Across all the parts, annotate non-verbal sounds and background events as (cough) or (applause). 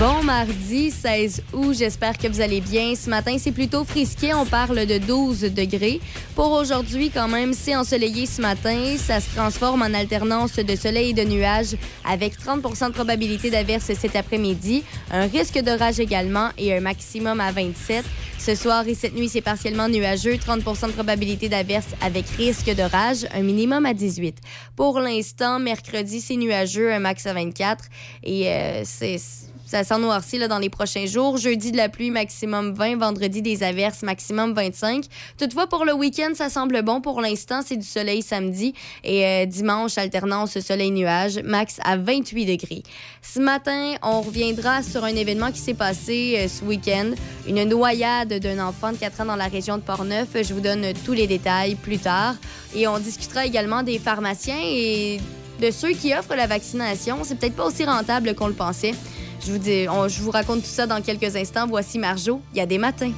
Bon mardi 16 août, j'espère que vous allez bien. Ce matin, c'est plutôt frisqué, on parle de 12 degrés. Pour aujourd'hui, quand même, c'est ensoleillé ce matin. Ça se transforme en alternance de soleil et de nuages avec 30% de probabilité d'averse cet après-midi, un risque d'orage également et un maximum à 27. Ce soir et cette nuit, c'est partiellement nuageux, 30% de probabilité d'averse avec risque d'orage, un minimum à 18. Pour l'instant, mercredi, c'est nuageux, un max à 24 et euh, c'est ça s'en là, dans les prochains jours. Jeudi, de la pluie, maximum 20. Vendredi, des averses, maximum 25. Toutefois, pour le week-end, ça semble bon. Pour l'instant, c'est du soleil samedi. Et euh, dimanche, alternance soleil-nuage, max à 28 degrés. Ce matin, on reviendra sur un événement qui s'est passé euh, ce week-end. Une noyade d'un enfant de 4 ans dans la région de Portneuf. Je vous donne tous les détails plus tard. Et on discutera également des pharmaciens et de ceux qui offrent la vaccination. C'est peut-être pas aussi rentable qu'on le pensait. Je vous, dis, on, je vous raconte tout ça dans quelques instants. Voici Marjo, il y a des matins.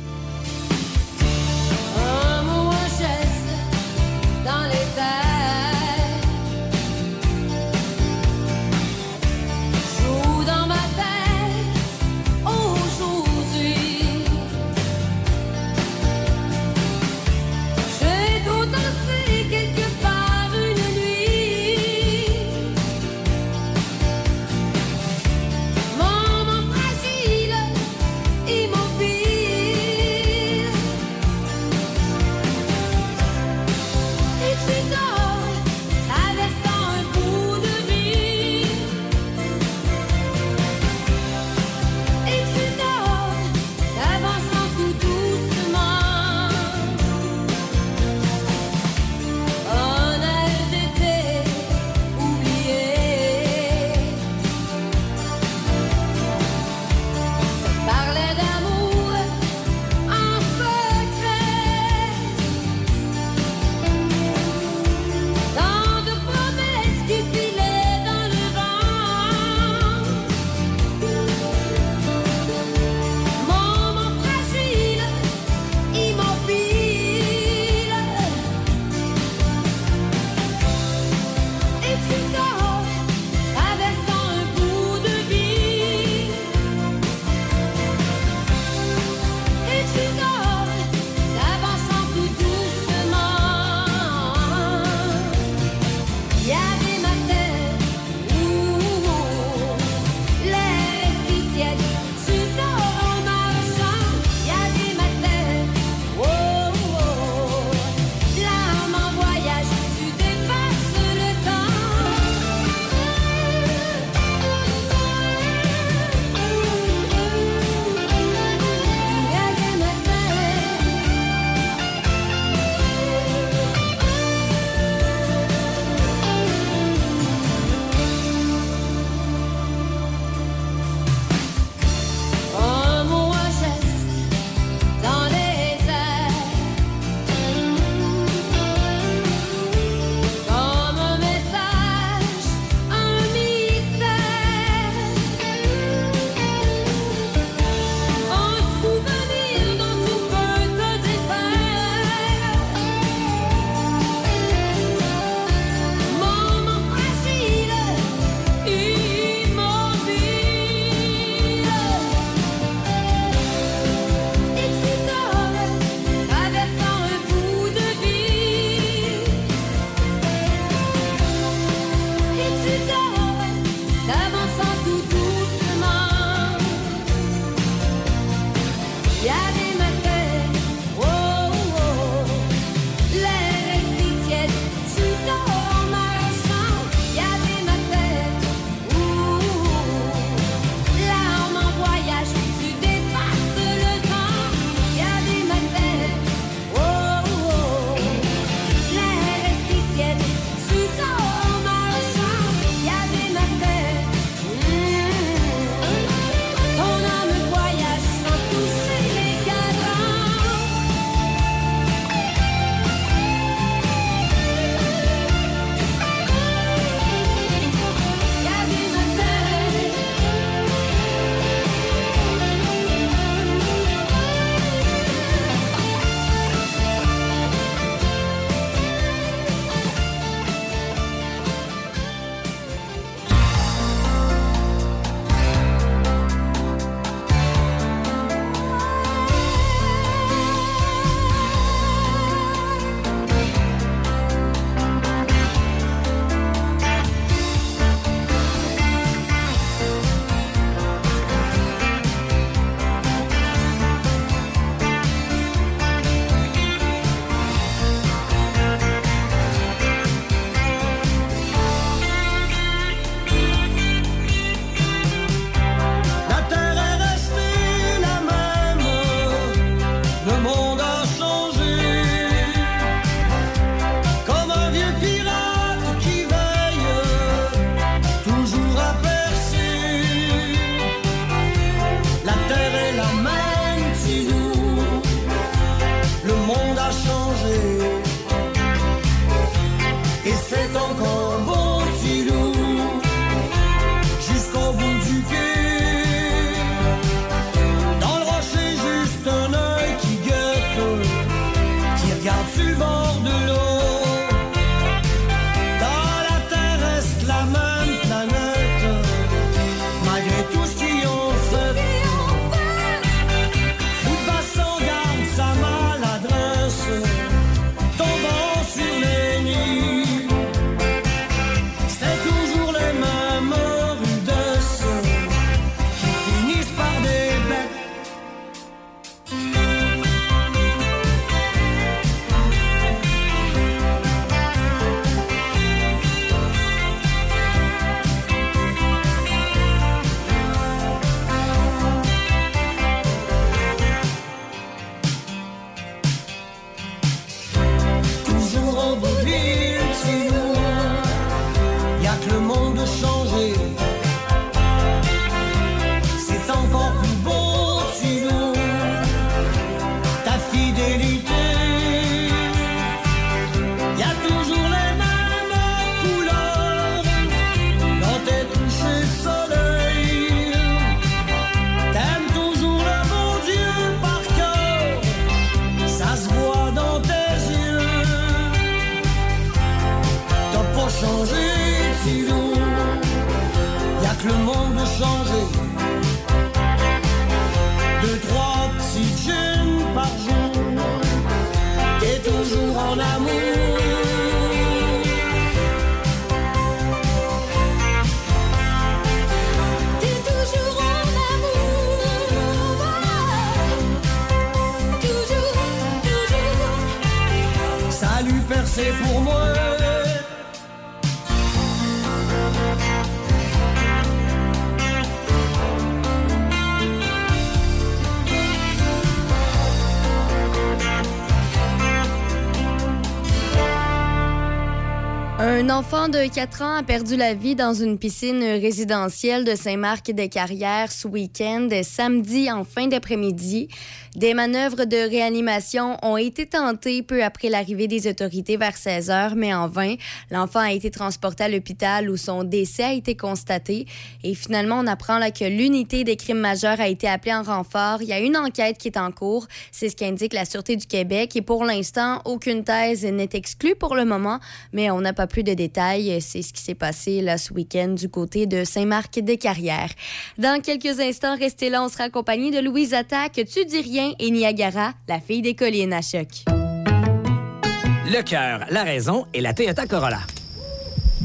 Enfant de 4 ans a perdu la vie dans une piscine résidentielle de Saint-Marc-des-Carrières ce week-end, samedi en fin d'après-midi. Des manœuvres de réanimation ont été tentées peu après l'arrivée des autorités vers 16 heures, mais en vain. L'enfant a été transporté à l'hôpital où son décès a été constaté. Et finalement, on apprend là que l'unité des crimes majeurs a été appelée en renfort. Il y a une enquête qui est en cours. C'est ce qu'indique la Sûreté du Québec. Et pour l'instant, aucune thèse n'est exclue pour le moment, mais on n'a pas plus de détails. C'est ce qui s'est passé là ce week-end du côté de Saint-Marc-des-Carrières. Dans quelques instants, restez là. On sera accompagné de Louise Attaque. Tu dis rien et Niagara, la fille des collines à choc. Le cœur, la raison et la Toyota Corolla.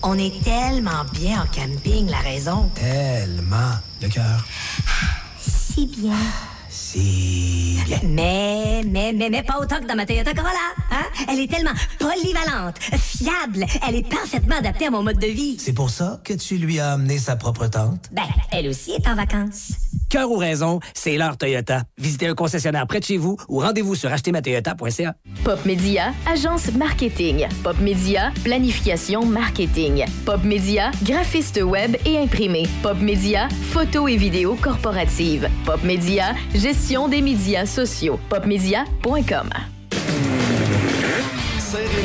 On est tellement bien en camping, la raison. Tellement. Le cœur. Si bien. Si bien. Mais, mais, mais, mais pas autant que dans ma Toyota Corolla. Hein? Elle est tellement polyvalente, fiable. Elle est parfaitement adaptée à mon mode de vie. C'est pour ça que tu lui as amené sa propre tente? Ben, elle aussi est en vacances. Cœur ou raison, c'est l'heure Toyota. Visitez un concessionnaire près de chez vous ou rendez-vous sur achetermatoyota.ca. Pop Media, agence marketing. Pop Media, planification marketing. Pop Media, graphiste web et imprimé. Pop Media, photo et vidéo corporative. Pop Media, gestion des médias sociaux. Popmedia.com.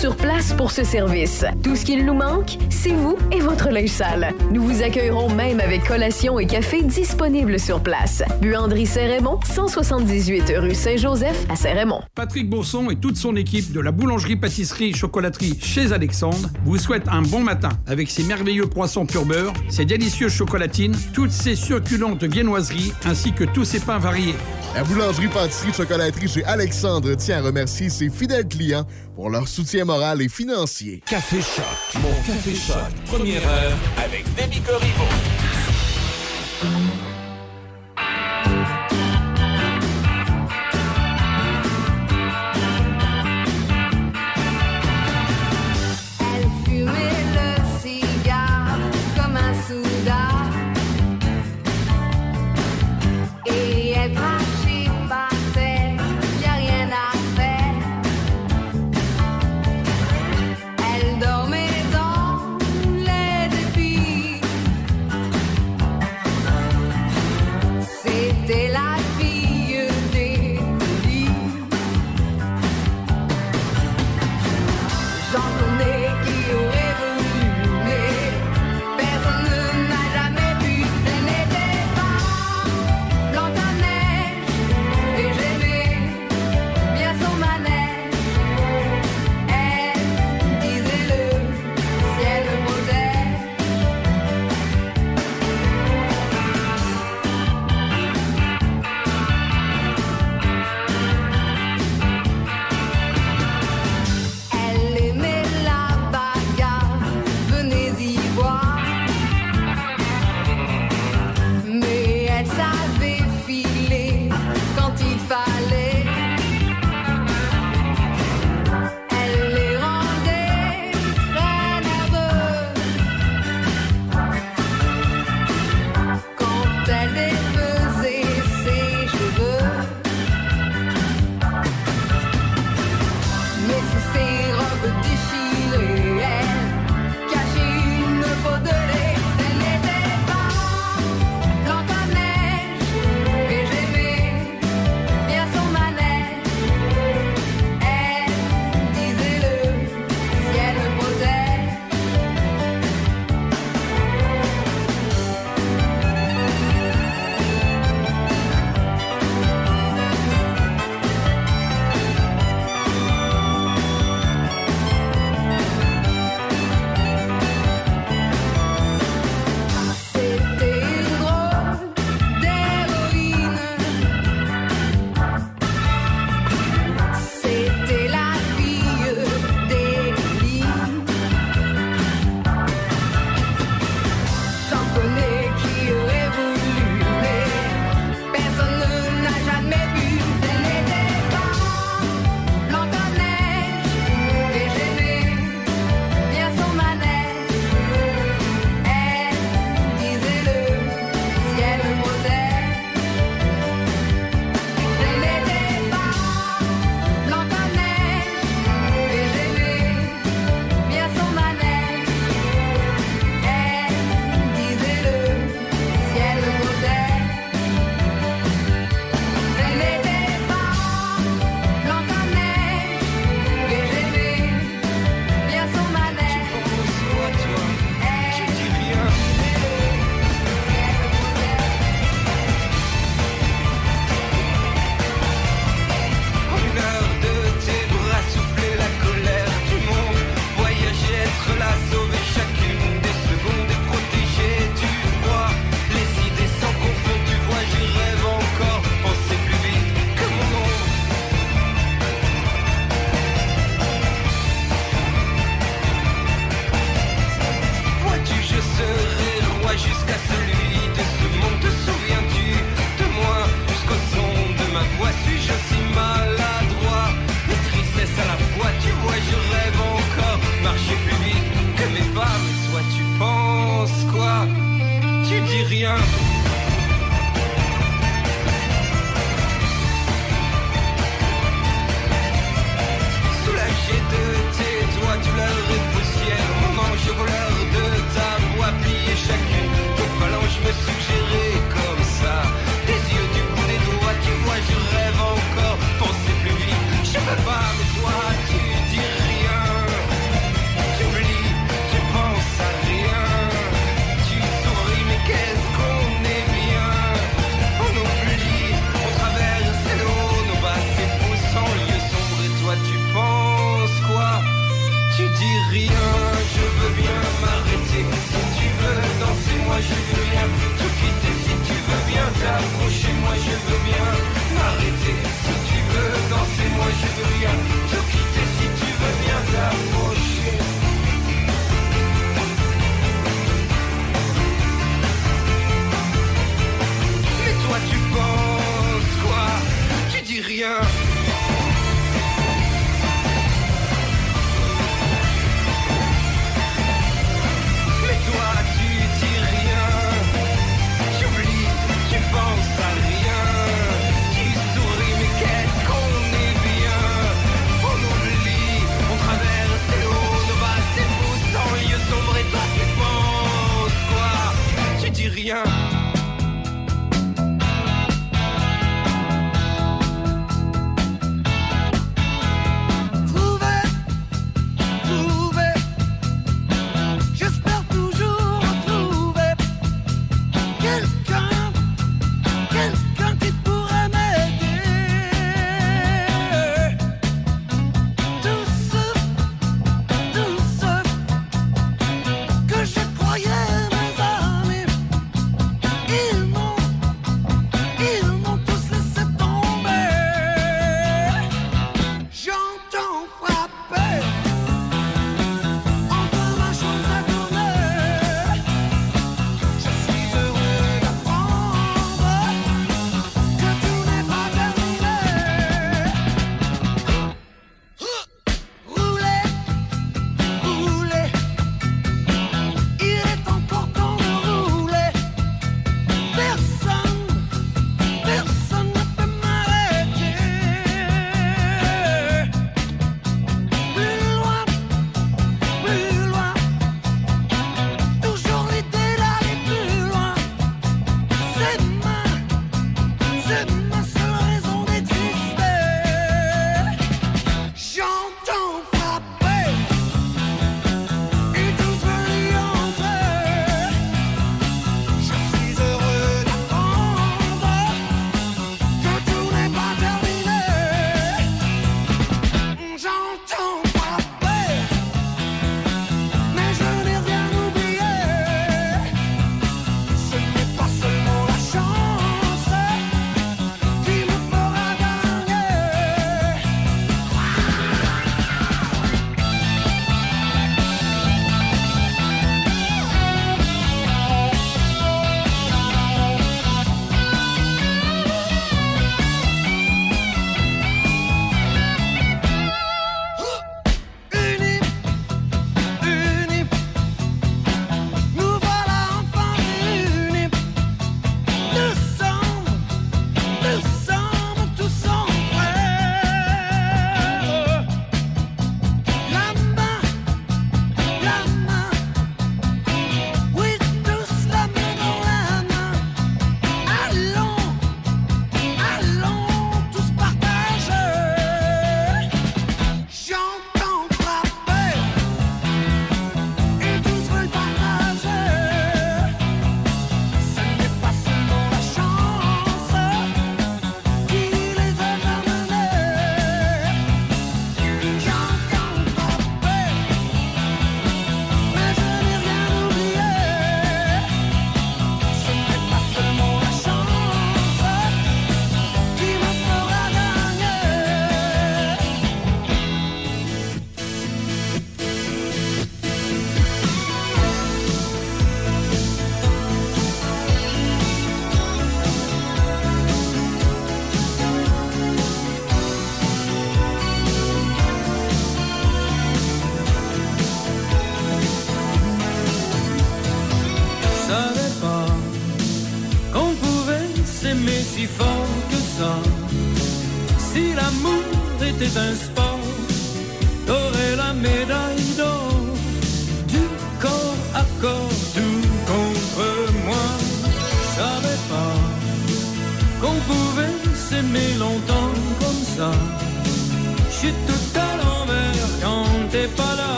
sur place pour ce service. Tout ce qu'il nous manque, c'est vous et votre linge sale. Nous vous accueillerons même avec collation et café disponibles sur place. Buanderie Saint-Raymond, 178 rue Saint-Joseph à Saint-Raymond. Patrick Bourson et toute son équipe de la boulangerie-pâtisserie-chocolaterie chez Alexandre vous souhaitent un bon matin avec ses merveilleux poissons pur beurre, ses délicieuses chocolatines, toutes ses succulentes viennoiseries ainsi que tous ses pains variés. La boulangerie-pâtisserie-chocolaterie chez Alexandre tient à remercier ses fidèles clients pour leur soutien moral et financier. Café Choc, mon Café Choc, première heure avec Demi Corriveau.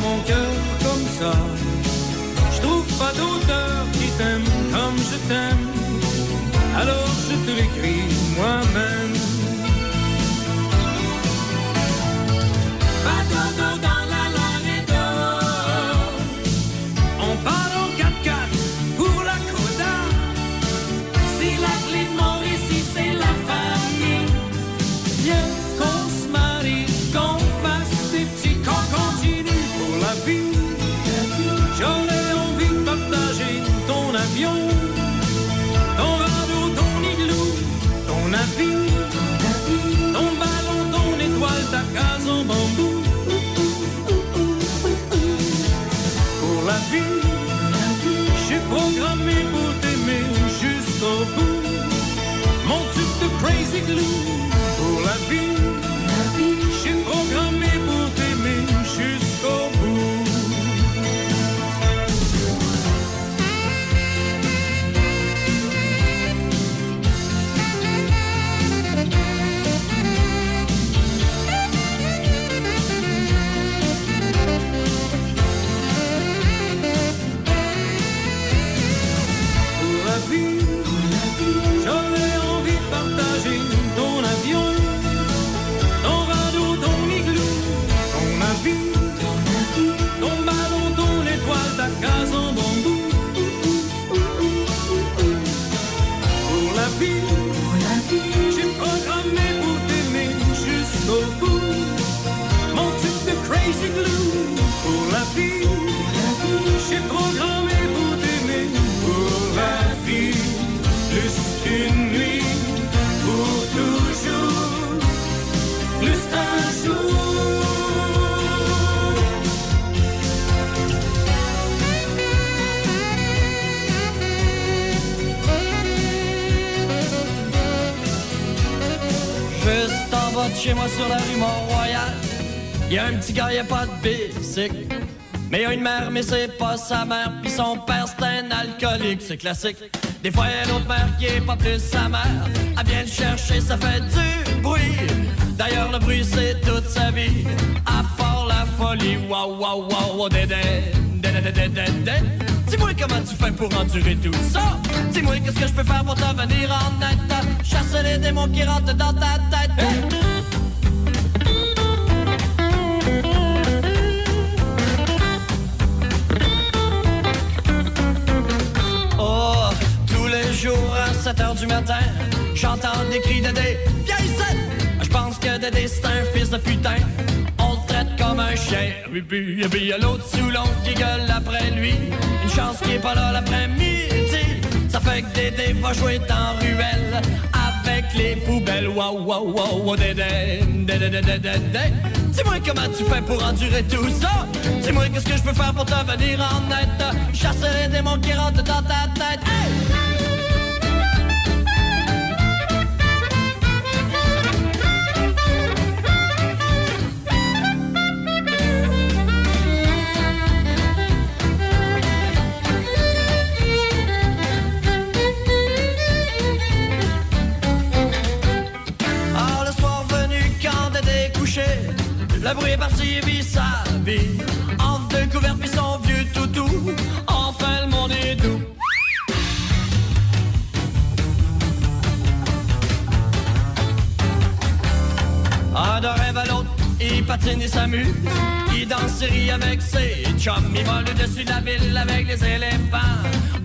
mon cœur comme ça. Je trouve pas d'auteur qui t'aime comme je t'aime. Alors je te l'écris moi-même. Chez moi sur la rue Mont-Royal, y a un petit gars, y a pas de bicycle. Mais y a une mère, mais c'est pas sa mère, puis son père c'est un alcoolique, c'est classique. Des fois y a une autre mère qui est pas plus sa mère, elle vient le chercher, ça fait du bruit. D'ailleurs le bruit c'est toute sa vie, à part la folie. Waouh waouh waouh, dédé, dédé, dédé. Dis-moi comment tu fais pour endurer tout ça. Dis-moi qu'est-ce que je peux faire pour te venir en aide. Chasser les démons qui rentrent dans ta tête. 7 heures du matin, j'entends des cris de Dédé. Viens! Je pense que Dédé c'est un fils de putain. On le traite comme un chien. Et puis, et puis y a l'autre sous l'oncle qui gueule après lui. Une chance qu'il est pas là l'après-midi. Ça fait que Dédé va jouer dans ruelle avec les poubelles. Waouh, waouh, waouh, wow, Dédé, Dédé, Dédé, Dédé. Dis-moi comment tu fais pour endurer tout ça. Dis-moi qu'est-ce que je peux faire pour te venir en aide. Chasser les démons qui rentrent dans ta tête. Hey! Le bruit est parti vit sa vie. Entre deux couverts puis son vieux toutou, enfin le monde est doux. Un de rêve à l'autre, il patine et s'amuse. Il danse rit avec ses chums. Il vole au-dessus de la ville avec les éléphants.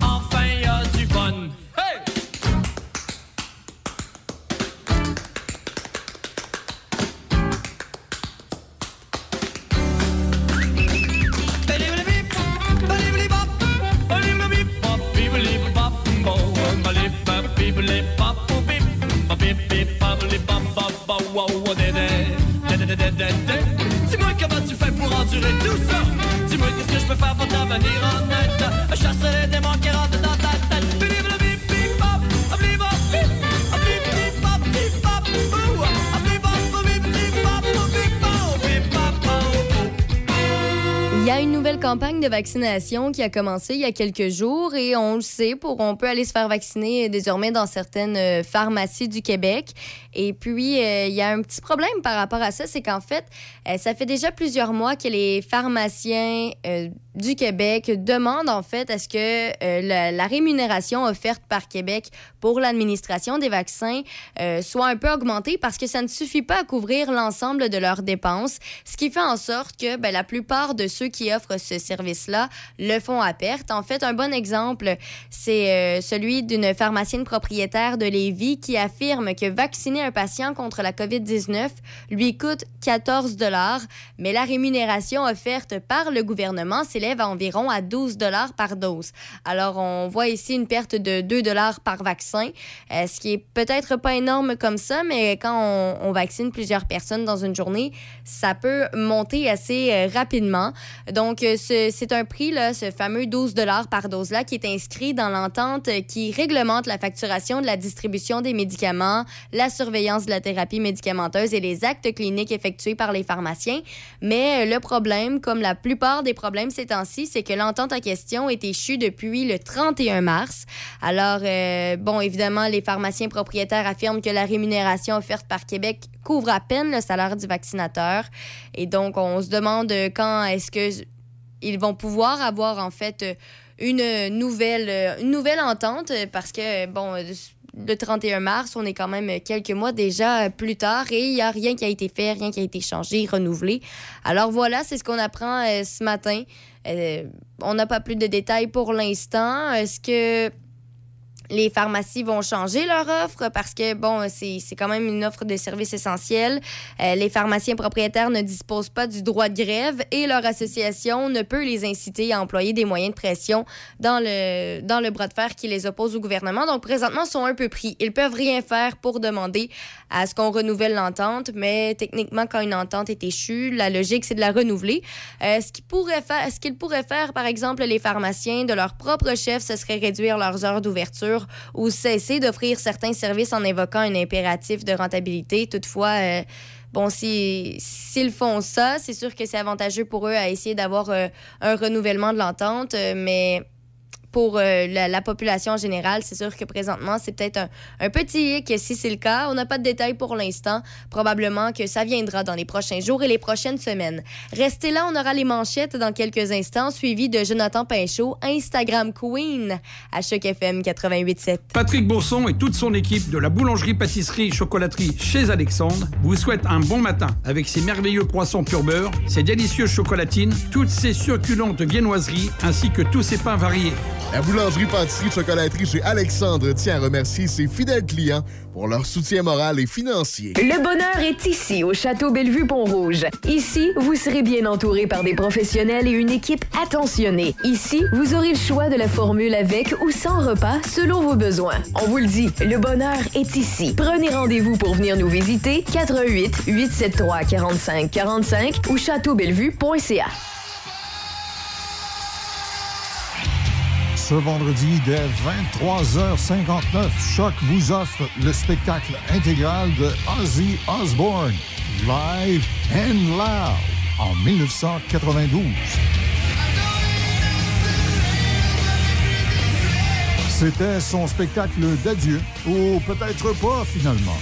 Enfin, il y a du fun. De vaccination qui a commencé il y a quelques jours et on le sait, pour, on peut aller se faire vacciner désormais dans certaines euh, pharmacies du Québec. Et puis, euh, il y a un petit problème par rapport à ça, c'est qu'en fait, euh, ça fait déjà plusieurs mois que les pharmaciens du Québec demandent en fait à ce que la, la rémunération offerte par Québec pour l'administration des vaccins soit un peu augmentée parce que ça ne suffit pas à couvrir l'ensemble de leurs dépenses, ce qui fait en sorte que ben, la plupart de ceux qui offrent ce service-là le font à perte. En fait, un bon exemple, c'est euh, celui d'une pharmacienne propriétaire de Lévis qui affirme que vacciner un patient contre la COVID-19 lui coûte 14 dollars, mais la rémunération offerte par le gouvernement s'élève à environ à 12 dollars par dose. Alors, on voit ici une perte de 2 dollars par vaccin, euh, ce qui est peut-être pas énorme comme ça, mais quand on, vaccine plusieurs personnes dans une journée, ça peut monter assez euh, rapidement. Donc, ce- c'est un prix, là, ce fameux 12 dollars par dose-là, qui est inscrit dans l'entente qui réglemente la facturation de la distribution des médicaments, la surveillance de la thérapie médicamenteuse et les actes cliniques effectués par les pharmaciens. Mais euh, le problème, comme la plupart des problèmes ces temps-ci, c'est que l'entente en question est échue depuis le 31 mars. Alors, euh, bon, évidemment, les pharmaciens propriétaires affirment que la rémunération offerte par Québec couvre à peine le salaire du vaccinateur. Et donc, on se demande euh, quand est-ce que ils vont pouvoir avoir en fait une nouvelle, une nouvelle entente parce que, bon, le 31 mars, on est quand même quelques mois déjà plus tard et il n'y a rien qui a été fait, rien qui a été changé, renouvelé. Alors voilà, c'est ce qu'on apprend euh, ce matin. Euh, on n'a pas plus de détails pour l'instant. Est-ce que les pharmacies vont changer leur offre parce que, bon, c'est quand même une offre de service essentiel. Euh, les pharmaciens propriétaires ne disposent pas du droit de grève et leur association ne peut les inciter à employer des moyens de pression dans le, dans le bras de fer qui les oppose au gouvernement. Donc, présentement, ils sont un peu pris. Ils peuvent rien faire pour demander à ce qu'on renouvelle l'entente, mais techniquement, quand une entente est échue, la logique, c'est de la renouveler. Euh, ce qu'ils pourraient ce qu'ils pourraient faire, par exemple, les pharmaciens de leur propre chef, ce serait réduire leurs heures d'ouverture ou cesser d'offrir certains services en invoquant un impératif de rentabilité. Toutefois, euh, bon, si- s'ils font ça, c'est sûr que c'est avantageux pour eux à essayer d'avoir euh, un renouvellement de l'entente, euh, mais pour euh, la, la population en général, c'est sûr que présentement, c'est peut-être un, un petit hic si c'est le cas. On n'a pas de détails pour l'instant. Probablement que ça viendra dans les prochains jours et les prochaines semaines. Restez là, on aura les manchettes dans quelques instants, suivies de Jonathan Pinchot, Instagram Queen, à Choc FM 88.7. Patrick Bourson et toute son équipe de la boulangerie-pâtisserie-chocolaterie chez Alexandre vous souhaitent un bon matin avec ses merveilleux poissons pur beurre, ses délicieuses chocolatines, toutes ses succulentes viennoiseries ainsi que tous ses pains variés. La boulangerie pâtisserie chocolaterie chez Alexandre tient à remercier ses fidèles clients pour leur soutien moral et financier. Le bonheur est ici, au Château Bellevue-Pont-Rouge. Ici, vous serez bien entouré par des professionnels et une équipe attentionnée. Ici, vous aurez le choix de la formule avec ou sans repas selon vos besoins. On vous le dit, le bonheur est ici. Prenez rendez-vous pour venir nous visiter 88 873 45 45 ou châteaubellevue.ca. Ce vendredi dès 23h59, Choc vous offre le spectacle intégral de Ozzy Osbourne, Live and Loud, en 1992. C'était son spectacle d'adieu, ou peut-être pas finalement.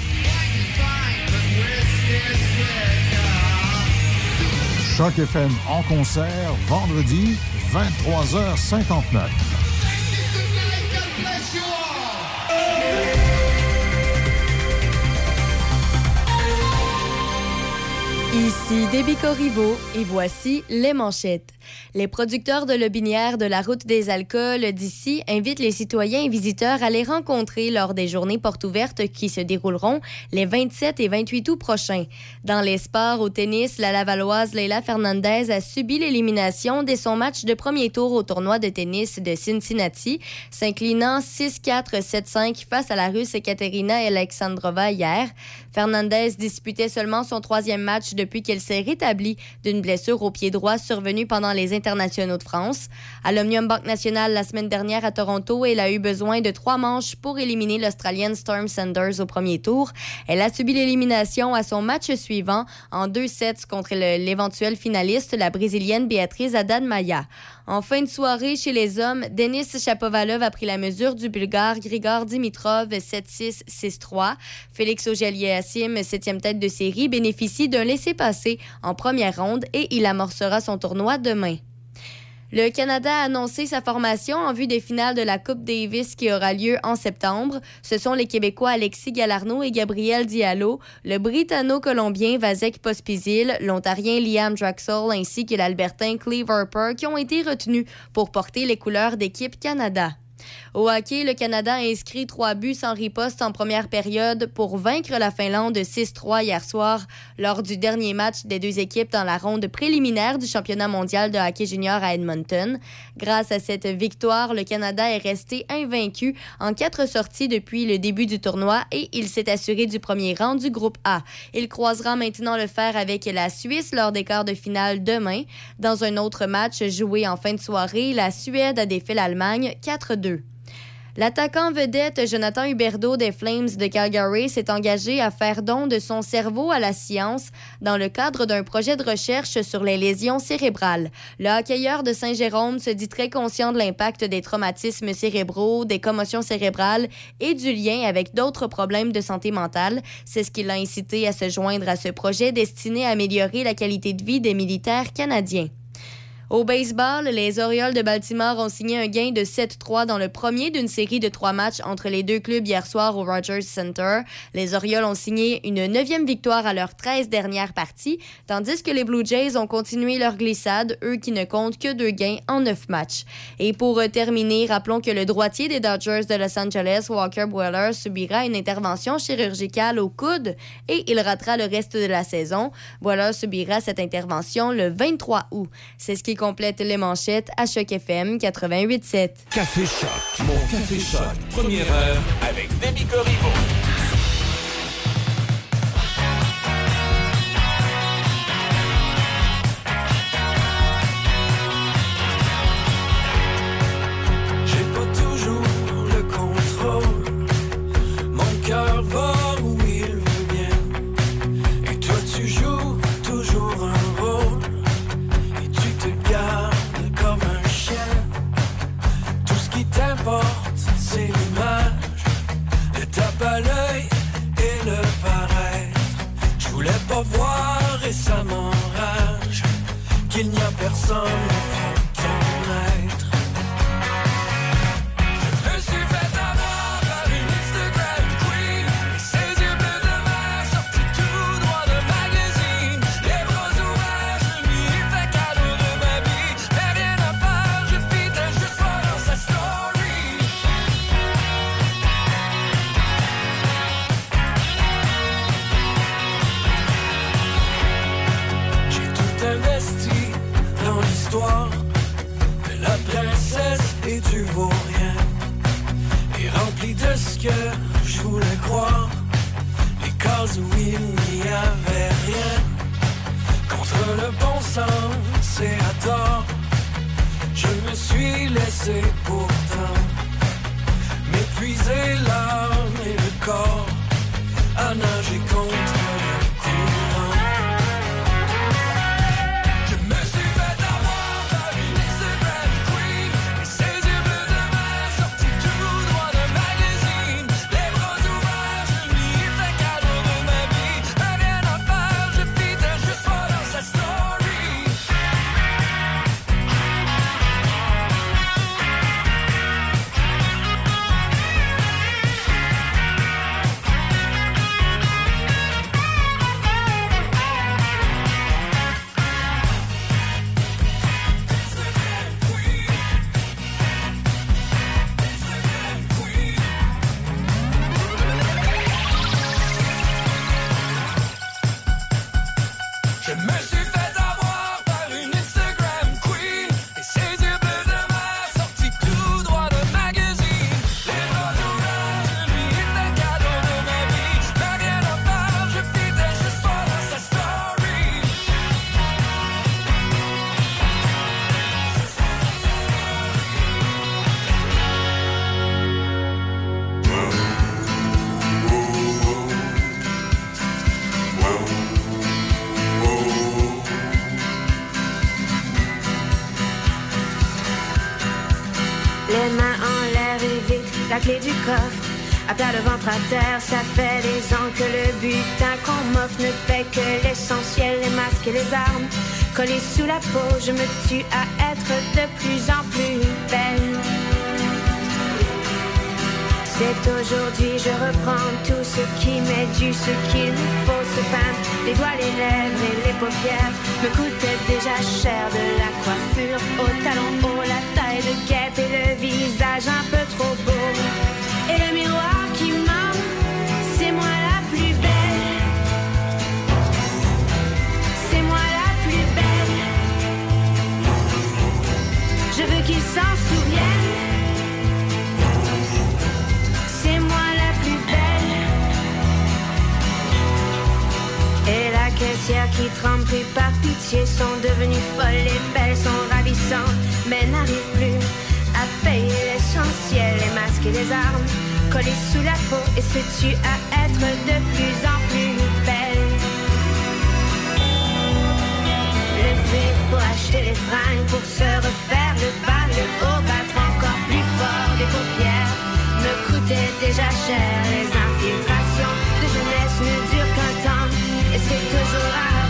Choc FM en concert vendredi 23h59. Ici Déby Corriveau et voici les manchettes. Les producteurs de Lobinière de la route des alcools d'ici invitent les citoyens et visiteurs à les rencontrer lors des journées portes ouvertes qui se dérouleront les 27 et 28 août prochains. Dans les sports au tennis, la Lavalloise Leila Fernandez a subi l'élimination dès son match de premier tour au tournoi de tennis de Cincinnati, s'inclinant 6-4, 7-5 face à la Russe Katerina Alexandrova hier. Fernandez disputait seulement son troisième match depuis qu'elle s'est rétablie d'une blessure au pied droit survenue pendant les internationaux de France. À l'Omnium Bank National la semaine dernière à Toronto, elle a eu besoin de trois manches pour éliminer l'Australienne Storm Sanders au premier tour. Elle a subi l'élimination à son match suivant en deux sets contre le- l'éventuelle finaliste, la Brésilienne Beatriz Haddad Maya. En fin de soirée, chez les hommes, Denis Shapovalov a pris la mesure du Bulgare Grigor Dimitrov 7-6, 6-3. Félix Auger-Aliassime, septième tête de série, bénéficie d'un laissez-passer en première ronde et il amorcera son tournoi demain. Le Canada a annoncé sa formation en vue des finales de la Coupe Davis qui aura lieu en septembre. Ce sont les Québécois Alexis Galarno et Gabriel Diallo, le Britanno-Colombien Vasek Pospisil, l'Ontarien Liam Draxel ainsi que l'Albertain Cleve Harper qui ont été retenus pour porter les couleurs d'équipe Canada. Au hockey, le Canada a inscrit trois buts sans riposte en première période pour vaincre la Finlande 6-3 hier soir lors du dernier match des deux équipes dans la ronde préliminaire du championnat mondial de hockey junior à Edmonton. Grâce à cette victoire, le Canada est resté invaincu en quatre sorties depuis le début du tournoi et il s'est assuré du premier rang du groupe A. Il croisera maintenant le fer avec la Suisse lors des quarts de finale demain. Dans un autre match joué en fin de soirée, la Suède a défait l'Allemagne 4-2. L'attaquant vedette Jonathan Huberdeau des Flames de Calgary s'est engagé à faire don de son cerveau à la science dans le cadre d'un projet de recherche sur les lésions cérébrales. Le hockeyeur de Saint-Jérôme se dit très conscient de l'impact des traumatismes cérébraux, des commotions cérébrales et du lien avec d'autres problèmes de santé mentale. C'est ce qui l'a incité à se joindre à ce projet destiné à améliorer la qualité de vie des militaires canadiens. Au baseball, les Orioles de Baltimore ont signé un gain de 7-3 dans le premier d'une série de trois matchs entre les deux clubs hier soir au Rogers Center. Les Orioles ont signé une neuvième victoire à leurs 13 dernières parties, tandis que les Blue Jays ont continué leur glissade, eux qui ne comptent que deux gains en neuf matchs. Et pour euh, terminer, rappelons que le droitier des Dodgers de Los Angeles, Walker Buehler, subira une intervention chirurgicale au coude et il ratera le reste de la saison. Buehler subira cette intervention le 23 août. C'est ce qui complète les manchettes à Choc FM 88.7. Café Choc. Mon Café Choc. Première heure avec Demi Corriveau. C'est l'image. Le tape à l'œil et le paraître. Je voulais pas voir et ça m'enrage. Qu'il n'y a personne où il n'y avait rien. Contre le bon sens et à tort, je me suis laissé pourtant m'épuiser l'âme et le corps à nager contre ça fait des ans que le butin qu'on m'offre ne paie que l'essentiel, les masques et les armes. Collés sous la peau, je me tue à être de plus en plus belle. C'est aujourd'hui, je reprends tout ce qui m'est dû, ce qu'il me faut se peindre. Les doigts, les lèvres et les paupières me coûtaient déjà cher de la coiffure au talon haut, la taille de guêpe et le visage un peu trop beau. Et le miroir C'est moi la plus belle. Et la caissière qui tremble pris par pitié sont devenues folles et belles, sont ravissantes, mais n'arrivent plus à payer l'essentiel, les masques et les armes collés sous la peau et se tuent à être de plus en plus belles. Lever pour acheter les fringues, pour se refaire le bas, le haut, battre encore plus fort les paupières. Me coûtait déjà cher, les infiltrations de jeunesse ne durent qu'un temps, et c'est toujours à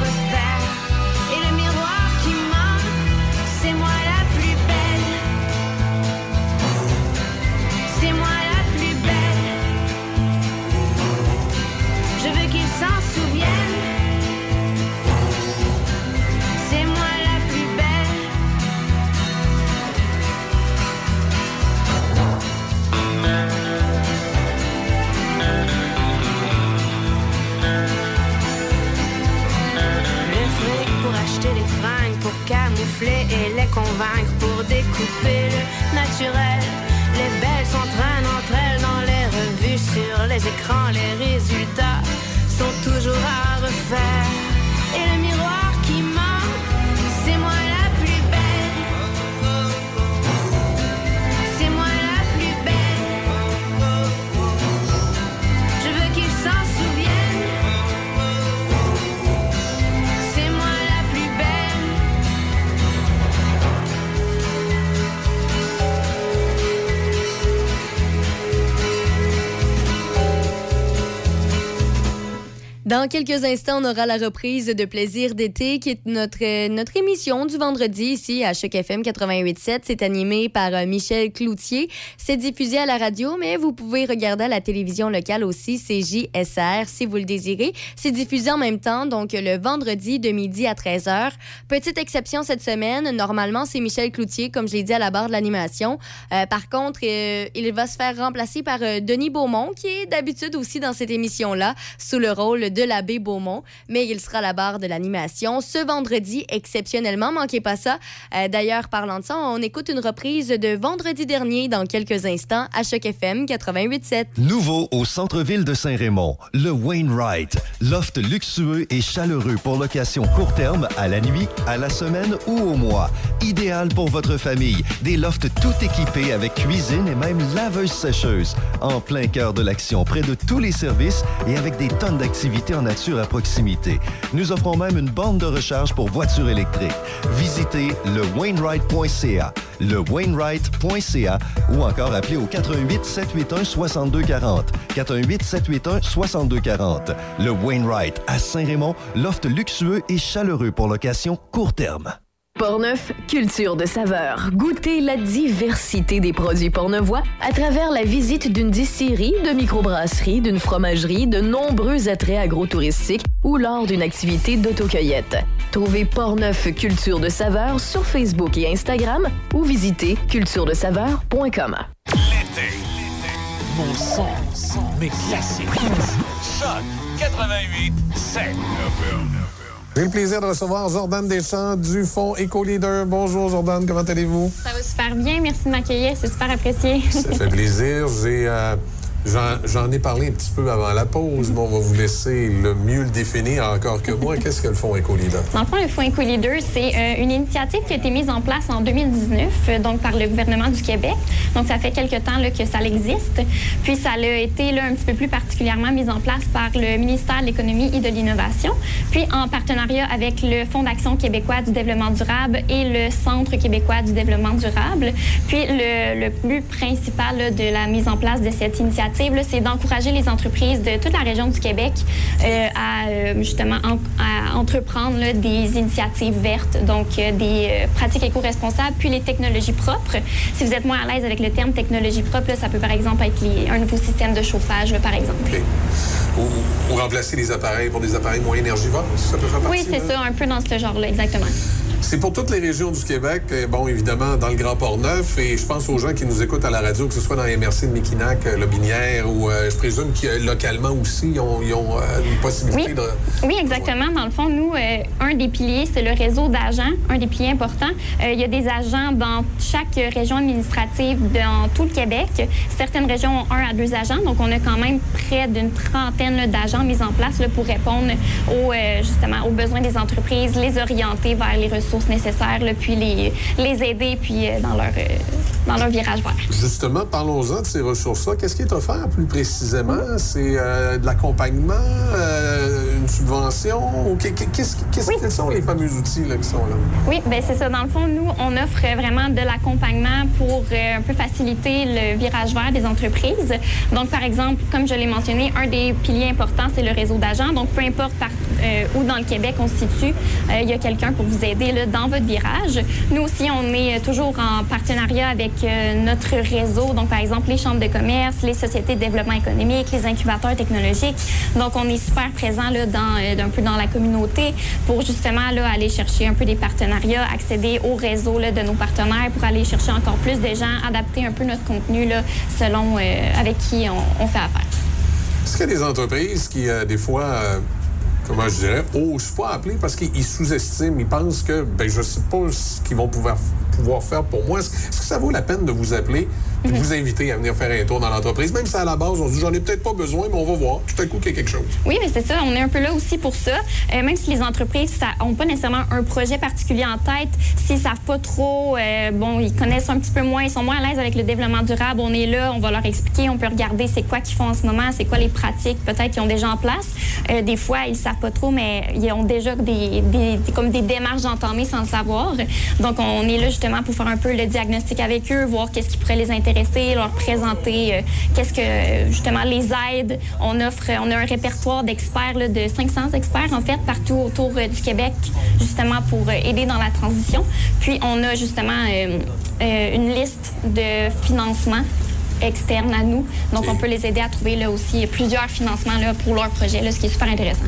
Dans quelques instants, on aura la reprise de Plaisir d'été, qui est notre, euh, notre émission du vendredi ici à Choc FM 88.7. C'est animé par euh, Michel Cloutier. C'est diffusé à la radio, mais vous pouvez regarder à la télévision locale aussi, c'est JSR, si vous le désirez. C'est diffusé en même temps, donc le vendredi de midi à 13h. Petite exception cette semaine, normalement, c'est Michel Cloutier, comme je l'ai dit à la barre de l'animation. Euh, par contre, il va se faire remplacer par Denis Beaumont, qui est d'habitude aussi dans cette émission-là, sous le rôle de l'abbé Beaumont, mais il sera à la barre de l'animation ce vendredi, exceptionnellement. Manquez pas ça. Euh, D'ailleurs, parlant de ça, on écoute une reprise de vendredi dernier dans quelques instants à Choc FM 88.7. Nouveau au centre-ville de Saint-Raymond, le Wainwright. Loft luxueux et chaleureux pour location court terme, à la nuit, à la semaine ou au mois. Idéal pour votre famille. Des lofts tout équipés avec cuisine et même laveuse sécheuse. En plein cœur de l'action, près de tous les services et avec des tonnes d'activités nature à proximité. Nous offrons même une borne de recharge pour voitures électriques. Visitez le Wainwright.ca, le Wainwright.ca ou encore appelez au 88 781 6240. 418 781 6240. Le Wainwright à Saint-Raymond, loft luxueux et chaleureux pour location court terme. Portneuf, culture de saveur. Goûtez la diversité des produits portnevois à travers la visite d'une distillerie, de microbrasserie, d'une fromagerie, de nombreux attraits agrotouristiques ou lors d'une activité d'autocueillette. Trouvez Portneuf Culture de saveur sur Facebook et Instagram ou visitez culturedesaveur.com. L'été. Mon son, mes classiques. Choc 88 7. J'ai le plaisir de recevoir Jordan Deschamps du Fonds Eco-Leader. Bonjour Jordan, comment allez-vous? Ça va super bien, merci de m'accueillir, c'est super apprécié. Ça fait plaisir. J'ai, euh, j'en, ai parlé un petit peu avant la pause, mais on va vous laisser le mieux le définir encore que moi. Qu'est-ce que le Fonds Eco-Leader? Dans le fond, le Fonds Eco-Leader, c'est euh, une initiative qui a été mise en place en 2019, euh, donc par le gouvernement du Québec. Donc, ça fait quelque temps que ça existe. Puis, ça a été là, un petit peu plus particulièrement mis en place par le ministère de l'Économie et de l'Innovation, puis en partenariat avec le Fonds d'action québécois du développement durable et le Centre québécois du développement durable. Puis, le, but principal de la mise en place de cette initiative, c'est d'encourager les entreprises de toute la région du Québec euh, à euh, justement en- à entreprendre là, des initiatives vertes, donc euh, des pratiques éco-responsables, puis les technologies propres. Si vous êtes moins à l'aise avec le terme technologie propre, là, ça peut par exemple être les- un nouveau système de chauffage, là, par exemple. Ou, ou remplacer les appareils pour des appareils moins énergivores, ça peut faire partie Oui, c'est ça, un peu dans ce genre-là, exactement. C'est pour toutes les régions du Québec, bon, évidemment, dans le Grand Port-Neuf, et je pense aux gens qui nous écoutent à la radio, que ce soit dans les MRC de Méquinac, euh, Lobinière, ou euh, je présume que localement aussi, ils ont, ils ont, euh, une possibilité Oui. de... Oui, exactement. Dans le fond, nous, euh, un des piliers, c'est le réseau d'agents, un des piliers importants. Il y a des agents dans chaque région administrative dans tout le Québec. Certaines régions ont un à deux agents, donc on a quand même près d'une trentaine d'agents mis en place là, pour répondre aux, justement aux besoins des entreprises, les orienter vers les ressources nécessaires, là, puis les, les aider puis, euh, dans, leur, euh, dans leur virage vert. Justement, parlons-en de ces ressources-là. Qu'est-ce qui est offert plus précisément? C'est euh, de l'accompagnement, une subvention? Qu'est-ce- qu'est-ce- Quels sont les fameux outils là, qui sont là? Oui, ben c'est ça. Dans le fond, nous, on offre vraiment de l'accompagnement pour un peu faciliter le virage vert des entreprises. Donc, par exemple, comme je l'ai mentionné, un des piliers importants, c'est le réseau d'agents. Donc, peu importe par, euh, où dans le Québec on se situe, euh, il y a quelqu'un pour vous aider dans votre virage. Nous aussi, on est euh, toujours en partenariat avec euh, notre réseau. Donc, par exemple, les chambres de commerce, les sociétés de développement économique, les incubateurs technologiques. Donc, on est super présent là, dans, euh, un peu dans la communauté pour justement là, aller chercher un peu des partenariats, accéder au réseau là, de nos partenaires pour aller chercher encore plus de gens, adapter un peu notre contenu là, selon avec qui on, fait affaire. Est-ce qu'il y a des entreprises qui, des fois, comment je dirais, osent pas appeler parce qu'ils sous-estiment. Ils pensent que, ben, je sais pas ce qu'ils vont pouvoir, pouvoir faire pour moi. Est-ce que ça vaut la peine de vous appeler et de vous inviter à venir faire un tour dans l'entreprise? Même si à la base, on se dit, j'en ai peut-être pas besoin, mais on va voir. Tout à coup, qu'il y a quelque chose. Oui, mais c'est ça. On est un peu là aussi pour ça. Euh, même si les entreprises n'ont pas nécessairement un projet particulier en tête, s'ils savent pas trop, euh, bon, ils connaissent un petit peu moins, ils sont moins à l'aise avec le développement durable, on est là, on va leur expliquer, on peut regarder c'est quoi qu'ils font en ce moment, c'est quoi les pratiques peut-être qu'ils ont déjà en place. Euh, des fois, ils savent pas trop, mais ils ont déjà des, comme des démarches d'entamer sans le savoir. Donc, on est là justement pour faire un peu le diagnostic avec eux, voir qu'est-ce qui pourrait les intéresser, leur présenter euh, qu'est-ce que justement les aide. On offre, on a un répertoire d'experts, de 500 experts en fait, partout autour euh, du Québec, justement pour euh, aider dans la transition. Puis, on a justement une liste de financements externes à nous. Donc, on peut les aider à trouver là aussi plusieurs financements là, pour leur projet, là, ce qui est super intéressant.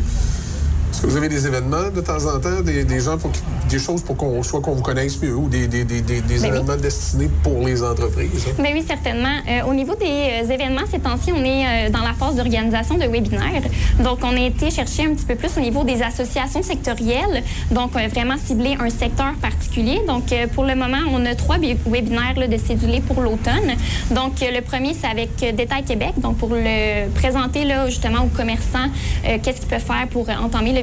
Est-ce que vous avez des événements de temps en temps, des, des gens pour des choses pour qu'on soit qu'on vous connaisse mieux ou des, des, des, des- des oui. événements destinés pour les entreprises? hein? Ben oui, certainement. Euh, au niveau des euh, événements, ces temps-ci, on est euh, dans la phase d'organisation de webinaires. Donc, on a été chercher un petit peu plus au niveau des associations sectorielles. Donc, vraiment cibler un secteur particulier. Donc, pour le moment, on a trois bi- webinaires là, de cédulés pour l'automne. Donc, le premier, c'est avec Détail Québec. Donc, pour le présenter là, justement aux commerçants qu'est-ce qu'ils peuvent faire pour entamer le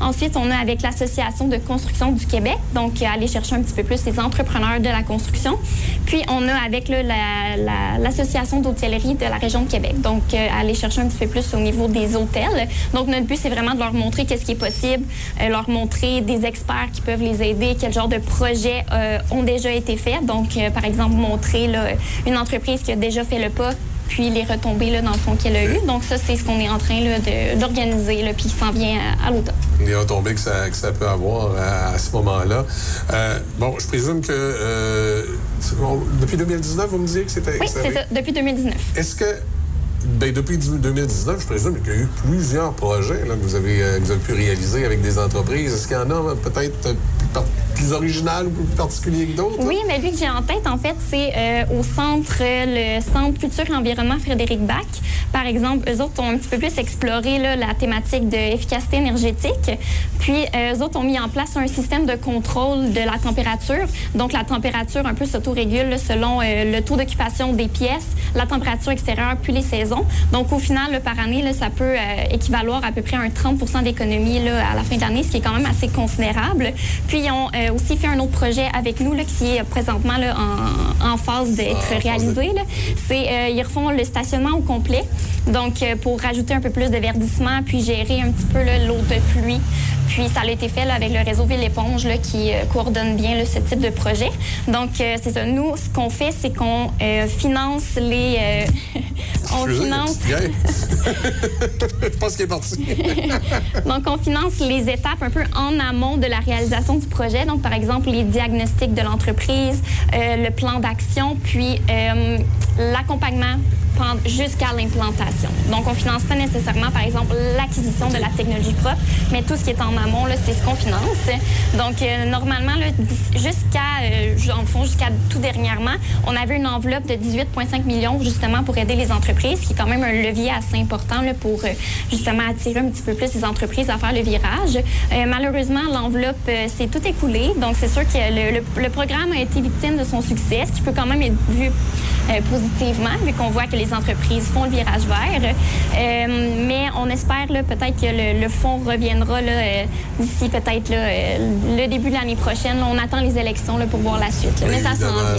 Ensuite, on a avec l'Association de construction du Québec. Donc, euh, aller chercher un petit peu plus les entrepreneurs de la construction. Puis, on a avec l'Association d'hôtellerie de la région de Québec. Donc, euh, aller chercher un petit peu plus au niveau des hôtels. Donc, notre but, c'est vraiment de leur montrer qu'est-ce qui est possible, euh, leur montrer des experts qui peuvent les aider, quel genre de projets ont déjà été faits. Donc, par exemple, montrer une entreprise qui a déjà fait le pas puis les retombées là, dans le fond qu'elle a eu. Donc ça, c'est ce qu'on est en train d'organiser, là, puis qui s'en vient à, à l'automne. les retombées que ça, que ça peut avoir à, à ce moment-là. Euh, bon, je présume que euh, depuis 2019, vous me disiez que c'était... Oui, c'est ça, depuis 2019. Est-ce que, ben, depuis 2019, je présume qu'il y a eu plusieurs projets là, que, vous avez, euh, vous avez pu réaliser avec des entreprises. Est-ce qu'il y en a euh, peut-être euh, plus, original ou plus particulier que d'autres? Oui, mais lui que j'ai en tête, en fait, c'est euh, au centre, le Centre Culture et Environnement Frédéric Bach. Par exemple, eux autres ont un petit peu plus exploré là, la thématique de efficacité énergétique. Puis, euh, eux autres ont mis en place un système de contrôle de la température. Donc, la température un peu s'autorégule selon euh, le taux d'occupation des pièces, la température extérieure, puis les saisons. Donc, au final, là, par année, là, ça peut euh, équivaloir à peu près un 30% d'économie à la fin de l'année, ce qui est quand même assez considérable. Puis, ils ont euh, aussi fait un autre projet avec nous là, qui est présentement là, en, en phase d'être réalisé. là. C'est euh, ils refont le stationnement au complet. Donc, euh, pour rajouter un peu plus de verdissement, puis gérer un petit peu l'eau de pluie. Puis, ça a été fait là, avec le réseau Ville-Éponge là, qui euh, coordonne bien là, ce type de projet. Donc, euh, c'est ça. Nous, ce qu'on fait, c'est qu'on euh, finance les... (laughs) on finance... (laughs) je pense qu'il est parti. (laughs) Donc, on finance les étapes un peu en amont de la réalisation du projet. Donc, par exemple, les diagnostics de l'entreprise, euh, le plan d'action, puis euh, l'accompagnement jusqu'à l'implantation. Donc, on finance pas nécessairement, par exemple, l'acquisition de la technologie propre, mais tout ce qui est en amont, c'est ce qu'on finance. Donc, euh, normalement, jusqu'à, en fond, jusqu'à tout dernièrement, on avait une enveloppe de 18,5 millions justement pour aider les entreprises, qui est quand même un levier assez important pour justement attirer un petit peu plus les entreprises à faire le virage. Malheureusement, l'enveloppe s'est tout écoulée, donc c'est sûr que le, le- le programme a été victime de son succès, ce qui peut quand même être vu euh, positivement, vu qu'on voit que les entreprises font le virage vert. Euh, mais on espère peut-être que le, le fonds reviendra euh, d'ici peut-être le début de l'année prochaine. Là, on attend les élections là, pour voir la suite. mais ça s'en vient.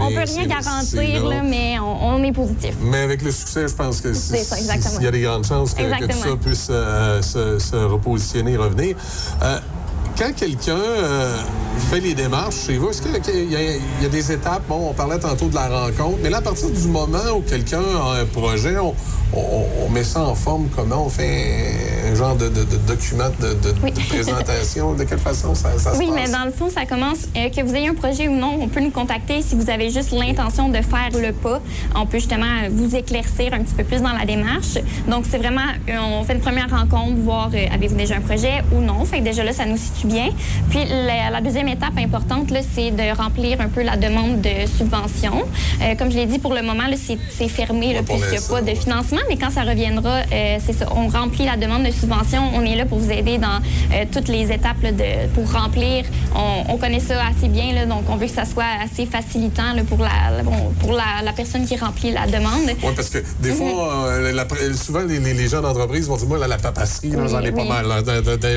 On peut rien garantir, là, mais on, on est positif. Mais avec le succès, je pense que il y a des grandes chances que, que tout ça puisse se, se repositionner et revenir. Quand quelqu'un euh, fait les démarches chez vous, est-ce qu'il y, a- il y a des étapes? Bon, on parlait tantôt de la rencontre, mais là, à partir du moment où quelqu'un a un projet, on, on- on met ça en forme comment? On fait un genre de, de- de document de, (laughs) présentation? De quelle façon ça, ça Oui, se mais passe? dans le fond, ça commence, euh, que vous ayez un projet ou non, on peut nous contacter si vous avez juste l'intention de faire le pas. On peut justement euh, vous éclaircir un petit peu plus dans la démarche. Donc, c'est vraiment, euh, on fait une première rencontre, voir avez-vous déjà un projet ou non? Fait que déjà là, ça nous situe bien. Puis, la, la deuxième étape importante, c'est de remplir un peu la demande de subvention. Euh, comme je l'ai dit, pour le moment, c'est fermé là, puisqu'il n'y a pas de financement, mais quand ça reviendra, euh, c'est ça. On remplit la demande de subvention. On est là pour vous aider dans euh, toutes les étapes là, de, pour remplir. On, on connaît ça assez bien, là, donc on veut que ça soit assez facilitant pour, la, bon, pour la, la personne qui remplit la demande. Oui, parce que des Mhm. fois, souvent, les, les- les gens d'entreprise vont dire Moi, la papasserie, Oui, j'en ai pas mal.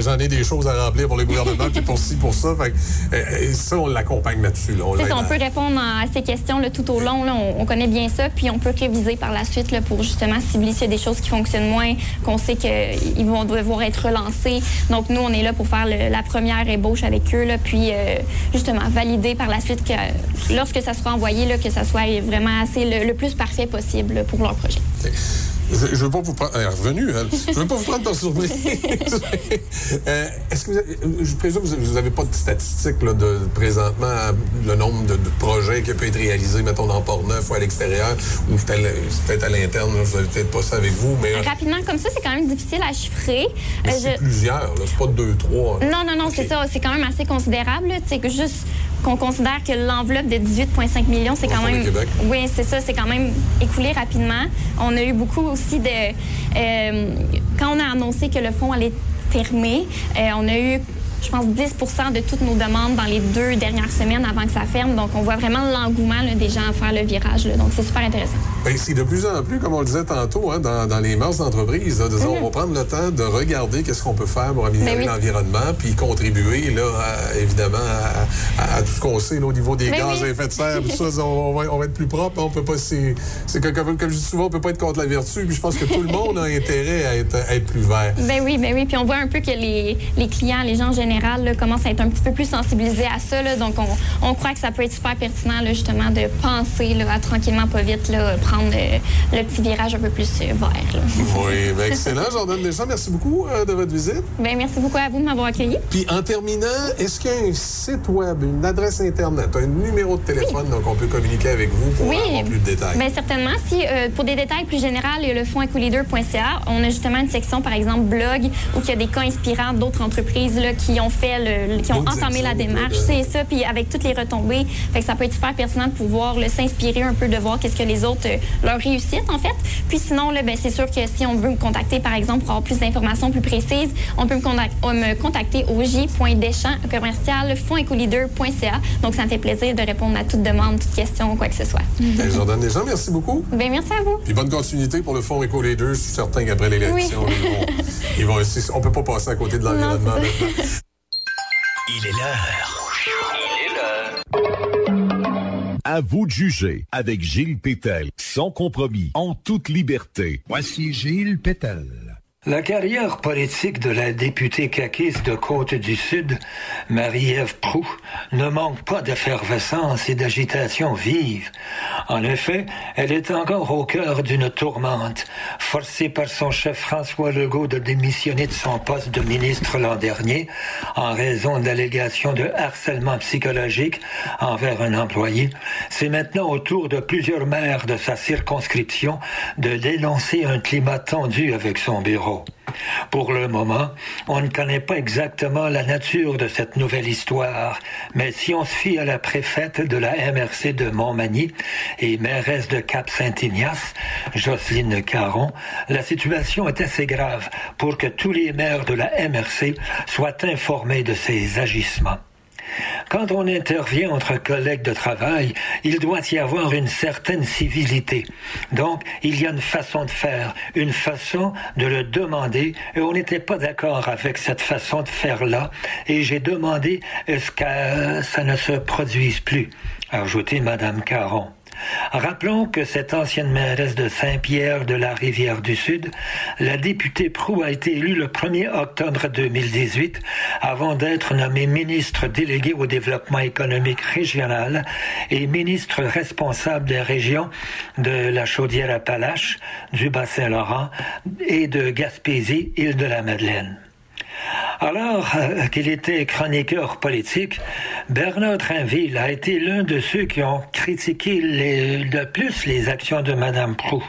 J'en ai des choses à remplir pour le gouvernement, puis pour ci, pour ça. Fait que, euh, ça, on l'accompagne là-dessus. là. On ça, peut répondre à ces questions là, tout au long. Là, on, on connaît bien ça, puis on peut réviser par la suite là, pour justement cibler s'il y a des choses qui fonctionnent moins, qu'on sait qu'ils vont devoir être relancés. Donc, nous, on est là pour faire le- la première ébauche avec eux, là, puis euh, justement valider par la suite que lorsque ça sera envoyé, là, que ça soit vraiment assez le, le plus parfait possible pour leur projet. Je ne veux pas vous prendre. Elle est revenue, elle. Je veux pas vous prendre par surprise. (laughs) Euh, Est-ce que vous avez- Je présume que vous n'avez pas de statistiques là, de présentement le nombre de, de projets qui peut être réalisé, mettons, dans Port-Neuf ou à l'extérieur, ou peut-être à l'interne, là, vous n'avez peut-être pas ça avec vous, mais euh, Rapidement, comme ça, c'est quand même difficile à chiffrer. mais Euh, c'est je- plusieurs, là, c'est pas deux, trois. Non, non, non, c'est ça. C'est quand même assez considérable. que juste qu'on considère que l'enveloppe de 18,5 millions, c'est quand même. Oui, c'est ça. C'est quand même écoulé rapidement. On a eu beaucoup aussi de. euh, quand on a annoncé que le fonds allait fermer, euh, on a eu. Je pense 10 de toutes nos demandes dans les deux dernières semaines avant que ça ferme. Donc, on voit vraiment l'engouement des gens à faire le virage. là. Donc, c'est super intéressant. Ben, c'est de plus en plus, comme on le disait tantôt, hein, dans, dans les mœurs d'entreprise, de dire, on va prendre le temps de regarder qu'est-ce qu'on peut faire pour améliorer. Ben oui. l'environnement, puis contribuer, là, à- évidemment, à, à- à tout ce qu'on sait là, au niveau des Ben gaz oui. à effet de serre. puis ça, (laughs) on, va, on va être plus propre. On peut pas, c'est, comme, comme je dis souvent, on peut pas être contre la vertu. Puis je pense que tout le monde a intérêt à être, à être plus vert. Ben oui, ben oui. Puis on voit un peu que les, les clients, les gens en général, là, commencent à être un petit peu plus sensibilisés à ça. là. donc, on, on croit que ça peut être super pertinent, là, justement, de penser à tranquillement, pas vite, prendre euh, le petit virage un peu plus euh, vert. Oui, ben, excellent. Jordan Deschamps, merci beaucoup euh, de votre visite. Ben, merci beaucoup à vous de m'avoir accueilli. Puis en terminant, est-ce qu'il y a un site web, une adresse Internet, un numéro de téléphone donc on peut communiquer avec vous pour Oui. avoir plus de détails? Bien, certainement. Si, euh, pour des détails plus généraux, il y a le fonds. On a justement une section, par exemple, blog, où il y a des cas inspirants d'autres entreprises là, qui ont fait le, qui ont entamé la démarche. C'est ça, puis avec toutes les retombées. Fait que ça peut être super pertinent de pouvoir s'inspirer un peu de voir qu'est-ce que les autres euh, leur réussite, en fait. Puis sinon, là, ben, c'est sûr que si on veut me contacter, par exemple, pour avoir plus d'informations plus précises, on peut me, contac- euh, me contacter au j.deschamps commercial fondecoleader.ca. Donc, ça me fait plaisir de répondre à toute demande, toute question, quoi que ce soit. Ben, Jordan Deschamps, merci beaucoup. Ben, merci à vous. Puis bonne continuité pour le fonds Eco Leaders. Je suis certain qu'après l'élection, Oui. ils vont, ils vont aussi- on peut pas passer à côté de l'environnement Non, c'est maintenant. Il est l'heure. À vous de juger avec Gilles Pétel, sans compromis, en toute liberté. Voici Gilles Pétel. La carrière politique de la députée caquiste de Côte-du-Sud, Marie-Ève Proux, ne manque pas d'effervescence et d'agitation vive. En effet, elle est encore au cœur d'une tourmente, forcée par son chef François Legault de démissionner de son poste de ministre l'an dernier en raison d'allégations de harcèlement psychologique envers un employé. C'est maintenant au tour de plusieurs maires de sa circonscription de dénoncer un climat tendu avec son bureau. Pour le moment, on ne connaît pas exactement la nature de cette nouvelle histoire, mais si on se fie à la préfète de la MRC de Montmagny et mairesse de Cap-Saint-Ignace, Jocelyne Caron, la situation est assez grave pour que tous les maires de la MRC soient informés de ces agissements. Quand on intervient entre collègues de travail, il doit y avoir une certaine civilité. Donc, il y a une façon de faire, une façon de le demander, et on n'était pas d'accord avec cette façon de faire-là, et j'ai demandé est-ce que ça ne se produise plus, a ajouté Madame Caron. Rappelons que cette ancienne mairesse de Saint-Pierre de la Rivière-du-Sud, la députée Prou a été élue le 1er octobre 2018 avant d'être nommée ministre déléguée au développement économique régional et ministre responsable des régions de la Chaudière-Appalaches, du Bas-Saint-Laurent et de Gaspésie, île-de-la-Madeleine. Alors euh, qu'il était chroniqueur politique, Bernard Trinville a été l'un de ceux qui ont critiqué le plus les actions de Madame Prou.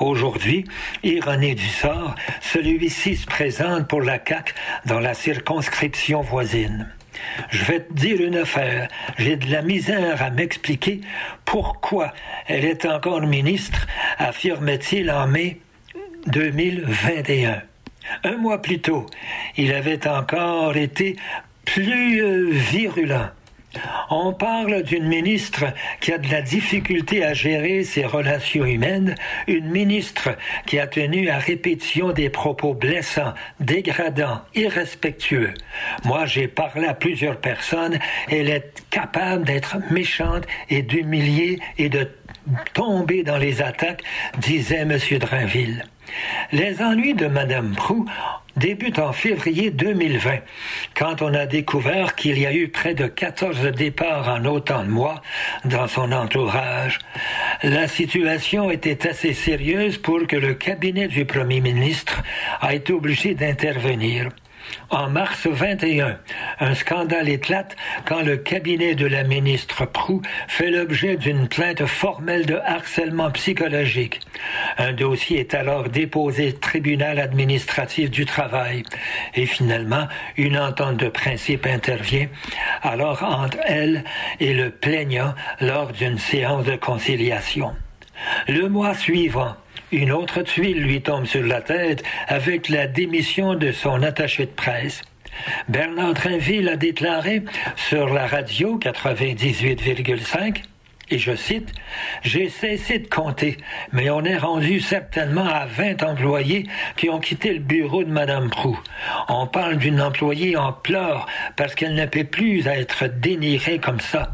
Aujourd'hui, ironie du sort, celui-ci se présente pour la CAQ dans la circonscription voisine. Je vais te dire une affaire. J'ai de la misère à m'expliquer pourquoi elle est encore ministre, affirme-t-il en mai 2021. Un mois plus tôt, il avait encore été plus virulent. On parle d'une ministre qui a de la difficulté à gérer ses relations humaines, une ministre qui a tenu à répétition des propos blessants, dégradants, irrespectueux. Moi, j'ai parlé à plusieurs personnes, elle est capable d'être méchante et d'humilier et de tomber dans les attaques, disait M. Drainville. Les ennuis de Mme Prou débutent en février 2020, quand on a découvert qu'il y a eu près de 14 départs en autant de mois dans son entourage. La situation était assez sérieuse pour que le cabinet du Premier ministre a été obligé d'intervenir. En mars 21, un scandale éclate quand le cabinet de la ministre Prou fait l'objet d'une plainte formelle de harcèlement psychologique. Un dossier est alors déposé au tribunal administratif du travail et finalement une entente de principe intervient alors entre elle et le plaignant lors d'une séance de conciliation. Le mois suivant, une autre tuile lui tombe sur la tête avec la démission de son attaché de presse. Bernard Drinville a déclaré sur la radio 98,5 et je cite, J'ai cessé de compter, mais on est rendu certainement à 20 employés qui ont quitté le bureau de Mme Prou. On parle d'une employée en pleurs parce qu'elle ne peut plus être dénigrée comme ça,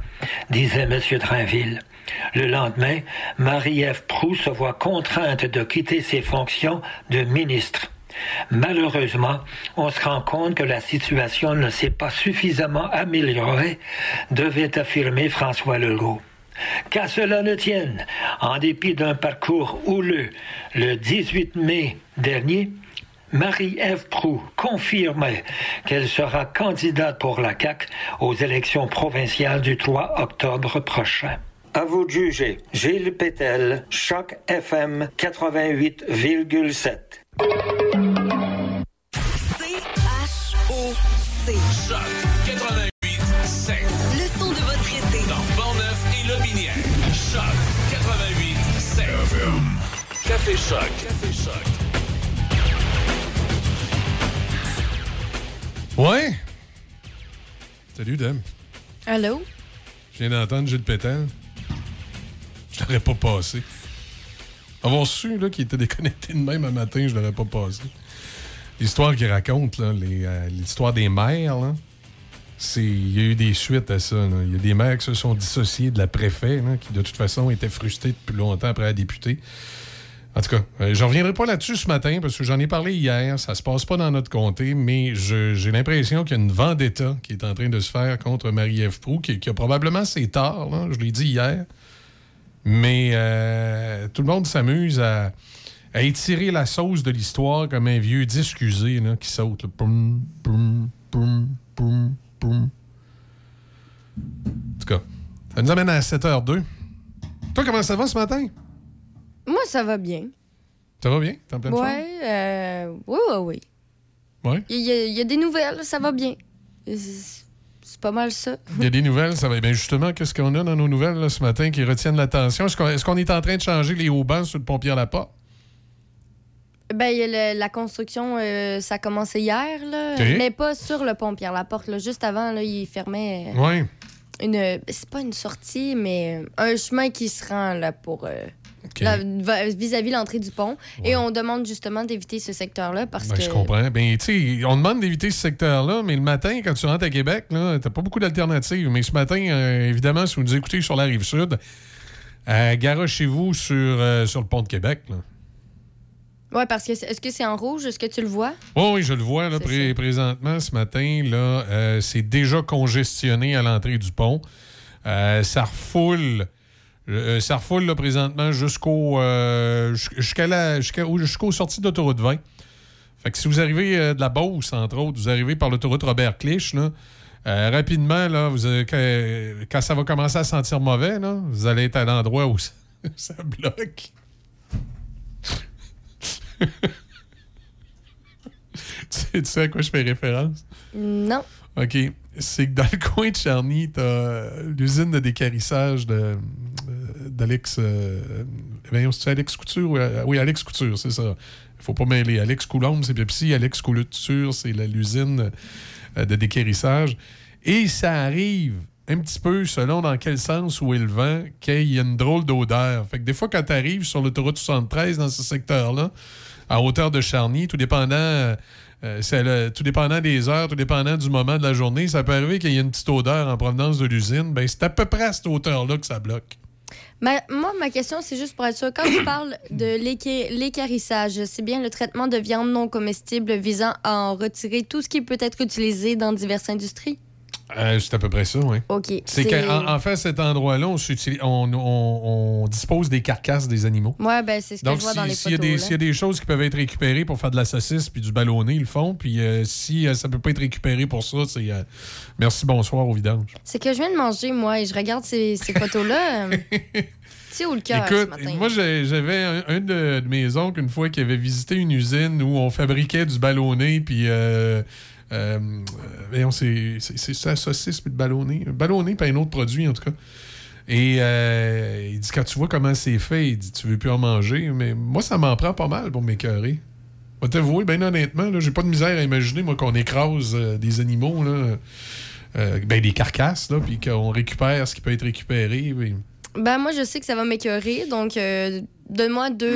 disait M. Drainville. Le lendemain, Marie-Ève Proux se voit contrainte de quitter ses fonctions de ministre. Malheureusement, on se rend compte que la situation ne s'est pas suffisamment améliorée, devait affirmer François Legault. Qu'à cela ne tienne, en dépit d'un parcours houleux, le 18 mai dernier, Marie-Ève Proux confirmait qu'elle sera candidate pour la CAQ aux élections provinciales du 3 octobre prochain. À vous de juger. Gilles Pétel, Choc FM 88,7. C-H-O-C. Choc 88 7. Le son de votre été. Dans Portneuf et Lobinière. Choc 88 7. Café Choc. Café Choc. Ouais. Salut, Dame. Allô? Je viens d'entendre Gilles Pétel. Je l'aurais pas passé. Avoir su qu'il était déconnecté de même un matin, je l'aurais pas passé. L'histoire qu'il raconte, euh, l'histoire des mères, il y a eu des suites à ça. Il y a des mères qui se sont dissociées de la préfet, là, qui de toute façon étaient frustrées depuis longtemps après la députée. En tout cas, euh, j'en reviendrai pas là-dessus ce matin parce que j'en ai parlé hier. Ça se passe pas dans notre comté, mais je- j'ai l'impression qu'il y a une vendetta qui est en train de se faire contre Marie-Ève Proux, qui, a probablement ses torts. Je l'ai dit hier. Mais euh, tout le monde s'amuse à, à étirer la sauce de l'histoire comme un vieux disque usé là, qui saute. là. Poum, poum, poum, poum, poum. En tout cas, ça nous amène à 7h02. Toi, comment ça va ce matin? Moi, ça va bien. Ça va bien? T'es en pleine Ouais, euh, oui, oui, oui. forme? Ouais? Il y, y a des nouvelles, ça va bien. C'est pas mal ça. Il y a des nouvelles, ça va bien. Justement, qu'est-ce qu'on a dans nos nouvelles là, ce matin qui retiennent l'attention? Est-ce qu'on est, en train de changer les haubans sur le pont Pierre-Laporte? Ben, il y a le- la construction, euh, ça a commencé hier, là, mais pas sur le pont Pierre-Laporte. là. Juste avant, là, il fermait euh, Oui. une. C'est pas une sortie, mais un chemin qui se rend là, pour. euh, la- va- vis-à-vis l'entrée du pont. Et on demande justement d'éviter ce secteur-là parce Ben, que. Je comprends. Ben, tu sais, on demande d'éviter ce secteur-là, mais le matin, quand tu rentres à Québec, là, t'as pas beaucoup d'alternatives. Mais ce matin, euh, évidemment, si vous nous écoutez sur la rive sud, euh, garochez-vous sur, euh, sur le pont de Québec. Là. Ouais, parce que est-ce que c'est en rouge? Est-ce que tu le vois? Oh, oui, je le vois là, pré- présentement ce matin. Là, euh, c'est déjà congestionné à l'entrée du pont. Euh, ça refoule. Euh, ça refoule là, présentement jusqu'au euh, jus- jusqu'à la- jusqu'aux sorties d'autoroute 20. Fait que si vous arrivez euh, de la Beauce, entre autres, vous arrivez par l'autoroute Robert Clich, là, rapidement, là, vous quand, ça va commencer à sentir mauvais, là, vous allez être à l'endroit où (laughs) ça, ça bloque. (laughs) tu sais à quoi je fais référence? Non. OK. C'est que dans le (laughs) coin de Charny, tu as l'usine de décarissage euh, d'Alex. Euh, voyons, c'est Alex Couture? ou- euh, Oui, Alex Couture, c'est ça. Il faut pas mêler. Alex Coulombe, c'est Pepsi. Alex Couture, c'est l'usine euh, de décarissage. Et ça arrive un petit peu, selon dans quel sens où est le vent, qu'il y a une drôle d'odeur. Fait que des fois, quand tu arrives sur l'autoroute 73 dans ce secteur-là, à hauteur de Charny, tout dépendant, euh, tout dépendant des heures, tout dépendant du moment de la journée, ça peut arriver qu'il y ait une petite odeur en provenance de l'usine. Ben, c'est à peu près à cette hauteur-là que ça bloque. Ma- moi, ma question, c'est juste pour être sûr. Quand tu parles de l'équarrissage, c'est bien le traitement de viande non comestible visant à en retirer tout ce qui peut être utilisé dans diverses industries? Euh, c'est à peu près ça, oui. OK. C'est qu'en en fait, cet endroit-là, on, on, on- on dispose des carcasses des animaux. Ouais, ben, c'est ce que Donc, je vois si- dans les photos. là. s'il y a des choses qui peuvent être récupérées pour faire de la saucisse puis du ballonné, ils le font. Puis euh, si euh, ça peut pas être récupéré pour ça, c'est euh, merci, bonsoir au vidange. C'est que je viens de manger, moi, et je regarde ces, ces photos-là. tu sais où le cœur ce Écoute, matin? moi, j'avais un, un de, de mes oncles une fois qui avait visité une usine où on fabriquait du ballonné, puis. Euh, euh, c'est ça, saucisse puis de ballonné. Ballonné, puis un autre produit, en tout cas. Et euh, il dit quand tu vois comment c'est fait, il dit tu veux plus en manger. Mais moi, ça m'en prend pas mal pour m'écœurer. Vais t'avouer, bien honnêtement, j'ai pas de misère à imaginer, moi, qu'on écrase euh, des animaux, là, euh, ben, des carcasses, là, puis qu'on récupère ce qui peut être récupéré. Ben, moi, je sais que ça va m'écœurer, donc donne-moi deux,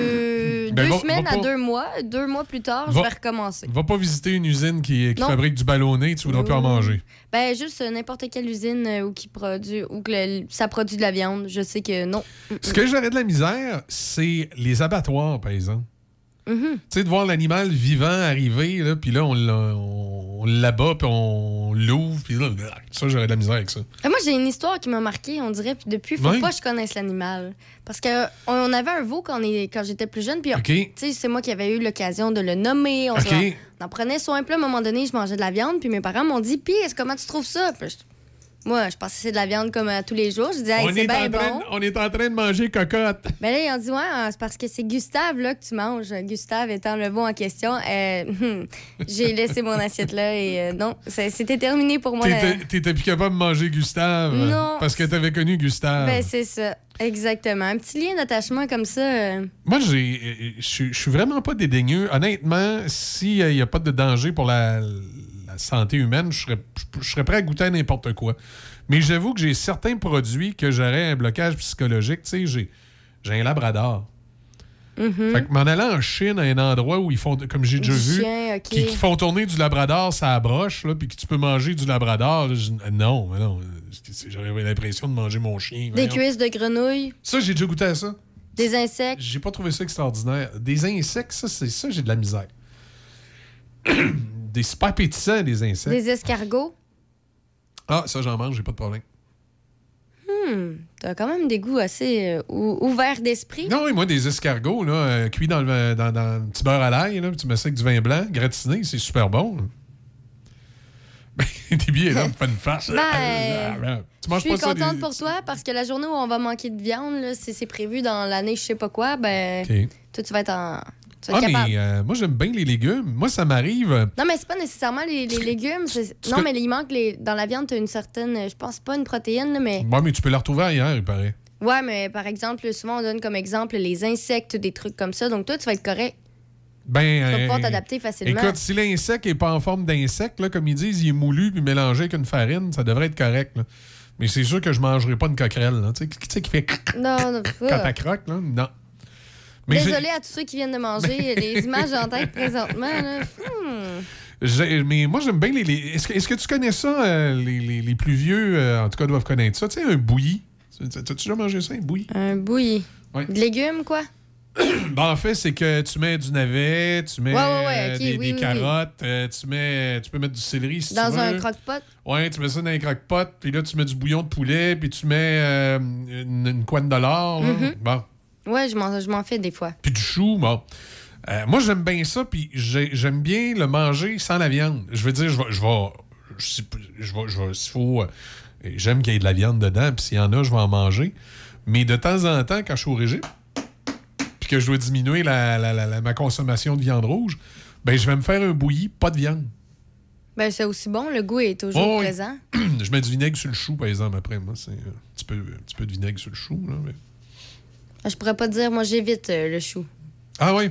Ben, deux va- semaines va à deux mois. Deux mois plus tard, Va- je vais recommencer. Va pas visiter une usine qui, fabrique du ballonné, tu voudras plus en manger. Ben, juste euh, n'importe quelle usine euh, où qui produit, ou que le- ça produit de la viande, je sais que non. Ce que j'aurais de la misère, c'est les abattoirs, par exemple. Mhm. Tu sais, de voir l'animal vivant arriver, là, puis là, on on l'abat, puis on l'ouvre, puis là, ça, j'aurais de la misère avec ça. Euh, Moi, j'ai une histoire qui m'a marqué, on dirait, puis depuis, faut pas que je connaisse l'animal. Parce que on avait un veau quand, on est- quand j'étais plus jeune, puis tu sais, c'est moi qui avais eu l'occasion de le nommer. On, en prenait soin. Puis là, à un moment donné, je mangeais de la viande, puis mes parents m'ont dit, puis comment tu trouves ça? Puis je- moi, je pensais que c'est de la viande comme euh, tous les jours. Je disais, Hey, c'est est bien train, bon. on est en train de manger cocotte. Ben là, ils ont dit, ouais, hein, c'est parce que c'est Gustave là, que tu manges. Gustave étant le veau en question. Euh, hum, j'ai laissé mon assiette là et euh, non, c'était terminé pour moi. la- T'étais t'étais plus capable de manger Gustave. Non. Parce que t'avais connu Gustave. Ben, c'est ça. Exactement. Un petit lien d'attachement comme ça. euh, Moi, j'ai, je suis- je suis vraiment pas dédaigneux. Honnêtement, s'il n'y a pas de danger pour la, la santé humaine, je serais, je- serais prêt à goûter à n'importe quoi. Mais j'avoue que j'ai certains produits que j'aurais un blocage psychologique. Tu sais, j'ai, j'ai un labrador. mhm. Fait que m'en allant en Chine, à un endroit où ils font, comme j'ai déjà vu, qui, qui font tourner du labrador, ça broche, là, puis que tu peux manger du labrador. là, je- non, mais non. J'aurais l'impression de manger mon chien. Des voyons. cuisses de grenouille, Ça, j'ai déjà goûté à ça. des insectes. J'ai pas trouvé ça extraordinaire. Des insectes, ça, c'est ça, j'ai de la misère. (clears throat) des super appétissants, des insectes. Des escargots. Ah, ça, j'en mange, j'ai pas de problème. Hmm, t'as quand même des goûts assez euh, ou- ouverts d'esprit. Non, oui, moi, des escargots, là, euh, cuits dans le, dans, dans le petit beurre à l'ail, là, puis tu mets ça avec du vin blanc, gratiné, c'est super bon. (laughs) Ben, t'es bien là, (laughs) fais une face. Ben, tu Je manges suis pas ça. contente des- pour toi parce que la journée où on va manquer de viande, là, si c'est prévu dans l'année je sais pas quoi, ben toi tu vas être en tu Ah, mais euh, moi, j'aime bien les légumes. Moi, ça m'arrive. euh, Non, mais c'est pas nécessairement les, les légumes. Non, mais il manque les... dans la viande, t'as une certaine. Je pense pas une protéine, mais. Ouais, mais tu peux la retrouver ailleurs, il paraît. Ouais, mais par exemple, souvent on donne comme exemple les insectes, des trucs comme ça. Donc toi, tu vas être correct. Ben, Tu vas euh, pouvoir t'adapter facilement. Écoute, si l'insecte n'est pas en forme d'insecte, comme ils disent, il est moulu puis mélangé avec une farine, ça devrait être correct. là. Mais c'est sûr que je ne mangerai pas une coquerelle. Tu sais, qui- tu fait Non, non. (laughs) quand croque, là? Non. Mais Désolé à tous ceux qui viennent de manger (laughs) les images en tête présentement. là. Hmm. mais moi, j'aime bien les. les- Est-ce que, tu connais ça, euh, les, les- les plus vieux, euh, en tout cas, doivent connaître ça? Tu sais, un bouilli. T'as-tu déjà mangé ça, un bouilli? Un bouilli. Ouais. De légumes, quoi? (coughs) Ben, en fait, c'est que tu mets du navet, tu mets Ouais, ouais, des, oui, des oui, carottes, euh, tu, mets, tu peux mettre du céleri si Dans tu veux. un croque-pot? Ouais, tu mets ça dans un croque-pot, puis là, tu mets du bouillon de poulet, puis tu mets euh, une, une couenne de lard. Mhm. Bon. Ouais, je m'en je m'en fais des fois. Puis du chou, bon. Euh, moi, j'aime bien ça, puis j'ai- j'aime bien le manger sans la viande. Je veux dire, je vais. Je vais. Je, je vais. Je vais s'il faut. euh, j'aime qu'il y ait de la viande dedans, puis s'il y en a, je vais en manger. Mais de temps en temps, quand je suis au régime, puis que je dois diminuer la, la- la- ma consommation de viande rouge, ben je vais me faire un bouilli, pas de viande. Ben, c'est aussi bon. Le goût est toujours Oh, présent. (clears throat) je mets du vinaigre sur le chou, par exemple, après. Moi, c'est un petit peu, un petit peu de vinaigre sur le chou. Là, mais- Je pourrais pas te dire, moi, j'évite euh, le chou. Ah oui?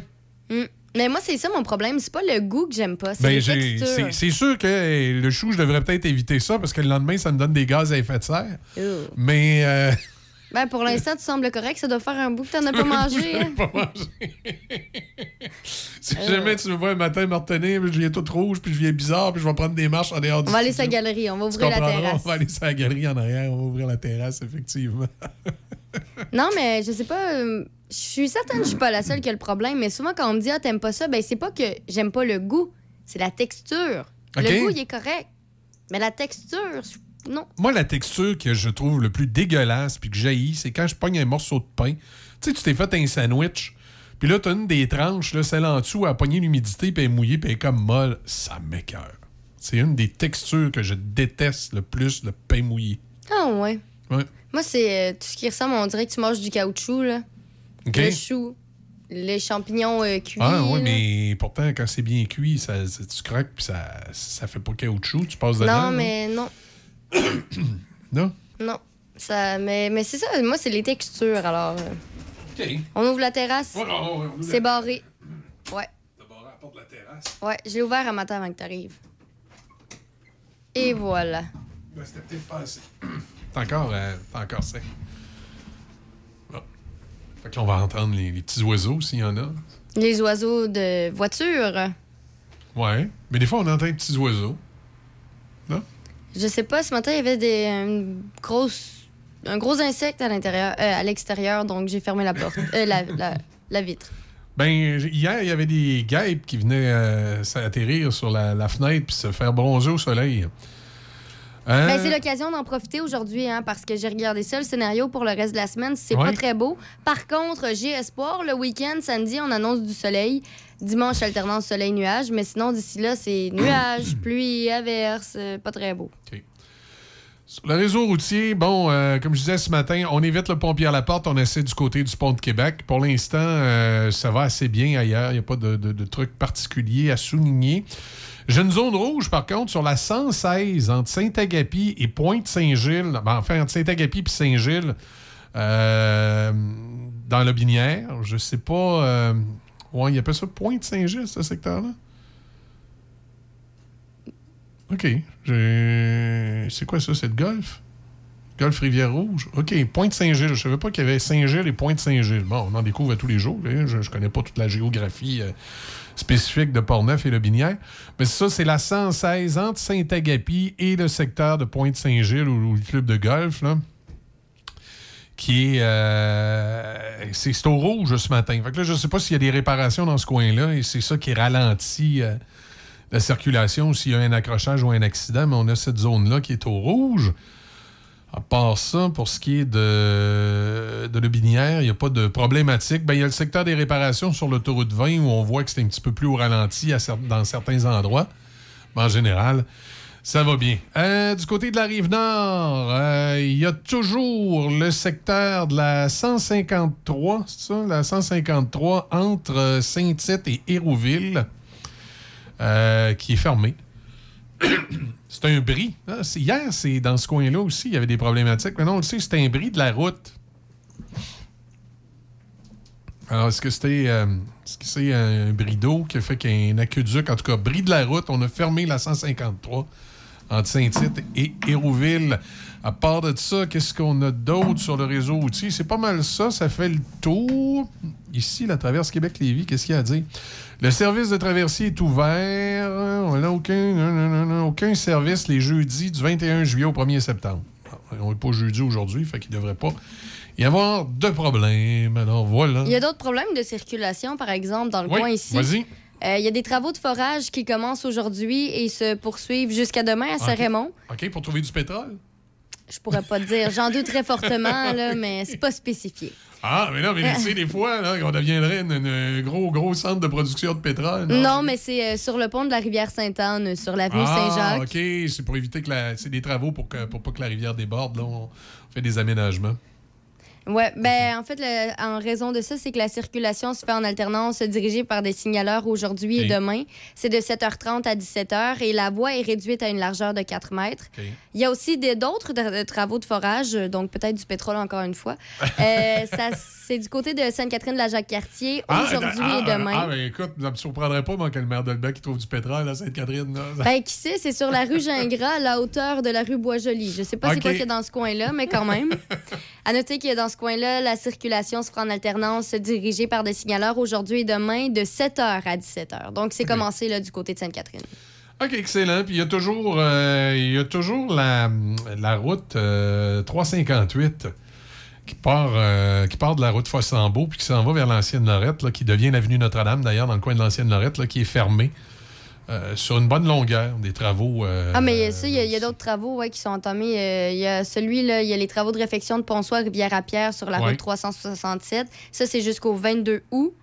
Mm. Mais moi, c'est ça mon problème. C'est pas le goût que j'aime pas, c'est Ben, j'ai- c'est c'est sûr que euh, le chou, je devrais peut-être éviter ça parce que le lendemain, ça me donne des gaz à effet de serre. Mais. euh, (laughs) Ben, pour l'instant, tu sembles correct. Ça doit faire un bout que t'en as pas (laughs) mangé. hein. pas mangé. (laughs) si jamais tu me vois un matin me retenir, je viens tout rouge, puis je viens bizarre, puis je vais prendre des marches en dehors du On va aller sur la galerie. On va ouvrir la terrasse. On va aller sur la galerie en arrière, on va ouvrir la terrasse, effectivement. (laughs) Non, mais je sais pas. euh, Je suis certaine que je suis pas la seule qui a le problème. Mais souvent, quand on me dit, ah, t'aimes pas ça, ben, c'est pas que j'aime pas le goût. C'est la texture. Le goût, il est correct. Mais la texture, je- non. Moi, la texture que je trouve le plus dégueulasse puis que j'haïs, c'est quand je pogne un morceau de pain. Tu sais, tu t'es fait un sandwich, puis là, t'as une des tranches, là, celle en dessous, à pogner l'humidité, puis elle est mouillée, puis elle est comme molle. Ça m'écœure. C'est une des textures que je déteste le plus, le pain mouillé. Ah, ouais. Ouais. Moi, c'est euh, tout ce qui ressemble, on dirait que tu manges du caoutchouc, là. Le chou, les champignons euh, cuits. Ah oui, mais pourtant, quand c'est bien cuit, ça, tu craques, puis ça, ça fait pas caoutchouc, tu passes dedans. Non, mais non. Non? Non? Ça, mais mais c'est ça, moi, c'est les textures, alors. euh, OK. On ouvre la terrasse. Ouais, ouais, c'est la- barré. Ouais. D'abord, à la porte de la terrasse. Ouais, je l'ai ouvert un matin avant que t'arrives. Et voilà. Ben, c'était peut-être pas assez. T'es encore, euh, t'es encore sec. Bon. Fait que là, on va entendre les, les petits oiseaux, s'il y en a. Les oiseaux de voiture. Ouais. Mais des fois, on entend les petits oiseaux. Je sais pas, ce matin, il y avait des une grosse, un gros insecte à l'intérieur, euh, à l'extérieur, donc j'ai fermé la porte, euh, la, la- la vitre. Ben, hier, il y avait des guêpes qui venaient euh, s'atterrir sur la, la fenêtre puis se faire bronzer au soleil. Hein? Ben, c'est l'occasion d'en profiter aujourd'hui, hein, parce que j'ai regardé ça, le scénario pour le reste de la semaine. C'est Ouais. pas très beau. Par contre, j'ai espoir. Le week-end, samedi, on annonce du soleil. Dimanche, alternance soleil-nuage. Mais sinon, d'ici là, c'est (clears throat) nuages, pluie, averse. euh, pas très beau. Sur le réseau routier, bon, euh, comme je disais ce matin, on évite le pompier à la porte, on essaie du côté du pont de Québec. Pour l'instant, euh, ça va assez bien ailleurs. Il n'y a pas de, trucs particuliers à souligner. J'ai une zone rouge, par contre, sur la 116 entre Saint-Agapi et Pointe-Saint-Gilles. Enfin, entre Saint-Agapi et Saint-Gilles, euh, dans la Binière. Je sais pas. Ouais, il appelle ça Pointe-Saint-Gilles, ce secteur-là? OK. C'est quoi ça? C'est golf? Golf Rivière-Rouge? OK. Pointe-Saint-Gilles. Je savais pas qu'il y avait Saint-Gilles et Pointe-Saint-Gilles. Bon, on en découvre tous les jours. Je, je connais pas toute la géographie euh, spécifique de Portneuf et Le Binière. Mais ça, c'est la 116 entre Saint-Agapi et le secteur de Pointe-Saint-Gilles ou le club de golf, là. Qui est. euh, c'est au rouge ce matin. Fait là, je sais pas s'il y a des réparations dans ce coin-là et c'est ça qui ralentit. euh, la circulation s'il y a un accrochage ou un accident, mais on a cette zone-là qui est au rouge. À part ça, pour ce qui est de, de Lobinière, il n'y a pas de problématique. Ben, il y a le secteur des réparations sur l'autoroute 20 où on voit que c'est un petit peu plus au ralenti dans certains endroits. Mais en général, ça va bien. Euh, du côté de la rive nord, euh, il y a toujours le secteur de la 153, c'est ça? La 153 entre euh, Saint-Tite et Hérouville qui est fermé. (coughs) c'est un bris. Ah, hier, c'est dans ce coin-là aussi, il y avait des problématiques. Mais non, on le sait, c'est un bris de la route. Alors, est-ce que c'était est-ce que c'est un bris d'eau qui a fait qu'il y a un aqueduc? En tout cas, bris de la route, on a fermé la 153 entre Saint-Tite et Hérouville. À part de ça, qu'est-ce qu'on a d'autre sur le réseau routier? C'est pas mal ça, ça fait le tour. Ici, la traverse Québec-Lévis, qu'est-ce qu'il y a à dire? Le service de traversier est ouvert. On n'a aucun, aucun service les jeudis du 21 juillet au 1er septembre. On n'est pas jeudi aujourd'hui, fait qu'il ne devrait pas y avoir de problème. Alors voilà. Il y a d'autres problèmes de circulation, par exemple, dans le Oui, coin ici. vas-y. Euh, il y a des travaux de forage qui commencent aujourd'hui et se poursuivent jusqu'à demain à. Saint-Raymond. OK, pour trouver du pétrole? Je pourrais pas te dire. J'en doute très fortement, (laughs) là, mais c'est pas spécifié. Ah, mais non, mais tu sais, des fois, là, on deviendrait un gros, gros centre de production de pétrole. Non, mais c'est euh, sur le pont de la rivière Sainte-Anne, sur l'avenue Ah, Saint-Jacques. OK, c'est pour éviter que la... C'est des travaux pour, que, pour pas que la rivière déborde. Là, on fait des aménagements. Ouais, ben en fait, le- en raison de ça, c'est que la circulation se fait en alternance dirigée par des signaleurs aujourd'hui et demain. C'est de 7h30 à 17h et la voie est réduite à une largeur de 4 mètres. Il y a aussi d'autres de travaux de forage, euh, donc peut-être du pétrole encore une fois. (laughs) Euh, ça, c'est du côté de Sainte-Catherine de la Jacques-Cartier aujourd'hui ah, et demain. Ah, ben écoute, ça me surprendrait pas, moi, que le maire Delbecq qui trouve du pétrole à Sainte-Catherine. Ben, qui sait, c'est sur la rue Gingras, à la hauteur de la rue Bois-Joli. Je sais pas c'est Ok. quoi qu'il y a dans ce coin-là, mais quand même. (laughs) À noter qu'il y a dans ce coin-là, la circulation se fera en alternance dirigée par des signaleurs aujourd'hui et demain de 7h à 17h. Donc, c'est commencé là, du côté de Sainte-Catherine. OK, excellent. Puis il y a toujours, euh, il y a toujours la, la route euh, 358 qui part, euh, qui part de la route Fossambeau puis qui s'en va vers l'ancienne Lorette, là, qui devient l'avenue Notre-Dame, d'ailleurs, dans le coin de l'ancienne Lorette, là, qui est fermée euh, sur une bonne longueur, des travaux. euh, Ah, mais il y a ça, il y a, d'autres travaux ouais, qui sont entamés. Euh, il y a celui-là, il y a les travaux de réfection de Ponsoir Rivière-à-Pierre sur la Ouais. route 367. Ça, c'est jusqu'au 22 août.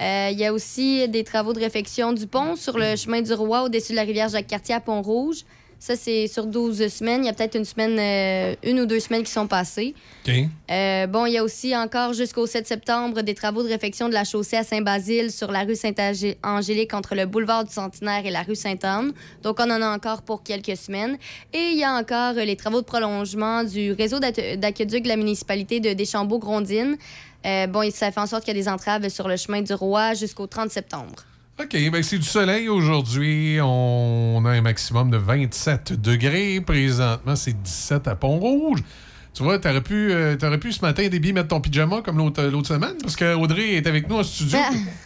Euh, il y a aussi des travaux de réfection du pont sur le chemin du Roi au-dessus de la rivière Jacques-Cartier à Pont-Rouge. Ça, c'est sur 12 semaines. Il y a peut-être une semaine, euh, une ou deux semaines qui sont passées. OK. Euh, bon, il y a aussi encore jusqu'au 7 septembre des travaux de réfection de la chaussée à Saint-Basile sur la rue Saint-Angélique entre le boulevard du Centenaire et la rue Sainte-Anne. Donc, on en a encore pour quelques semaines. Et il y a encore euh, les travaux de prolongement du réseau d'aque- d'aqueduc de la municipalité de Deschambault-Grondines. Euh, bon, ça fait en sorte qu'il y a des entraves sur le chemin du Roi jusqu'au 30 septembre. OK, ben c'est du soleil aujourd'hui. On a un maximum de 27 degrés. Présentement, c'est 17 à Pont-Rouge. Tu vois, t'aurais pu, euh, t'aurais pu ce matin, Déby, mettre ton pyjama comme l'autre l'autre semaine, parce qu'Audrey est avec nous en studio.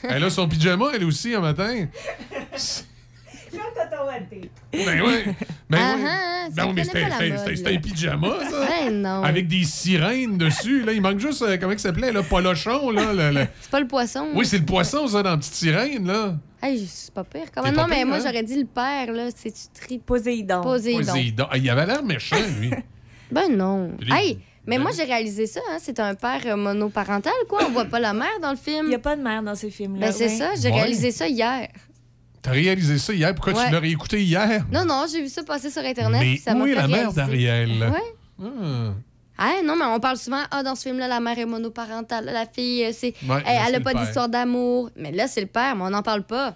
elle a son pyjama, elle aussi, un matin. (laughs) Ben oui. Ben Ah, oui. ah, ça Ben mais c'était un pyjama, (laughs) ça. Ben non. Avec des sirènes dessus. Là, il manque juste, euh, comment il s'appelait, là, Polochon, là. le- le- (laughs) C'est pas le poisson. Oui, c'est le poisson, ça, dans la petite sirène, là. Hey, c'est pas pire. Quand C'est même. pas Non, mais pire, moi, hein? j'aurais dit le père, là. C'est-tu tri... Poséidon. Poséidon. Poséidon. Ah, il avait l'air méchant, lui. (laughs) Ben non. Hey, mais moi, j'ai réalisé ça. Hein? C'est un père euh, monoparental, quoi. On voit pas la mère dans le film. Il n'y a pas de mère dans ce film-là. Ben, c'est ouais. ça. J'ai Ouais. réalisé ça hier. T'as réalisé ça hier? Pourquoi Ouais. tu l'as réécouté hier? Non, non, j'ai vu ça passer sur Internet. Mais ça où est la mère d'Ariel? Ouais. Ah. Ah non, mais on parle souvent, ah, dans ce film-là, la mère est monoparentale. La fille, euh, c'est. Ouais, elle là, c'est elle a le pas père. d'histoire d'amour. Mais là, c'est le père, mais on n'en parle pas.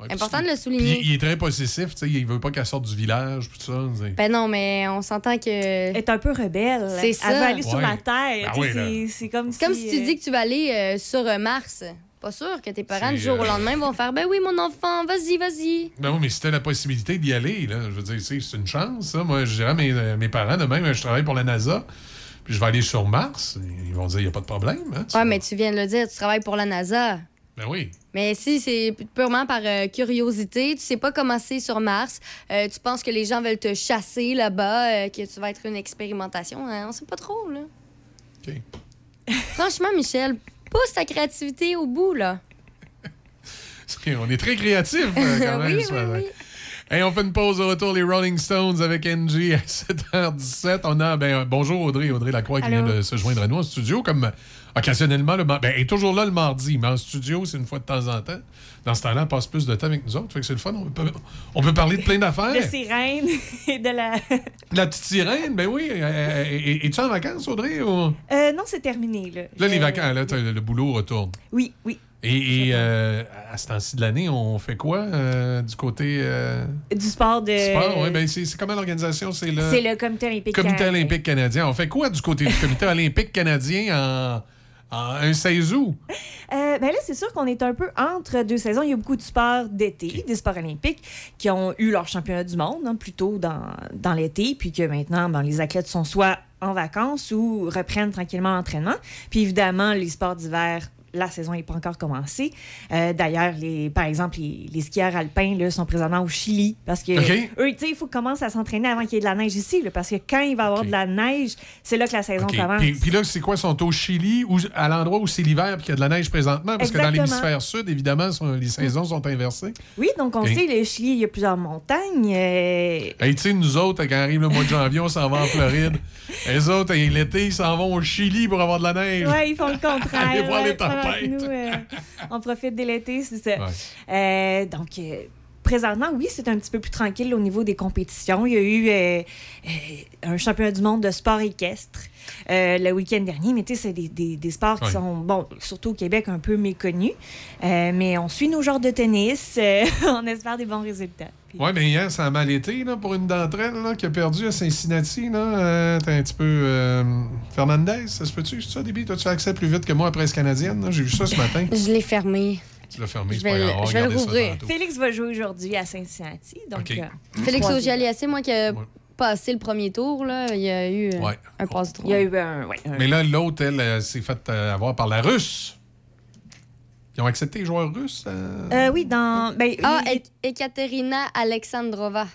Ouais, Important de le souligner. Il est très possessif, tu sais, il veut pas qu'elle sorte du village, tout ça. Ben non, mais on s'entend que. Elle est un peu rebelle. C'est Elle ça. veut aller sur la Terre. Ben oui, c'est- c'est comme C'est comme si tu euh, dis que tu vas aller euh, sur euh, Mars. Pas sûr que tes parents, du jour au euh, lendemain, vont faire Ben oui, mon enfant, vas-y, vas-y. Ben oui, mais si t'as la possibilité d'y aller, là, je veux dire, c'est une chance, ça. Moi, je dirais à mes, euh, mes parents, de même, je travaille pour la NASA, puis je vais aller sur Mars. Ils vont dire, il n'y a pas de problème. Hein, Ouais, mais tu viens de le dire, tu travailles pour la NASA. Ben oui. Mais si c'est purement par euh, curiosité, tu sais pas comment c'est sur Mars, euh, tu penses que les gens veulent te chasser là-bas, euh, que tu vas être une expérimentation, hein, on sait pas trop, là. OK. Franchement, Michel, pousse ta créativité au bout, là. (laughs) On est très créatifs, euh, quand (laughs) même, Oui, ce oui, matin. oui. Hey, on fait une pause au retour, les Rolling Stones avec NG à (laughs) 7h17. On a, ben, bonjour Audrey, Audrey Lacroix qui vient de se joindre à nous en studio, comme occasionnellement, le, ben, elle est toujours là le mardi, mais en studio, c'est une fois de temps en temps. Dans ce temps-là, passe plus de temps avec nous autres, fait que c'est le fun. On peut, on peut parler de plein d'affaires. de sirène (laughs) et de la. (laughs) La petite sirène, ben oui. euh, euh, es- Es-tu en vacances, Audrey? Ou... Euh, non, c'est terminé. Là, Là, les vacances, là, le boulot retourne. Oui, oui. Et, et, euh, à ce temps-ci de l'année, on fait quoi euh, du côté euh, Du sport de. sport? Ouais, ben, c'est comment l'organisation? C'est le, C'est le comité olympique. Comité canadien. olympique canadien. On fait quoi du côté du comité (laughs) olympique canadien en, en un 16 août? Euh, ben là, c'est sûr qu'on est un peu entre deux saisons. Il y a beaucoup de sports d'été, des sports olympiques, qui ont eu leur championnat du monde hein, plus tôt dans, dans l'été, puis que maintenant, ben, les athlètes sont soit en vacances ou reprennent tranquillement l'entraînement. Puis évidemment, les sports d'hiver, la saison n'est pas encore commencée. Euh, D'ailleurs, par exemple, les, les skieurs alpins là, sont présentement au Chili parce que OK. eux, tu sais, il faut qu'ils commencent à s'entraîner avant qu'il y ait de la neige ici, là, parce que quand il va y avoir de la neige, c'est là que la saison OK. commence. Puis, puis là, c'est quoi? Ils sont au Chili ou à l'endroit où c'est l'hiver et qu'il y a de la neige présentement? Parce que dans l'hémisphère sud, évidemment, sont- les saisons sont inversées. Oui, donc on sait, le Chili, il y a plusieurs montagnes. euh, Hey, tu sais, nous autres, quand arrive le mois de janvier, on s'en va en Floride. (laughs) Les autres, l'été, ils s'en vont au Chili pour avoir de la neige. Ouais, ils font le contraire. (laughs) Allez voir ouais, les pendant Nous, euh, on profite de l'été, c'est ça. Ouais. Euh, donc, euh, présentement, oui, c'est un petit peu plus tranquille au niveau des compétitions. Il y a eu euh, euh, un championnat du monde de sport équestre euh, le week-end dernier, mais tu sais, c'est des, des- des sports qui sont, bon, surtout au Québec, un peu méconnus. Euh, mais on suit nos genres de tennis. euh, (laughs) on espère des bons résultats. Oui, mais hier, ça a mal été là, pour une d'entre elles là, qui a perdu à Cincinnati. Là. Euh, T'es un petit peu. euh, Fernandez, ça se peut-tu? C'est ça, Déby? T'as-tu accès plus vite que moi à presse canadienne? J'ai vu ça ce matin. Je l'ai fermé. Tu l'as fermé, Je c'est vais pas grave. je vais le rouvrir. Félix va jouer aujourd'hui à Cincinnati. Donc, OK. euh, Félix. Auger-Aliassé, moi qui a passé le premier tour, là, il y a eu euh, Ouais. un passe droit. Il y a eu un. ouais, un- Mais là, l'autre, elle, euh, s'est faite euh, avoir par la Russe. Ils ont accepté les joueurs russes? euh, Euh, oui, dans. Ben, Ah, il- Ekaterina Alexandrova.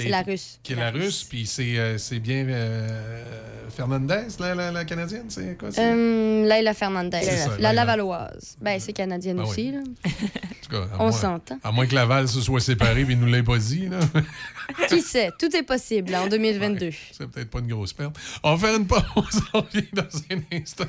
C'est est- la russe. Qui est la russe, puis c'est euh, c'est bien euh, Fernandez, la, la, la canadienne, c'est quoi? c'est- Euh, Laila Fernandez. C'est ça, la Laila. Lavalloise. Ben, c'est canadienne Ah oui. aussi, là. En tout cas, (laughs) On moins- s'entend. À moins que Laval se soit séparé il nous l'ait pas dit. Là. (laughs) Qui sait? Tout est possible en 2022. C'est peut-être pas une grosse perte. On va faire une pause. (laughs) On revient dans un instant.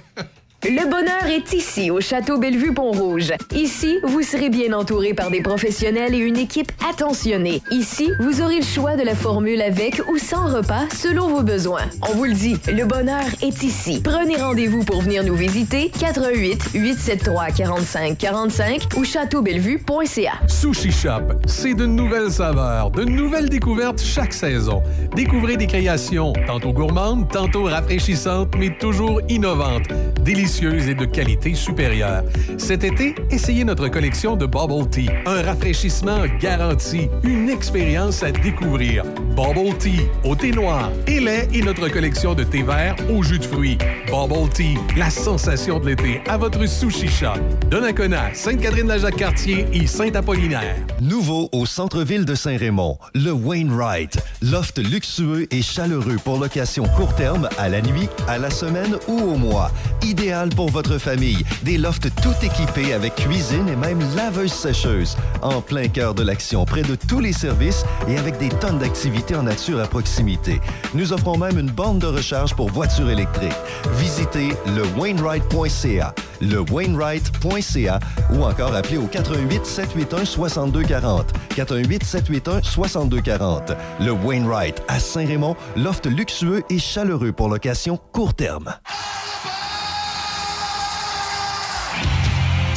Le bonheur est ici, au Château Bellevue-Pont-Rouge. Ici, vous serez bien entouré par des professionnels et une équipe attentionnée. Ici, vous aurez le choix de la formule avec ou sans repas selon vos besoins. On vous le dit, le bonheur est ici. Prenez rendez-vous pour venir nous visiter 88 873 45 45 ou châteaubellevue.ca. Sushi Shop, c'est de nouvelles saveurs, de nouvelles découvertes chaque saison. Découvrez des créations tantôt gourmandes, tantôt rafraîchissantes, mais toujours innovantes, délicieuses et de qualité supérieure. Cet été, essayez notre collection de Bubble Tea, un rafraîchissement garanti, une expérience à découvrir. Bubble Tea, au thé noir et lait et notre collection de thé vert au jus de fruits. Bubble Tea, la sensation de l'été à votre Sushi Shop. Donnacona, Sainte-Catherine-la-Jacques-Cartier et Saint-Apollinaire. Nouveau au centre-ville de Saint-Raymond, le Wainwright. Loft luxueux et chaleureux pour location court terme, à la nuit, à la semaine ou au mois. Idéal pour votre famille. Des lofts tout équipés avec cuisine et même laveuse-sécheuse. En plein cœur de l'action, près de tous les services et avec des tonnes d'activités en nature à proximité. Nous offrons même une borne de recharge pour voitures électriques. Visitez le Wainwright.ca, le Wainwright.ca ou encore appelez au 88 781 6240. 88 781 6240. Le Wainwright à Saint-Raymond, loft luxueux et chaleureux pour location court terme.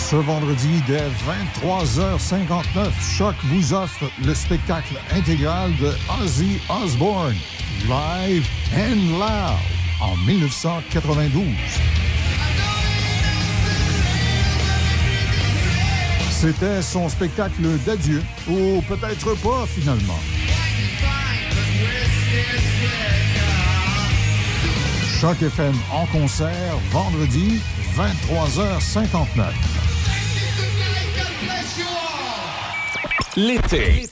Ce vendredi, dès 23h59, Choc vous offre le spectacle intégral de Ozzy Osbourne, Live and Loud, en 1992. C'était son spectacle d'adieu, ou peut-être pas finalement. Choc FM en concert, vendredi, 23h59. L'été.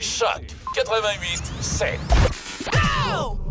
Choc 88 7. Angie,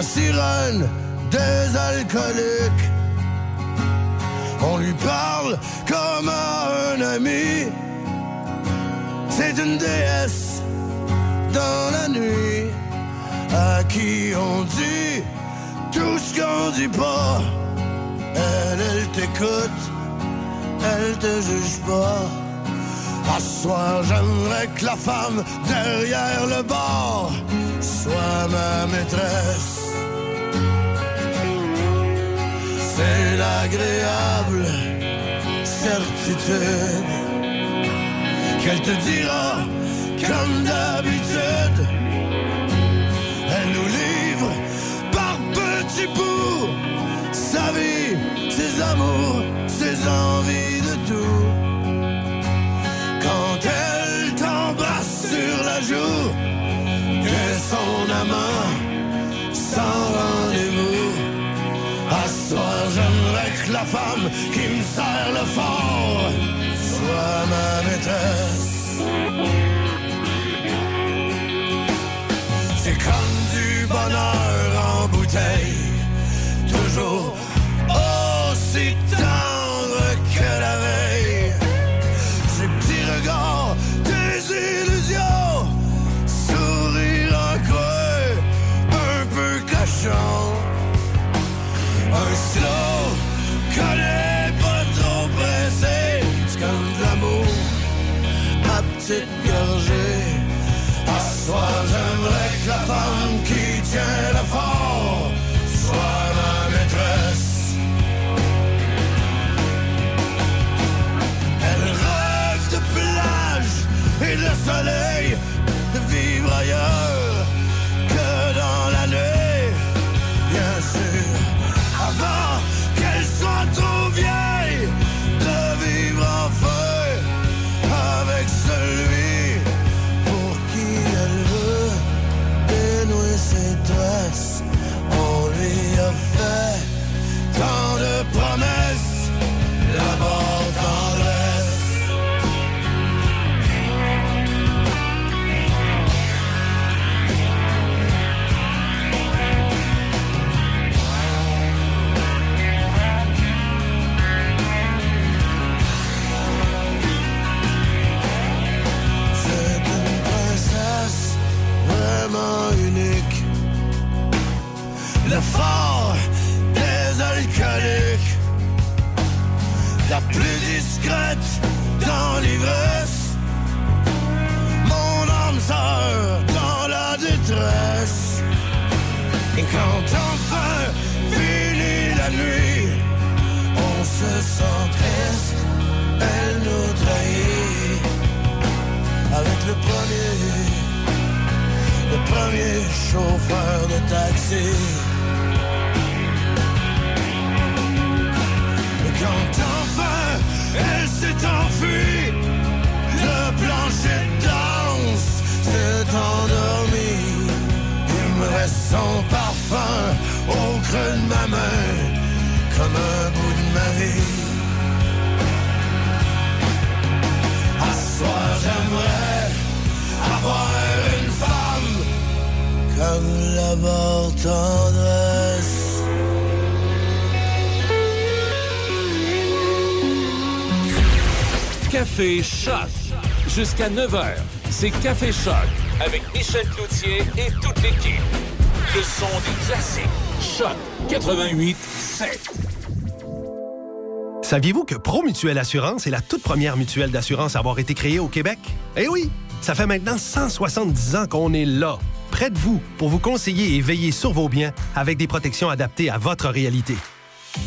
la sirène des alcooliques. On lui parle comme à un ami. C'est une déesse dans la nuit à qui on dit tout ce qu'on dit pas. Elle, elle t'écoute, elle te juge pas. À soir, j'aimerais que la femme derrière le qu'elle te dira comme d'habitude. Elle nous livre par petits bouts sa vie, ses amours, ses envies de tout. La femme qui me serre le fort soit ma maîtresse. C'est comme du bonheur en bouteille, toujours le premier chauffeur de taxi. Quand enfin elle s'est enfuie, le plancher de danse s'est endormi. Il me reste son parfum au creux de ma main, comme la mort tendresse. Café Choc. Jusqu'à 9h, c'est Café Choc avec Michel Cloutier et toute l'équipe. Le son des classiques. Choc 88 7. Saviez-vous que Promutuelle Assurance est la toute première mutuelle d'assurance à avoir été créée au Québec? Eh oui! Ça fait maintenant 170 ans qu'on est là, près de vous, pour vous conseiller et veiller sur vos biens avec des protections adaptées à votre réalité.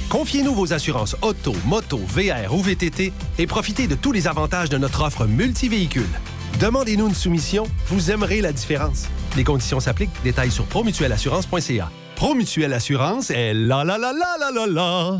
Confiez-nous vos assurances auto, moto, VR ou VTT et profitez de tous les avantages de notre offre multivéhicule. Demandez-nous une soumission, vous aimerez la différence. Les conditions s'appliquent. Détails sur promutuelleassurance.ca. Promutuelle Assurance est la la la la la la la.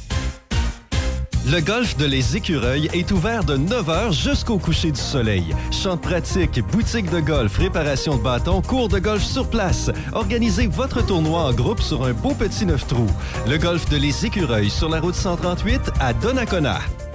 Le golf de Les Écureuils est ouvert de 9h jusqu'au coucher du soleil. Champs pratique, boutique de golf, réparation de bâtons, cours de golf sur place. Organisez votre tournoi en groupe sur un beau petit neuf trous. Le golf de Les Écureuils sur la route 138 à Donnacona.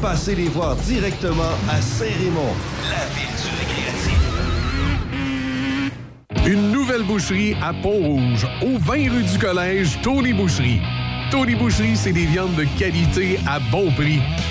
Passez les voir directement à Saint-Raymond, la ville du récréatif. Une nouvelle boucherie à Pont-Rouge, au 20 rue du Collège, Tony Boucherie. Tony Boucherie, c'est des viandes de qualité à bon prix.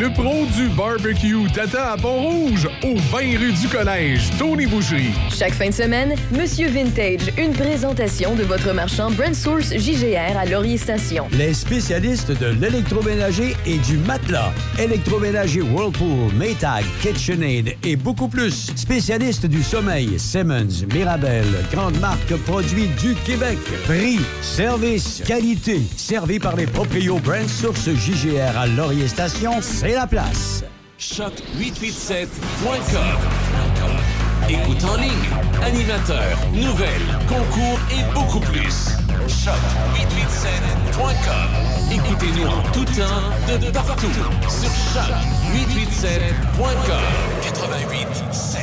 Le pro du barbecue Tata à Pont-Rouge, au 20 rue du Collège, Tony Boucherie. Chaque fin de semaine, Monsieur Vintage, une présentation de votre marchand Brand Source JGR à Laurier Station. Les spécialistes de l'électroménager et du matelas. Électroménager Whirlpool, Maytag, KitchenAid et beaucoup plus. Spécialistes du sommeil, Simmons, Mirabel, grande marque produits du Québec. Prix, service, qualité. Servi par les proprios Brand Source JGR à Laurier Station, c'est la place. Choc887.com. Écoute en ligne, animateur, nouvelles, concours et beaucoup plus. Choc887.com. Écoutez-nous en tout temps, de partout, sur choc887.com. 88.7.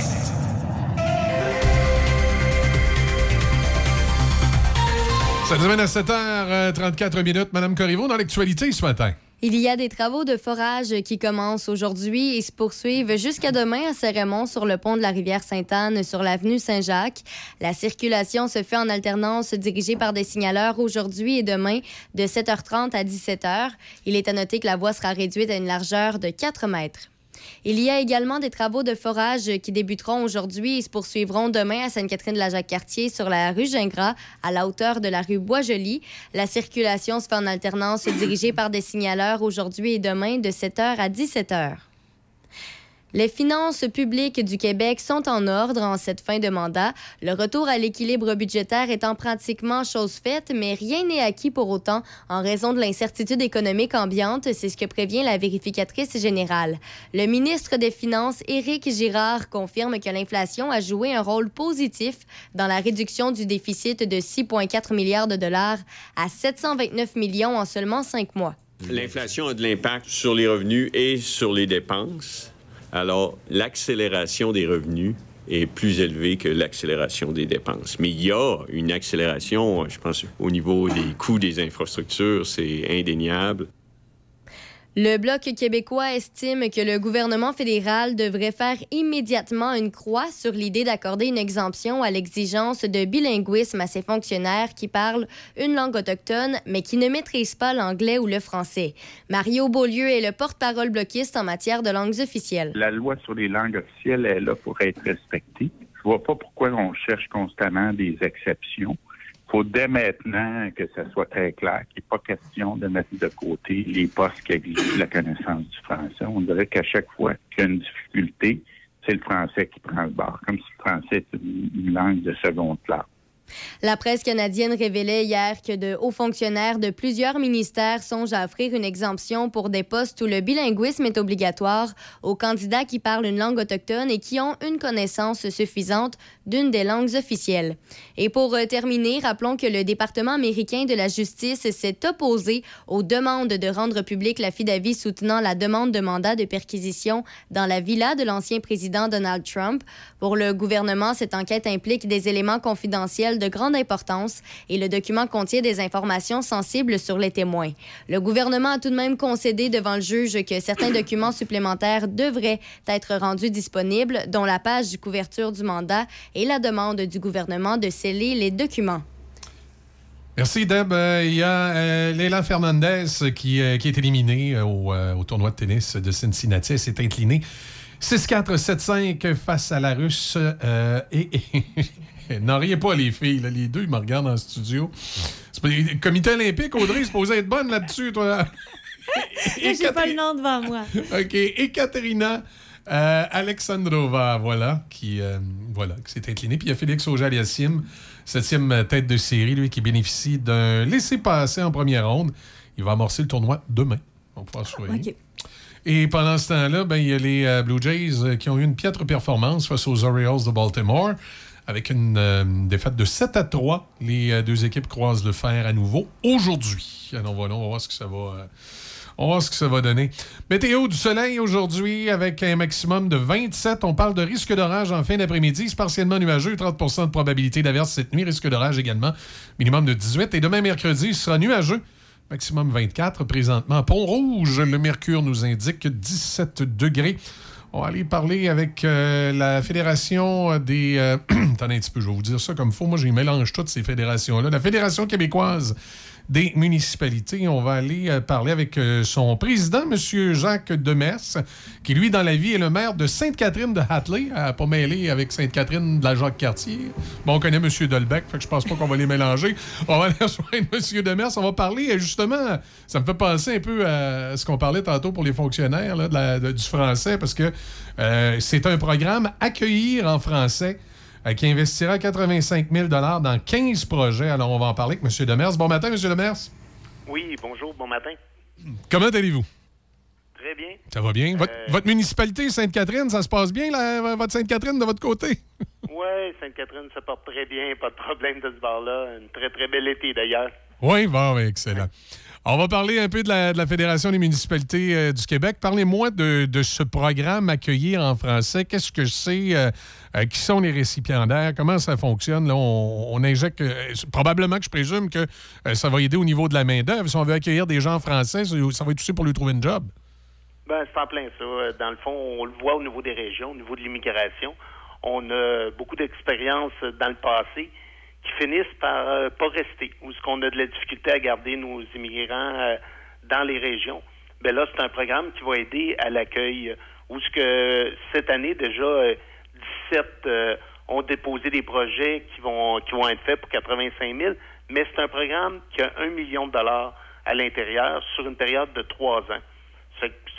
Ça nous amène à 7h34 minutes. Madame Corriveau, dans l'actualité ce matin. Il y a des travaux de forage qui commencent aujourd'hui et se poursuivent jusqu'à demain à Saint-Raymond sur le pont de la rivière Sainte-Anne sur l'avenue Saint-Jacques. La circulation se fait en alternance dirigée par des signaleurs aujourd'hui et demain de 7h30 à 17h. Il est à noter que la voie sera réduite à une largeur de 4 mètres. Il y a également des travaux de forage qui débuteront aujourd'hui et se poursuivront demain à Sainte-Catherine-de-la-Jacques-Cartier sur la rue Gingras, à la hauteur de la rue Boisjoli. La circulation se fait en alternance dirigée par des signaleurs aujourd'hui et demain de 7h à 17h. Les finances publiques du Québec sont en ordre en cette fin de mandat. Le retour à l'équilibre budgétaire étant pratiquement chose faite, mais rien n'est acquis pour autant en raison de l'incertitude économique ambiante, c'est ce que prévient la vérificatrice générale. Le ministre des Finances, Éric Girard, confirme que l'inflation a joué un rôle positif dans la réduction du déficit de 6,4 milliards de dollars à 729 millions en seulement cinq mois. L'inflation a de l'impact sur les revenus et sur les dépenses. Alors, l'accélération des revenus est plus élevée que l'accélération des dépenses. Mais il y a une accélération, je pense, au niveau des coûts des infrastructures, c'est indéniable. Le Bloc québécois estime que le gouvernement fédéral devrait faire immédiatement une croix sur l'idée d'accorder une exemption à l'exigence de bilinguisme à ses fonctionnaires qui parlent une langue autochtone mais qui ne maîtrisent pas l'anglais ou le français. Mario Beaulieu est le porte-parole bloquiste en matière de langues officielles. La loi sur les langues officielles est là pour être respectée. Je vois pas pourquoi on cherche constamment des exceptions. Faut dès maintenant que ça soit très clair qu'il n'est pas question de mettre de côté les postes qui exigent la connaissance du français. On dirait qu'à chaque fois qu'il y a une difficulté, c'est le français qui prend le bord, comme si le français était une langue de seconde classe. La presse canadienne révélait hier que de hauts fonctionnaires de plusieurs ministères songent à offrir une exemption pour des postes où le bilinguisme est obligatoire aux candidats qui parlent une langue autochtone et qui ont une connaissance suffisante d'une des langues officielles. Et pour euh, terminer, rappelons que le département américain de la justice s'est opposé aux demandes de rendre public l'affidavit soutenant la demande de mandat de perquisition dans la villa de l'ancien président Donald Trump. Pour le gouvernement, cette enquête implique des éléments confidentiels de grande importance et le document contient des informations sensibles sur les témoins. Le gouvernement a tout de même concédé devant le juge que certains documents supplémentaires devraient être rendus disponibles, dont la page de couverture du mandat et la demande du gouvernement de sceller les documents. Merci, Deb. Euh, Il y a euh, Leila Fernandez qui, euh, qui est éliminée au, tournoi de tennis de Cincinnati. Elle s'est inclinée 6-4, 7-5 face à la Russe. et- (laughs) N'en riez pas, les filles. là. Les deux, ils me regardent en studio. C'est pas- Le comité olympique, Audrey, est supposé être bonne là-dessus, toi. (laughs) J'ai pas le nom devant moi. OK. Et Katerina euh, Alexandrova, voilà, qui, euh, voilà, qui s'est inclinée. Puis il y a Félix Auger-Aliassime, septième euh, tête de série, lui, qui bénéficie d'un laissez-passer en première ronde. Il va amorcer le tournoi demain. On va pouvoir se souhaiter. OK. Et pendant ce temps-là, ben, il y a les euh, Blue Jays qui ont eu une piètre performance face aux Orioles de Baltimore. Avec une euh, défaite de 7 à 3, les euh, deux équipes croisent le fer à nouveau aujourd'hui. Voilà, on va voir ce que ça va, euh, on va voir ce que ça va donner. Météo du soleil aujourd'hui avec un maximum de 27. On parle de risque d'orage en fin d'après-midi. C'est partiellement nuageux, 30% de probabilité d'averse cette nuit. Risque d'orage également, minimum de 18. Et demain mercredi, ce sera nuageux. Maximum 24. Présentement, Pont-Rouge, le mercure nous indique 17 degrés. On va aller parler avec euh, la Fédération des... euh, (clears throat) Attendez un petit peu, je vais vous dire ça comme faut. Moi, j'ai mélange toutes ces fédérations-là. La Fédération québécoise des municipalités. On va aller euh, parler avec euh, son président, M. Jacques Demers, qui, lui, dans la vie, est le maire de Sainte-Catherine de Hatley, à pas mêler avec Sainte-Catherine de la Jacques-Cartier. Bon, on connaît M. Dolbec, fait que je pense pas qu'on va les mélanger. On va aller (laughs) rejoindre M. Demers. On va parler, euh, justement, ça me fait penser un peu à ce qu'on parlait tantôt pour les fonctionnaires du français, parce que c'est un programme Accueillir en français qui investira 85 000 dans 15 projets. Alors, on va en parler avec M. Demers. Bon matin, M. Demers. Oui, bonjour, bon matin. Comment allez-vous? Très bien. Ça va bien? Votre, Euh, votre municipalité, Sainte-Catherine, ça se passe bien, la- votre Sainte-Catherine, de votre côté? (laughs) Oui, Sainte-Catherine se porte très bien, pas de problème de ce bord-là. Un très, très bel été d'ailleurs. Oui, bon, excellent. On va parler un peu de la, de la Fédération des municipalités euh, du Québec. Parlez-moi de, ce programme Accueillir en français. Qu'est-ce que c'est? euh, euh, qui sont les récipiendaires? Comment ça fonctionne? Là, on, injecte... probablement que je présume que ça va aider au niveau de la main-d'œuvre. Si on veut accueillir des gens français, ça, va être aussi pour lui trouver une job. Ben, c'est en plein ça. Dans le fond, on le voit au niveau des régions, au niveau de l'immigration. On a beaucoup d'expériences dans le passé finissent par euh, pas rester, ou ce qu'on a de la difficulté à garder nos immigrants euh, dans les régions. Ben là, c'est un programme qui va aider à l'accueil, où ce que cette année déjà euh, 17 euh, ont déposé des projets qui vont qui vont être faits pour 85 000, mais c'est un programme qui a un million de dollars à l'intérieur sur une période de trois ans.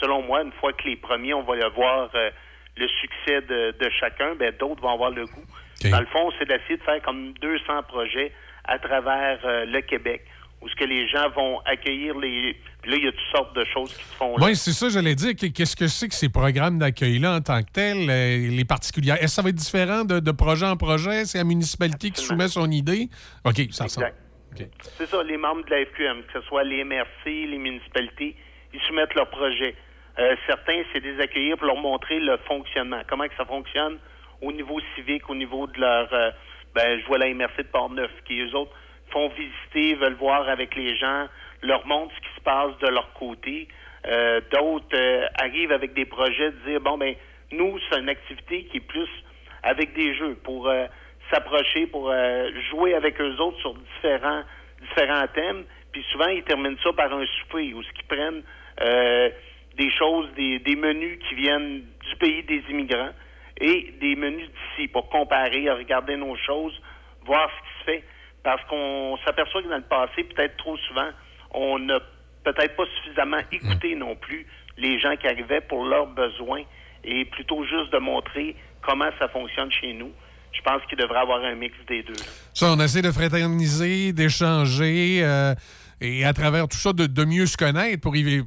Selon moi, une fois que les premiers, on va euh, le succès de, de chacun, ben, d'autres vont avoir le goût. Dans le fond, c'est d'essayer de faire comme 200 projets à travers euh, le Québec, où ce que les gens vont accueillir les... Puis là, il y a toutes sortes de choses qui se font là. Oui, c'est ça, j'allais dire. Qu'est- Qu'est-ce que c'est que ces programmes d'accueil-là en tant que tels, euh, les particuliers? Est-ce que ça va être différent de, de projet en projet? C'est la municipalité qui soumet son idée? OK, ça ressemble. C'est ça, les membres de la FQM, que ce soit les MRC, les municipalités, ils soumettent leurs projets. Euh, certains, c'est des accueillir pour leur montrer le fonctionnement, comment que ça fonctionne? Au niveau civique, au niveau de leur... euh, ben, je vois la MRC de Port-Neuf, qui, eux autres, font visiter, veulent voir avec les gens, leur montrent ce qui se passe de leur côté. Euh, D'autres euh, arrivent avec des projets de dire, bon, ben, nous, c'est une activité qui est plus avec des jeux pour euh, s'approcher, pour euh, jouer avec eux autres sur différents, différents thèmes. Puis souvent, ils terminent ça par un souper où ce qu'ils prennent des choses, des, des menus qui viennent du pays des immigrants et des menus d'ici pour comparer, regarder nos choses, voir ce qui se fait. Parce qu'on s'aperçoit que dans le passé, peut-être trop souvent, on n'a peut-être pas suffisamment écouté non plus les gens qui arrivaient pour leurs besoins et plutôt juste de montrer comment ça fonctionne chez nous. je pense qu'il devrait avoir un mix des deux. Ça, on essaie de fraterniser, d'échanger, euh, et à travers tout ça, de, de mieux se connaître pour y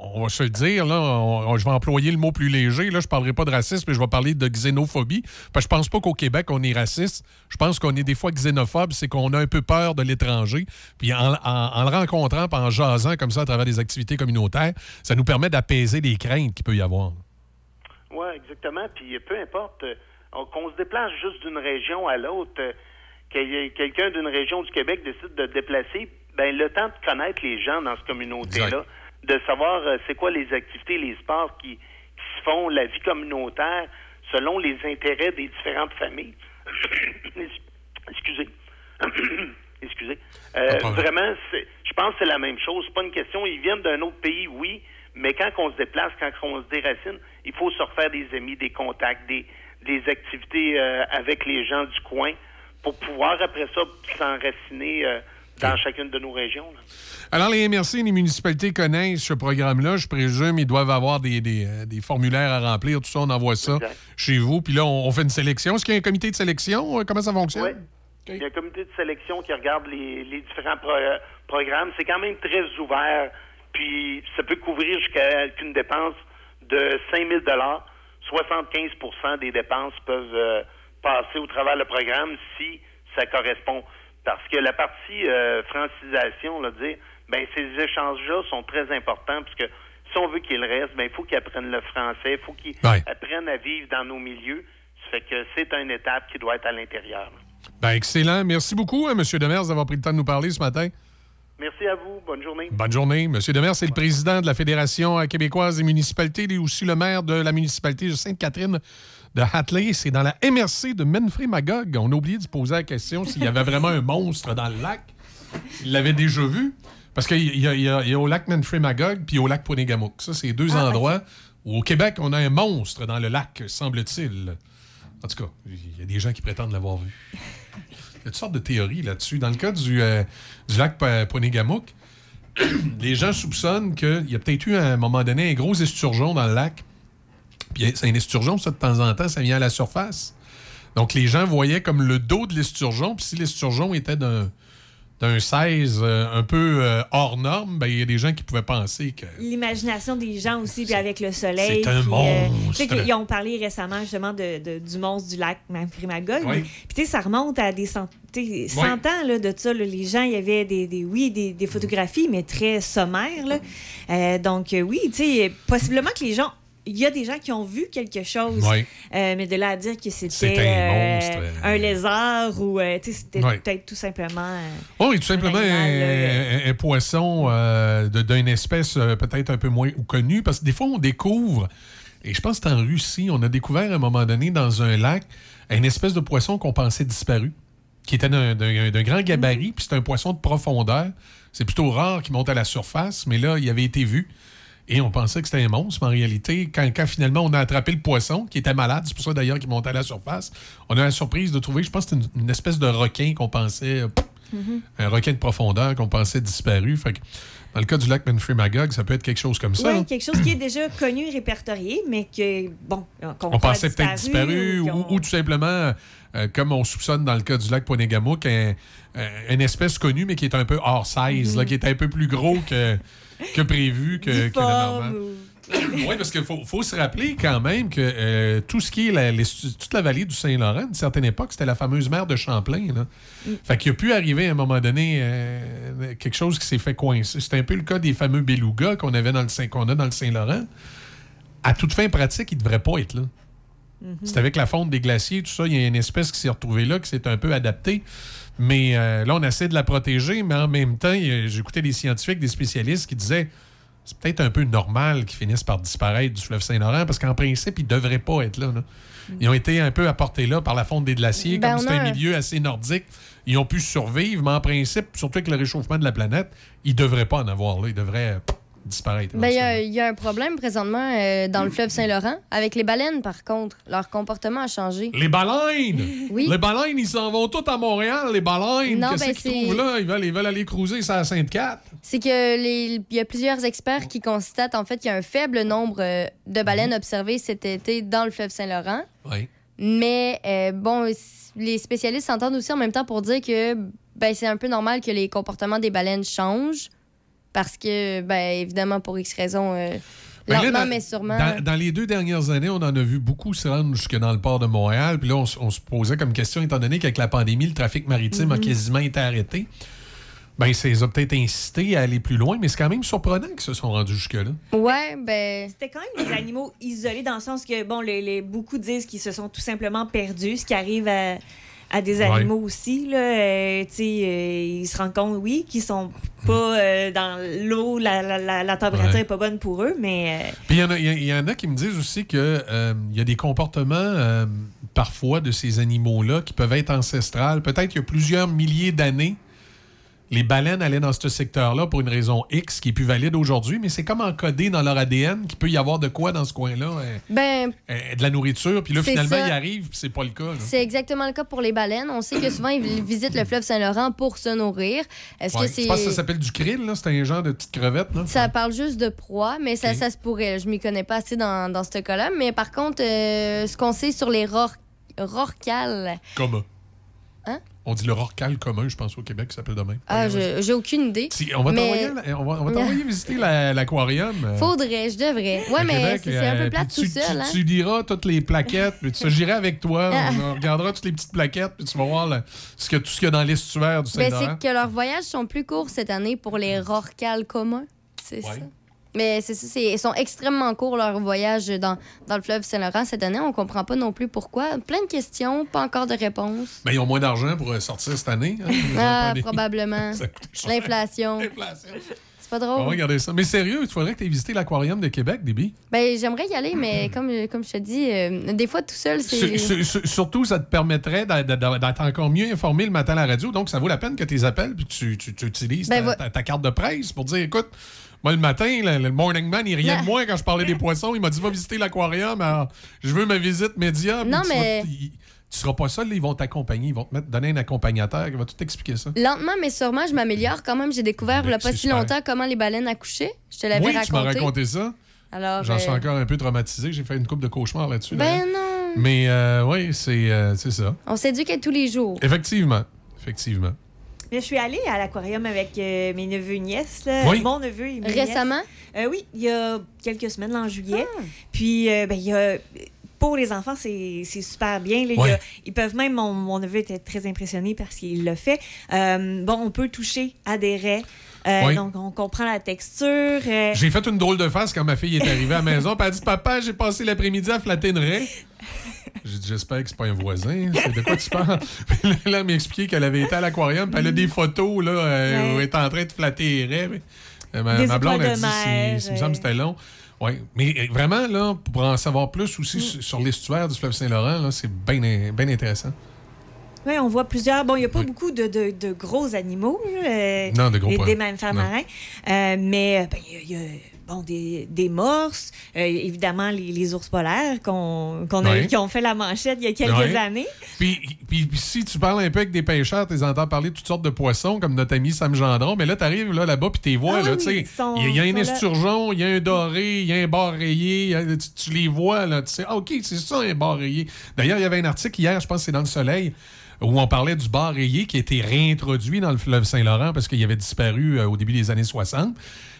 on va se le dire, là, on- on- je vais employer le mot plus léger. Là, je ne parlerai pas de racisme, mais je vais parler de xénophobie. Parce que je pense pas qu'au Québec, on est raciste. Je pense qu'on est des fois xénophobe, c'est qu'on a un peu peur de l'étranger. Puis en, en- en le rencontrant, puis en jasant comme ça à travers des activités communautaires, ça nous permet d'apaiser les craintes qu'il peut y avoir. Oui, exactement. Puis peu importe, euh, on- qu'on se déplace juste d'une région à l'autre, euh, qu'il y ait quelqu'un d'une région du Québec décide de se déplacer, ben le temps de connaître les gens dans cette communauté-là, de savoir euh, c'est quoi les activités, les sports qui, qui se font, la vie communautaire, selon les intérêts des différentes familles. (coughs) Excusez. (coughs) Excusez. Euh, vraiment, c'est- je pense que c'est la même chose. C'est pas une question. Ils viennent d'un autre pays, oui, mais quand on se déplace, quand on se déracine, il faut se refaire des amis, des contacts, des, des activités euh, avec les gens du coin pour pouvoir après ça s'enraciner euh, dans chacune de nos régions. là. Alors, les MRC et les municipalités connaissent ce programme-là. Je présume ils doivent avoir des, des, euh, des formulaires à remplir. Tout ça, on envoie ça chez vous. Puis là, on, on fait une sélection. Est-ce qu'il y a un comité de sélection? Euh, Comment ça fonctionne? Ouais. Il y a un comité de sélection qui regarde les, les différents pro- euh, programmes. C'est quand même très ouvert. Puis ça peut couvrir jusqu'à une dépense de 5 000 75% des dépenses peuvent euh, passer au travers le programme si ça correspond. Parce que la partie euh, francisation, là, dire, ben ces échanges-là sont très importants parce que si on veut qu'ils restent, ben il faut qu'ils apprennent le français, il faut qu'ils apprennent à vivre dans nos milieux. Ça fait que c'est une étape qui doit être à l'intérieur. Ben, excellent. Merci beaucoup, hein, M. Demers, d'avoir pris le temps de nous parler ce matin. Merci à vous. Bonne journée. Bonne journée. M. Demers, c'est le président de la Fédération euh, québécoise des municipalités. Il est aussi le maire de la municipalité de Sainte-Catherine de Hatley. C'est dans la MRC de Menfrey-Magog. On a oublié de se poser la question s'il y avait vraiment un monstre dans le lac. Il l'avait déjà vu. Parce qu'il y, y a- il y a au lac Menfrey-Magog puis au lac Ponégamouk. Ça, c'est deux endroits où au Québec, on a un monstre dans le lac, semble-t-il. En tout cas, il y a des gens qui prétendent l'avoir vu. (laughs) Il y a toutes sortes de théories là-dessus. Dans le cas du, euh, du lac Ponégamouk, (clears throat) les gens soupçonnent qu'il y a peut-être eu à un moment donné un gros esturgeon dans le lac. Puis c'est un esturgeon, ça, de temps en temps, ça vient à la surface. Donc les gens voyaient comme le dos de l'esturgeon. Puis si l'esturgeon était d'un d'un 16 euh, un peu euh, hors norme, ben, il y a des gens qui pouvaient penser que L'imagination des gens aussi, puis avec le soleil. c'est un puis, monstre. qu'ils ont parlé récemment justement de, de- du monstre du lac Magog. Oui. Puis tu sais, ça remonte à des cent, tu sais, 100 ans là, de ça. là. les gens, il y avait des, des- oui, des, des photographies, mais très sommaires. là. Euh, donc euh, oui, tu sais, possiblement que les gens... Il y a des gens qui ont vu quelque chose, Oui. Euh, mais de là à dire que c'était un euh, euh. un lézard ou euh, c'était Oui. peut-être tout simplement. Oh, et tout simplement un, un- un poisson d'une espèce peut-être un peu moins connue, parce que des fois, on découvre, et je pense que c'est en Russie, on a découvert à un moment donné dans un lac une espèce de poisson qu'on pensait disparu, qui était d'un- grand gabarit, puis c'est un poisson de profondeur. C'est plutôt rare qu'il monte à la surface, mais là, il avait été vu. Et on pensait que c'était un monstre, mais en réalité, quand, quand finalement on a attrapé le poisson, qui était malade, c'est pour ça d'ailleurs qu'il montait à la surface, on a la surprise de trouver, je pense que c'était une, une espèce de requin qu'on pensait, euh, un requin de profondeur qu'on pensait disparu. Fait que dans le cas du lac Menfrey Magog, ça peut être quelque chose comme ça. Oui, quelque chose qui est déjà connu, répertorié, mais que, bon, qu'on on pensait peut-être disparu, ou ou, qu'on- ou tout simplement, euh, comme on soupçonne dans le cas du lac Ponégamouk, un- un- une espèce connue, mais qui est un peu hors size, Mhm. là, qui est un peu plus gros que, que prévu, que, que normal. ou- Oui, parce qu'il faut, faut se rappeler quand même que euh, tout ce qui est la, les- toute la vallée du Saint-Laurent, à une certaine époque, c'était la fameuse mer de Champlain. Là. Fait qu'il a pu arriver à un moment donné euh, quelque chose qui s'est fait coincer. C'était un peu le cas des fameux belugas qu'on avait dans le qu'on a dans le Saint-Laurent. À toute fin pratique, ils ne devraient pas être là. C'est avec la fonte des glaciers, tout ça, il y a une espèce qui s'est retrouvée là, qui s'est un peu adaptée. Mais euh, là, on essaie de la protéger, mais en même temps, j'écoutais des scientifiques, des spécialistes qui disaient c'est peut-être un peu normal qu'ils finissent par disparaître du fleuve Saint-Laurent, parce qu'en principe, ils ne devraient pas être là. là. Ils ont été un peu apportés là par la fonte des glaciers. Ben, Comme c'est un milieu assez nordique, ils ont pu survivre, mais en principe, surtout avec le réchauffement de la planète, ils ne devraient pas en avoir là. Ils devraient disparaître. Ben, il y a- il y, a un problème présentement euh, dans le fleuve Saint-Laurent avec les baleines, par contre. Leur comportement a changé. Les baleines! (laughs) Oui. Les baleines, ils s'en vont tous à Montréal, les baleines. Non, Qu'est-ce ben, qu'ils c'est- trouvent là? Ils veulent, ils veulent aller cruiser ça à Sainte-Cat. C'est que il y a plusieurs experts qui constatent en fait qu'il y a un faible nombre euh, de baleines observées cet été dans le fleuve Saint-Laurent. Oui. Mais euh, bon, les spécialistes s'entendent aussi en même temps pour dire que ben, c'est un peu normal que les comportements des baleines changent. Parce que, ben, évidemment, pour X raisons, euh, Ben là, lentement dans- mais sûrement. Dans, dans les deux dernières années, on en a vu beaucoup se rendre jusque dans le port de Montréal. Puis là, on, se posait comme question, étant donné qu'avec la pandémie, le trafic maritime a Mhm. quasiment été arrêté. Ben, ça les a peut-être incités à aller plus loin, mais c'est quand même surprenant qu'ils se sont rendus jusque-là. Ouais, ben. C'était quand même des animaux isolés dans le sens que, bon, les, les- beaucoup disent qu'ils se sont tout simplement perdus, ce qui arrive à, à des Ouais. animaux aussi. Là, Euh, tu sais, euh, ils se rendent compte, oui, qu'ils sont pas euh, dans l'eau, la, la, la, la température Ouais. est pas bonne pour eux, mais. euh, Puis il y, en a- il y a- il y en a qui me disent aussi que euh, il y a des comportements parfois de ces animaux-là qui peuvent être ancestrales. Peut-être il y a plusieurs milliers d'années, les baleines allaient dans ce secteur-là pour une raison X qui est plus valide aujourd'hui, mais c'est comme encodé dans leur ADN qu'il peut y avoir de quoi dans ce coin-là. euh, Ben, euh, de la nourriture, puis là, finalement, ça. il arrive, puis c'est pas le cas. c'est exactement le cas pour les baleines. On sait que souvent, ils visitent le fleuve Saint-Laurent pour se nourrir. Est-ce Ouais. que c'est. Je pense que ça s'appelle du krill, là. C'est un genre de petite crevette, là. Ça parle juste de proie, mais ça, ça se pourrait. Je m'y connais pas assez dans, dans ce cas-là. Mais par contre, euh, ce qu'on sait sur les ror- rorquals, Commun. Hein? On dit le rorcal commun, je pense, au Québec, qui s'appelle demain. ah, je- j'ai aucune idée. Si, on va Mais- t'envoyer on va- on va visiter la- l'aquarium. euh, Faudrait, je devrais. Ouais, à mais c'est un euh, peu plate puis tout tu, seul. tu- hein? tu liras toutes les plaquettes, puis tu j'irai avec toi. (laughs) On regardera toutes les petites plaquettes, puis tu vas voir le- ce que, tout ce qu'il y a dans l'estuaire du Ben, Saint-Laurent. c'est que leurs voyages sont plus courts cette année pour les rorquals communs. C'est ça. Mais c'est ça, ils sont extrêmement courts leurs voyages dans, dans le fleuve Saint-Laurent cette année. On comprend pas non plus pourquoi. Plein de questions, pas encore de réponses. Ben, ils ont moins d'argent pour euh, sortir cette année. hein. Ah, probablement. (laughs) Ça coûte cher. L'inflation. C'est pas On va drôle. regarder ça. Mais sérieux, il faudrait que tu aies visité l'aquarium de Québec, Déby. Ben, j'aimerais y aller, mais comme, comme je te dis, euh, des fois tout seul, c'est. Sur- sur- sur- Surtout, ça te permettrait d'être encore mieux informé le matin à la radio. Donc, ça vaut la peine que tu les appelles puis que tu, tu- tu utilises Ben, ta, va- ta- ta carte de presse pour dire écoute, moi, le matin, le, le Morning Man, il riait de moi quand je parlais des (laughs) poissons. Il m'a dit va visiter l'aquarium. Alors, je veux ma visite média. Non, tu vas- mais- tu seras pas seul, là, ils vont t'accompagner. Ils vont te mettre, donner un accompagnateur qui va tout t'expliquer ça. Lentement, mais sûrement, je m'améliore quand même. J'ai découvert il y a pas si longtemps comment les baleines accouchaient. Je te l'avais Oui, raconté. tu m'as raconté ça. Alors, J'en suis euh, encore un peu traumatisé. J'ai fait une coupe de cauchemars là-dessus. Ben non. Mais euh, oui, c'est euh, c'est ça. On s'éduque tous les jours. Effectivement. Effectivement. Mais je suis allée à l'aquarium avec euh, mes neveux et nièces. là. Oui. Mon neveu et mes Récemment? nièces. Euh, oui, il y a quelques semaines, là, en juillet. Ah. Puis, euh, ben, il y a... Pour les enfants, c'est c'est super bien. là. Il y a- Ouais. ils peuvent même, mon, mon neveu était très impressionné parce qu'il l'a fait. Euh, bon, on peut toucher à des raies. Euh, Oui. Donc, on comprend la texture. euh, J'ai fait une drôle de face quand ma fille est arrivée à la maison. Elle a dit Papa, j'ai passé l'après-midi à flatter une raie. J'ai dit J'espère que c'est pas un voisin. C'est de quoi tu parles? (laughs) Là, là, elle m'a expliqué qu'elle avait été à l'aquarium. Puis elle a des photos là, euh, Ouais. où elle est en train de flatter les. Mais, euh, ma, Des ma blonde a dit mer, c'est- Il me semble que c'était long. Mais euh, vraiment, là, pour en savoir plus aussi sur, sur l'estuaire du fleuve Saint-Laurent, c'est bien intéressant. Oui, on voit plusieurs. Bon, il n'y a pas beaucoup de, de- de gros animaux. euh, Non, de gros des, des mammifères marins. Euh, mais ben, il y a- il y a, bon, des, des morses, euh, évidemment les, les ours polaires qu'on, qu'on a- qui ont fait la manchette il y a quelques années. Puis, puis- si tu parles un peu avec des pêcheurs, tu les entends parler de toutes sortes de poissons, comme notre ami Sam Gendron, mais là, tu arrives là, là-bas, puis tu les vois, Ah oui, Il y a- il y, a un esturgeon, il y a un doré, il y a un bar rayé, a- tu, tu les vois, là, tu sais, ah, OK, c'est ça, un bar rayé. D'ailleurs, il y avait un article hier, je pense que c'est dans Le Soleil, où on parlait du bar rayé qui a été réintroduit dans le fleuve Saint-Laurent parce qu'il avait disparu euh, au début des années 60,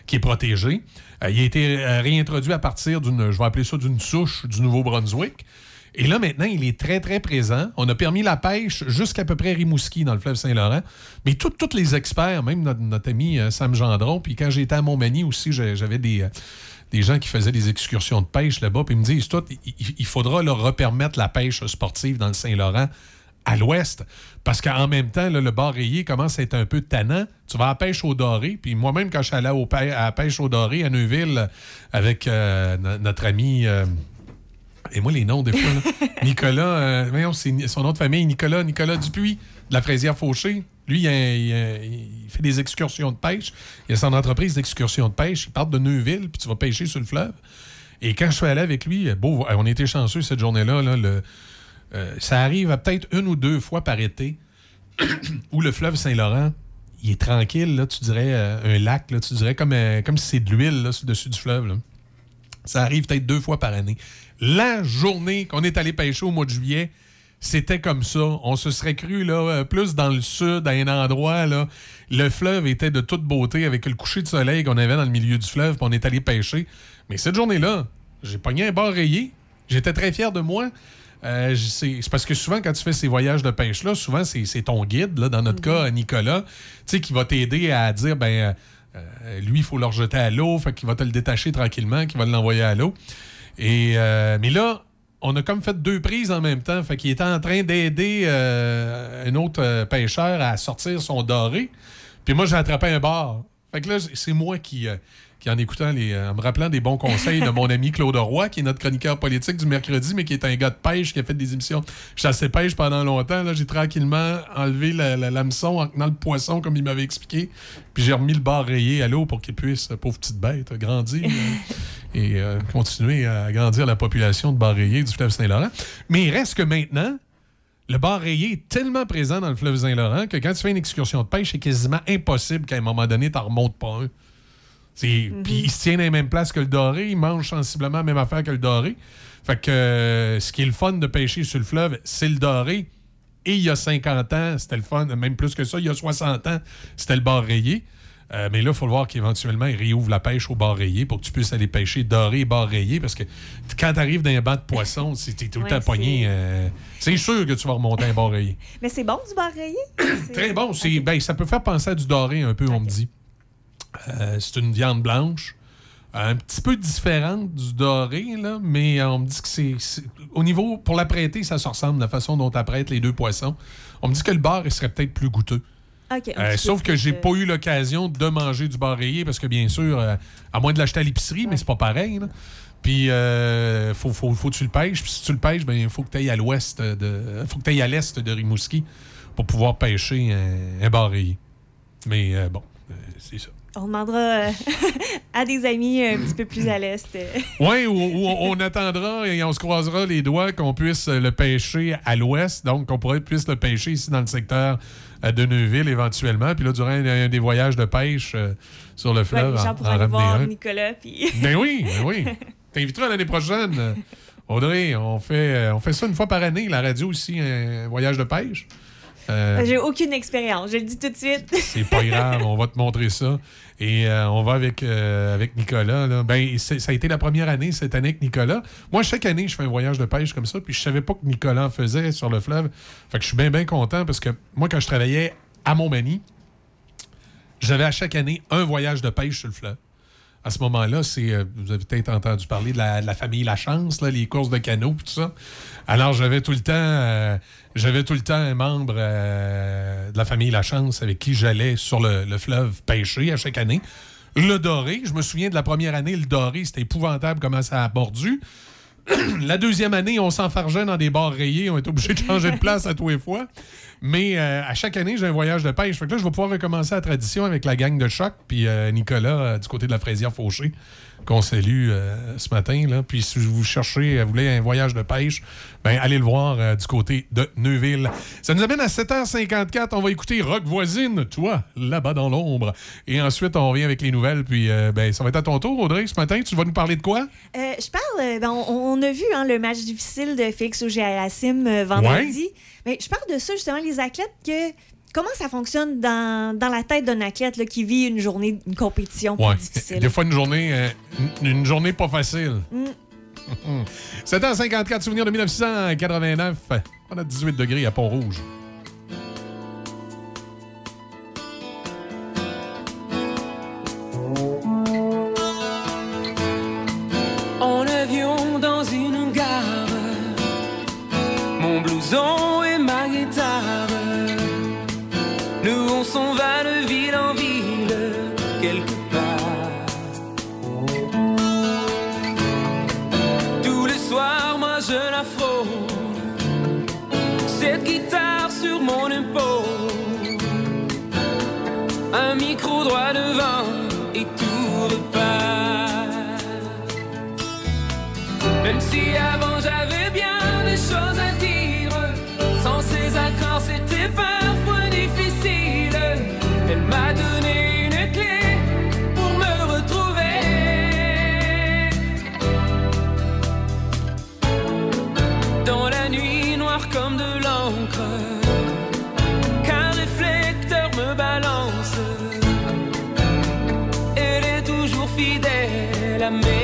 qui est protégé. Euh, il a été euh, réintroduit à partir d'une, je vais appeler ça d'une souche du Nouveau-Brunswick. Et là, maintenant, il est très, très présent. On a permis la pêche jusqu'à peu près Rimouski, dans le fleuve Saint-Laurent. Mais tous les experts, même notre, ami euh, Sam Gendron, puis quand j'étais à Montmagny aussi, j'avais des, des gens qui faisaient des excursions de pêche là-bas, puis ils me disent, il- il faudra leur repermettre la pêche sportive dans le Saint-Laurent à l'ouest. Parce qu'en même temps, là, le bar rayé commence à être un peu tannant. Tu vas à la pêche au doré. Puis moi-même, quand je suis allé au à la pêche au doré à Neuville avec euh, no- notre ami... euh, et moi, les noms, des fois, là. (laughs) Nicolas, euh, voyons, son nom de famille, Nicolas, Nicolas Dupuis, de la fraisière Fauché. Lui, il, a- il a- il fait des excursions de pêche. Il a son entreprise d'excursions de pêche. Il part de Neuville, puis tu vas pêcher sur le fleuve. Et quand je suis allé avec lui, beau, on était chanceux cette journée-là. là, le- euh, ça arrive peut-être une ou deux fois par été (coughs) où le fleuve Saint-Laurent, il est tranquille, là, tu dirais, euh, un lac, là, tu dirais comme, euh, comme si c'est de l'huile là, sur dessus du fleuve. Ça arrive peut-être deux fois par année. La journée qu'on est allé pêcher au mois de juillet, c'était comme ça. On se serait cru là, plus dans le sud, à un endroit. Là, le fleuve était de toute beauté avec le coucher de soleil qu'on avait dans le milieu du fleuve, puis on est allé pêcher. Mais cette journée-là, j'ai pogné un bar rayé. J'étais très fier de moi. Euh, c'est parce que souvent, quand tu fais ces voyages de pêche-là, souvent, c'est ton guide, là, dans notre cas, Nicolas, tu sais, qui va t'aider à dire, ben, euh, euh, lui, il faut le rejeter à l'eau, fait qu'il va te le détacher tranquillement, qu'il va l'envoyer à l'eau. Et, euh, mais là, on a comme fait deux prises en même temps. Fait qu'il était en train d'aider euh, un autre pêcheur à sortir son doré. Puis moi, j'ai attrapé un bar. Fait que là, c'est moi qui, qui en écoutant, les, euh, en me rappelant des bons conseils de mon ami Claude Roy, qui est notre chroniqueur politique du mercredi, mais qui est un gars de pêche, qui a fait des émissions chasse et pêche pendant longtemps. Là, j'ai tranquillement enlevé la- la- l'hameçon en tenant le poisson, comme il m'avait expliqué. Puis j'ai remis le bar rayé à l'eau pour qu'il puisse, euh, pauvre petite bête, grandir euh, (laughs) et euh, continuer à agrandir la population de bar rayé du fleuve Saint-Laurent. Mais il reste que maintenant, le bar rayé est tellement présent dans le fleuve Saint-Laurent que quand tu fais une excursion de pêche, c'est quasiment impossible qu'à un moment donné, tu n'en remontes pas un. C'est- Puis il se tient dans les mêmes places que le doré, il mange sensiblement la même affaire que le doré. Fait que euh, ce qui est le fun de pêcher sur le fleuve, c'est le doré. Et il y a 50 ans, c'était le fun, même plus que ça, il y a 60 ans, c'était le bar rayé. Euh, mais là, il faut le voir qu'éventuellement, il réouvre la pêche au bar rayé pour que tu puisses aller pêcher doré et bar rayé. Parce que quand tu arrives dans un banc de poissons, (laughs) c'est- t'es tout le Ouais, temps pogné. euh, c'est sûr que tu vas remonter un bar rayé. Mais c'est bon du bar rayé? (coughs) Très bon. Ben, ça peut faire penser à du doré un peu, on me dit. Euh, c'est une viande blanche. Un petit peu différente du doré, là, mais on me dit que c'est. c'est- Au niveau, pour l'apprêter, ça se ressemble, la façon dont tu apprêtes les deux poissons. On me dit que le bar, il serait peut-être plus goûteux. OK. un Euh, sauf que j'ai euh, pas eu l'occasion de manger du bar rayé parce que, bien sûr, euh, à moins de l'acheter à l'épicerie, mais c'est pas pareil. là. Puis, euh, faut, faut, faut que tu le pêches. Puis, si tu le pêches, ben, il faut que tu ailles à l'ouest de. faut que tu ailles à l'est de Rimouski pour pouvoir pêcher un, un bar rayé. Mais bon, c'est ça. On demandera euh, (laughs) à des amis un petit peu plus à l'est. (laughs) Oui, où on, attendra et on se croisera les doigts qu'on puisse le pêcher à l'ouest. Donc, qu'on pourrait puisse le pêcher ici dans le secteur euh, de Neuville éventuellement. Puis là, durant un, des voyages de pêche euh, sur le Ouais, fleuve, les en, gens en ramener voir un. Nicolas. Puis... (laughs) Ben oui, ben oui. T'inviteras l'année prochaine. Audrey, on fait, on fait ça une fois par année, la radio aussi, un voyage de pêche. Euh, J'ai aucune expérience, je le dis tout de suite. (laughs) c'est pas grave, on va te montrer ça. Et euh, on va avec, euh, avec Nicolas. là. Ben, ça a été la première année cette année avec Nicolas. Moi, chaque année, je fais un voyage de pêche comme ça, puis je savais pas que Nicolas faisait sur le fleuve. Fait que je suis bien, bien content parce que moi, quand je travaillais à Montmagny, j'avais à chaque année un voyage de pêche sur le fleuve. À ce moment-là, c'est euh, vous avez peut-être entendu parler de la, famille La Chance, les courses de canot, tout ça. Alors j'avais tout le temps, euh, j'avais tout le temps un membre euh, de la famille La Chance avec qui j'allais sur le, le fleuve pêcher à chaque année. Le doré, je me souviens de la première année, le doré, c'était épouvantable comment ça a mordu. (coughs) la deuxième année, on s'enfargeait dans des bars rayés. On était obligé de changer de place à tous les fois. Mais euh, à chaque année, j'ai un voyage de pêche. Fait que là, je vais pouvoir recommencer la tradition avec la gang de choc. Puis euh, Nicolas, euh, du côté de la fraisière fauchée, qu'on salue euh, ce matin. Là. Puis si vous cherchez, euh, vous voulez un voyage de pêche, ben, allez le voir euh, du côté de Neuville. Ça nous amène à 7h54. On va écouter Rock Voisine, toi, là-bas dans l'ombre. Et ensuite, on revient avec les nouvelles. Puis euh, ben, ça va être à ton tour, Audrey, ce matin. Tu vas nous parler de quoi? Euh, je parle, ben, on, on a vu hein, le match difficile de Félix Auger-Aliassime vendredi. Mais je parle de ça, justement, les athlètes, que comment ça fonctionne dans, dans la tête d'un athlète là, qui vit une journée, une compétition plus Ouais. difficile? Des fois, une journée, euh, une, une journée pas facile. Mm. (laughs) 7h54, souvenir de 1989. On a 18 degrés à Pont-Rouge. En avion dans une gare, mon blouson et ma guitare. La frôle, cette guitare sur mon épaule, un micro droit devant et tout repart. Même si avant j'avais bien des choses à dire, sans ces accords c'était parfois difficile. Elle m'a donné fidèle à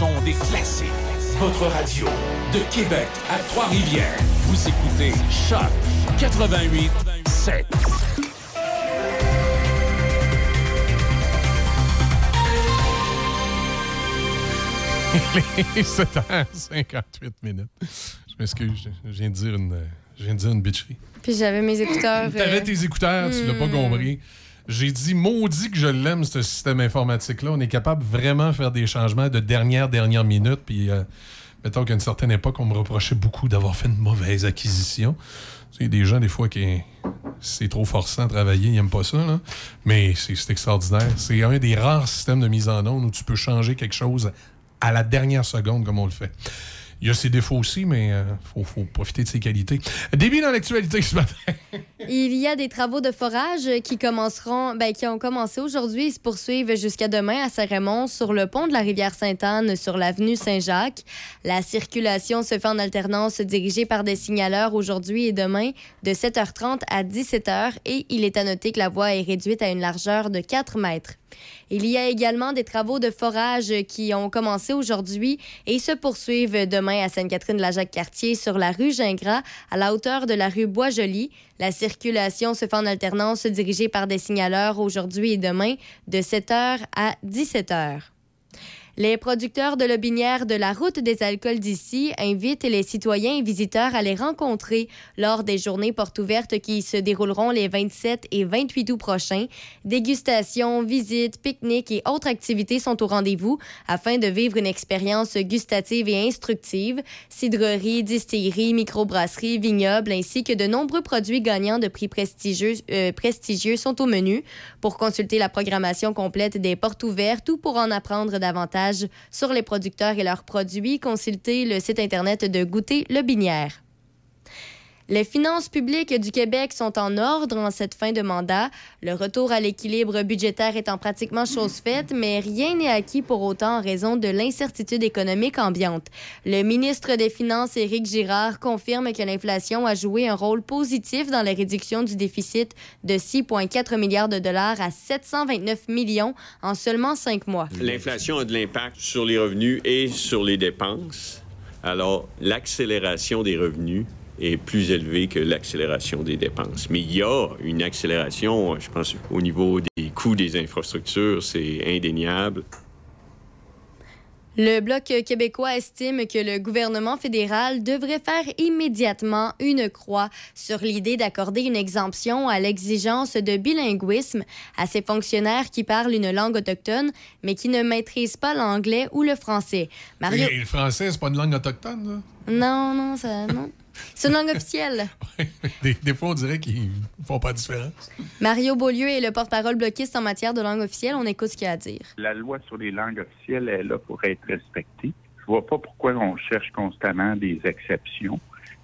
son des classiques. Votre radio de Québec à Trois-Rivières. Vous écoutez Choc 88 7. Les 7h58 minutes. Je m'excuse, je viens de dire une, je viens de dire une bitcherie. Puis j'avais mes écouteurs. T'avais euh, tes écouteurs, tu l'as pas hmm. compris. J'ai dit, maudit que je l'aime, ce système informatique-là. On est capable vraiment de faire des changements de dernière, dernière minute. Puis, euh, mettons qu'à une certaine époque, on me reprochait beaucoup d'avoir fait une mauvaise acquisition. Tu sais, des gens, des fois, qui c'est trop forçant à travailler, ils n'aiment pas ça. Mais c'est c'est extraordinaire. C'est un des rares systèmes de mise en onde où tu peux changer quelque chose à la dernière seconde, comme on le fait. Il y a ses défauts aussi, mais il faut, faut profiter de ses qualités. Début dans l'actualité ce matin. Il y a des travaux de forage qui commenceront, ben, qui ont commencé aujourd'hui et se poursuivent jusqu'à demain à Saint-Raymond sur le pont de la rivière Sainte-Anne sur l'avenue Saint-Jacques. La circulation se fait en alternance dirigée par des signaleurs aujourd'hui et demain de 7h30 à 17h et il est à noter que la voie est réduite à une largeur de 4 mètres. Il y a également des travaux de forage qui ont commencé aujourd'hui et se poursuivent demain à Sainte-Catherine-la-Jacques-Cartier sur la rue Gingras à la hauteur de la rue Bois-Joli. La circulation se fait en alternance dirigée par des signaleurs aujourd'hui et demain de 7h à 17h. Les producteurs de lobinière de la route des alcools d'ici invitent les citoyens et visiteurs à les rencontrer lors des journées portes ouvertes qui se dérouleront les 27 et 28 août prochains. Dégustations, visites, pique-niques et autres activités sont au rendez-vous afin de vivre une expérience gustative et instructive. Cidrerie, distillerie, microbrasserie, vignoble ainsi que de nombreux produits gagnants de prix prestigieux, euh, prestigieux sont au menu. Pour consulter la programmation complète des portes ouvertes ou pour en apprendre davantage sur les producteurs et leurs produits, consultez le site Internet de Goûter Le Binière. Les finances publiques du Québec sont en ordre en cette fin de mandat. Le retour à l'équilibre budgétaire étant pratiquement chose faite, mais rien n'est acquis pour autant en raison de l'incertitude économique ambiante. Le ministre des Finances, Éric Girard, confirme que l'inflation a joué un rôle positif dans la réduction du déficit de 6,4 milliards de dollars à 729 millions en seulement cinq mois. L'inflation a de l'impact sur les revenus et sur les dépenses. Alors, l'accélération des revenus est plus élevée que l'accélération des dépenses. Mais il y a une accélération, je pense, au niveau des coûts des infrastructures, c'est indéniable. Le Bloc québécois estime que le gouvernement fédéral devrait faire immédiatement une croix sur l'idée d'accorder une exemption à l'exigence de bilinguisme à ces fonctionnaires qui parlent une langue autochtone, mais qui ne maîtrisent pas l'anglais ou le français. Mario... Et le français, c'est pas une langue autochtone, là? Non, non, ça, non. C'est une langue officielle. (laughs) Des, des fois, on dirait qu'ils font pas la différence. Mario Beaulieu est le porte-parole bloquiste en matière de langue officielle. On écoute ce qu'il a à dire. La loi sur les langues officielles est là pour être respectée. Je vois pas pourquoi on cherche constamment des exceptions.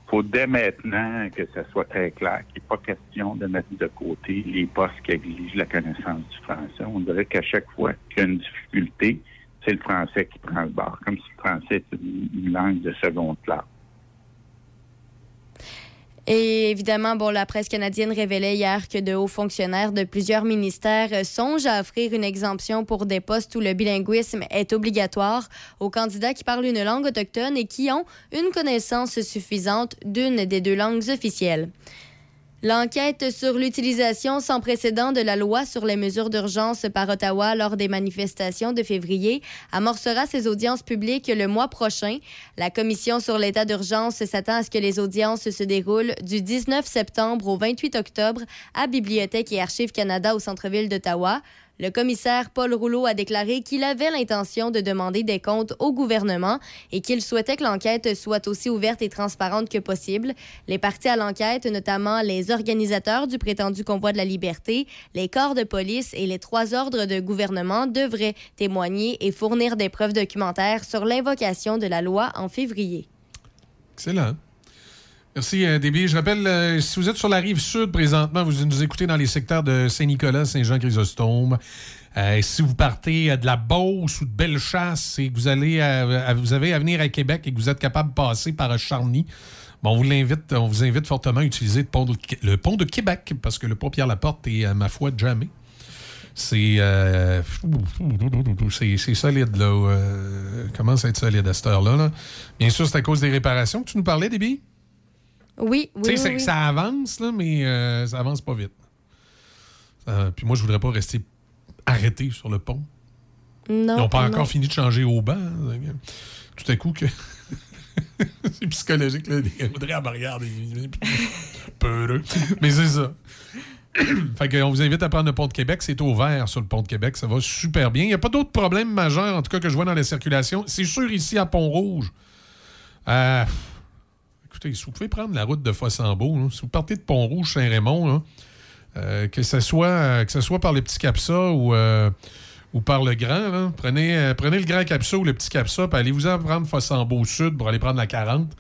Il faut dès maintenant que ça soit très clair qu'il n'est pas question de mettre de côté les postes qui exigent la connaissance du français. On dirait qu'à chaque fois qu'il y a une difficulté, c'est le français qui prend le bord, comme si le français était une une langue de seconde classe. Et évidemment, bon, la presse canadienne révélait hier que de hauts fonctionnaires de plusieurs ministères euh, songent à offrir une exemption pour des postes où le bilinguisme est obligatoire aux candidats qui parlent une langue autochtone et qui ont une connaissance suffisante d'une des deux langues officielles. L'enquête sur l'utilisation sans précédent de la loi sur les mesures d'urgence par Ottawa lors des manifestations de février amorcera ses audiences publiques le mois prochain. La Commission sur l'état d'urgence s'attend à ce que les audiences se déroulent du 19 septembre au 28 octobre à Bibliothèque et Archives Canada au centre-ville d'Ottawa. Le commissaire Paul Rouleau a déclaré qu'il avait l'intention de demander des comptes au gouvernement et qu'il souhaitait que l'enquête soit aussi ouverte et transparente que possible. Les parties à l'enquête, notamment les organisateurs du prétendu convoi de la liberté, les corps de police et les trois ordres de gouvernement, devraient témoigner et fournir des preuves documentaires sur l'invocation de la loi en février. Excellent. Merci, euh, Déby. Je rappelle, euh, si vous êtes sur la rive sud présentement, vous nous écoutez dans les secteurs de Saint-Nicolas, Saint-Jean-Chrysostome. Euh, si vous partez de la Beauce ou de Bellechasse et que vous, allez vous avez à venir à Québec et que vous êtes capable de passer par Charny, bon, on, vous l'invite, on vous invite fortement à utiliser le pont de, Québec parce que le pont Pierre-Laporte est, à ma foi, jamais. C'est solide, là. Euh, commence à être solide à cette heure-là. là. Bien sûr, c'est à cause des réparations que tu nous parlais, Déby? Oui, oui, Tu sais, oui, ça avance, là, mais euh, ça avance pas vite. Euh, puis moi, je voudrais pas rester arrêté sur le pont. Non, Ils n'ont pas non. encore fini de changer au banc. hein. Tout à coup, que. (laughs) c'est psychologique, là. Audrey, elle me regarde. et- Peureux. Mais c'est ça. (coughs) fait qu'on vous invite à prendre le pont de Québec. C'est ouvert sur le pont de Québec. Ça va super bien. Il n'y a pas d'autres problèmes majeurs, en tout cas, que je vois dans la circulation. C'est sûr, ici, à Pont-Rouge. Euh, si vous pouvez prendre la route de Fossambeau, si vous partez de Pont-Rouge, Saint-Raymond, euh, que, ce soit, euh, que ce soit par le petit Capsa ou, euh, ou par le grand, prenez, prenez le grand Capsa ou le petit Capsa, puis allez-vous-en prendre Fossambeau Sud pour aller prendre la 40.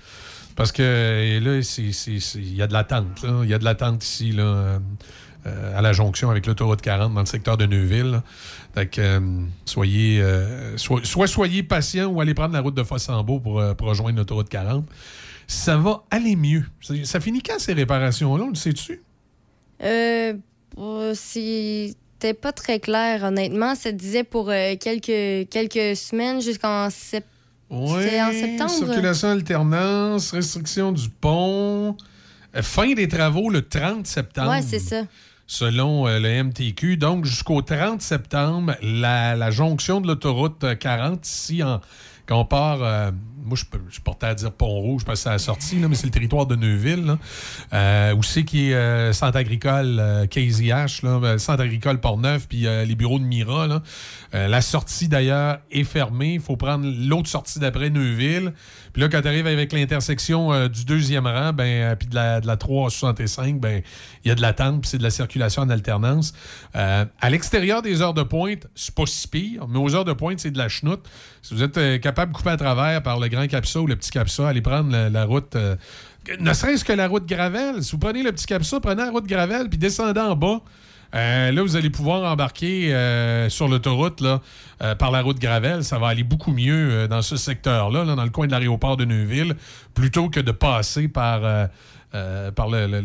Parce que là, il y a de l'attente. Il y a de l'attente ici, là, à la jonction avec l'autoroute 40 dans le secteur de Neuville. euh, soyez, soyez patient ou allez prendre la route de Fossambeau pour rejoindre l'autoroute 40. Ça va aller mieux. Ça, ça finit quand ces réparations-là, on le sait-tu? Euh, euh, C'était pas très clair, honnêtement. Ça disait pour euh, quelques, quelques semaines jusqu'en septembre. En septembre. Circulation alternance, restriction du pont. Euh, fin des travaux le 30 septembre. Ouais, c'est ça. Selon euh, le MTQ. Donc, jusqu'au 30 septembre, la, la jonction de l'autoroute euh, 40, ici, en, quand on part. Euh, moi, je, je portais à dire Pont-Rouge parce que c'est la sortie, là, mais c'est le territoire de Neuville. Euh, où c'est qui est euh, Centre agricole euh, KZH, là, euh, Centre agricole Port-Neuf, puis euh, les bureaux de Mira. Euh, la sortie, d'ailleurs, est fermée. Il faut prendre l'autre sortie d'après Neuville. Puis là, quand tu arrives avec l'intersection euh, du deuxième rang, ben, euh, puis de la, de la 365, ben, il y a de l'attente, puis c'est de la circulation en alternance. Euh, à l'extérieur des heures de pointe, c'est pas si pire, mais aux heures de pointe, c'est de la chenoute. Si vous êtes euh, capable de couper à travers par le grand capsa ou le petit capsa, allez prendre la, route. euh, ne serait-ce que la route Gravel. Si vous prenez le petit capsa, prenez la route Gravel, puis descendez en bas. Euh, là, vous allez pouvoir embarquer euh, sur l'autoroute euh, par la route Gravel. Ça va aller beaucoup mieux euh, dans ce secteur-là, là, dans le coin de l'aéroport de Neuville, plutôt que de passer par, euh, euh, par le, le-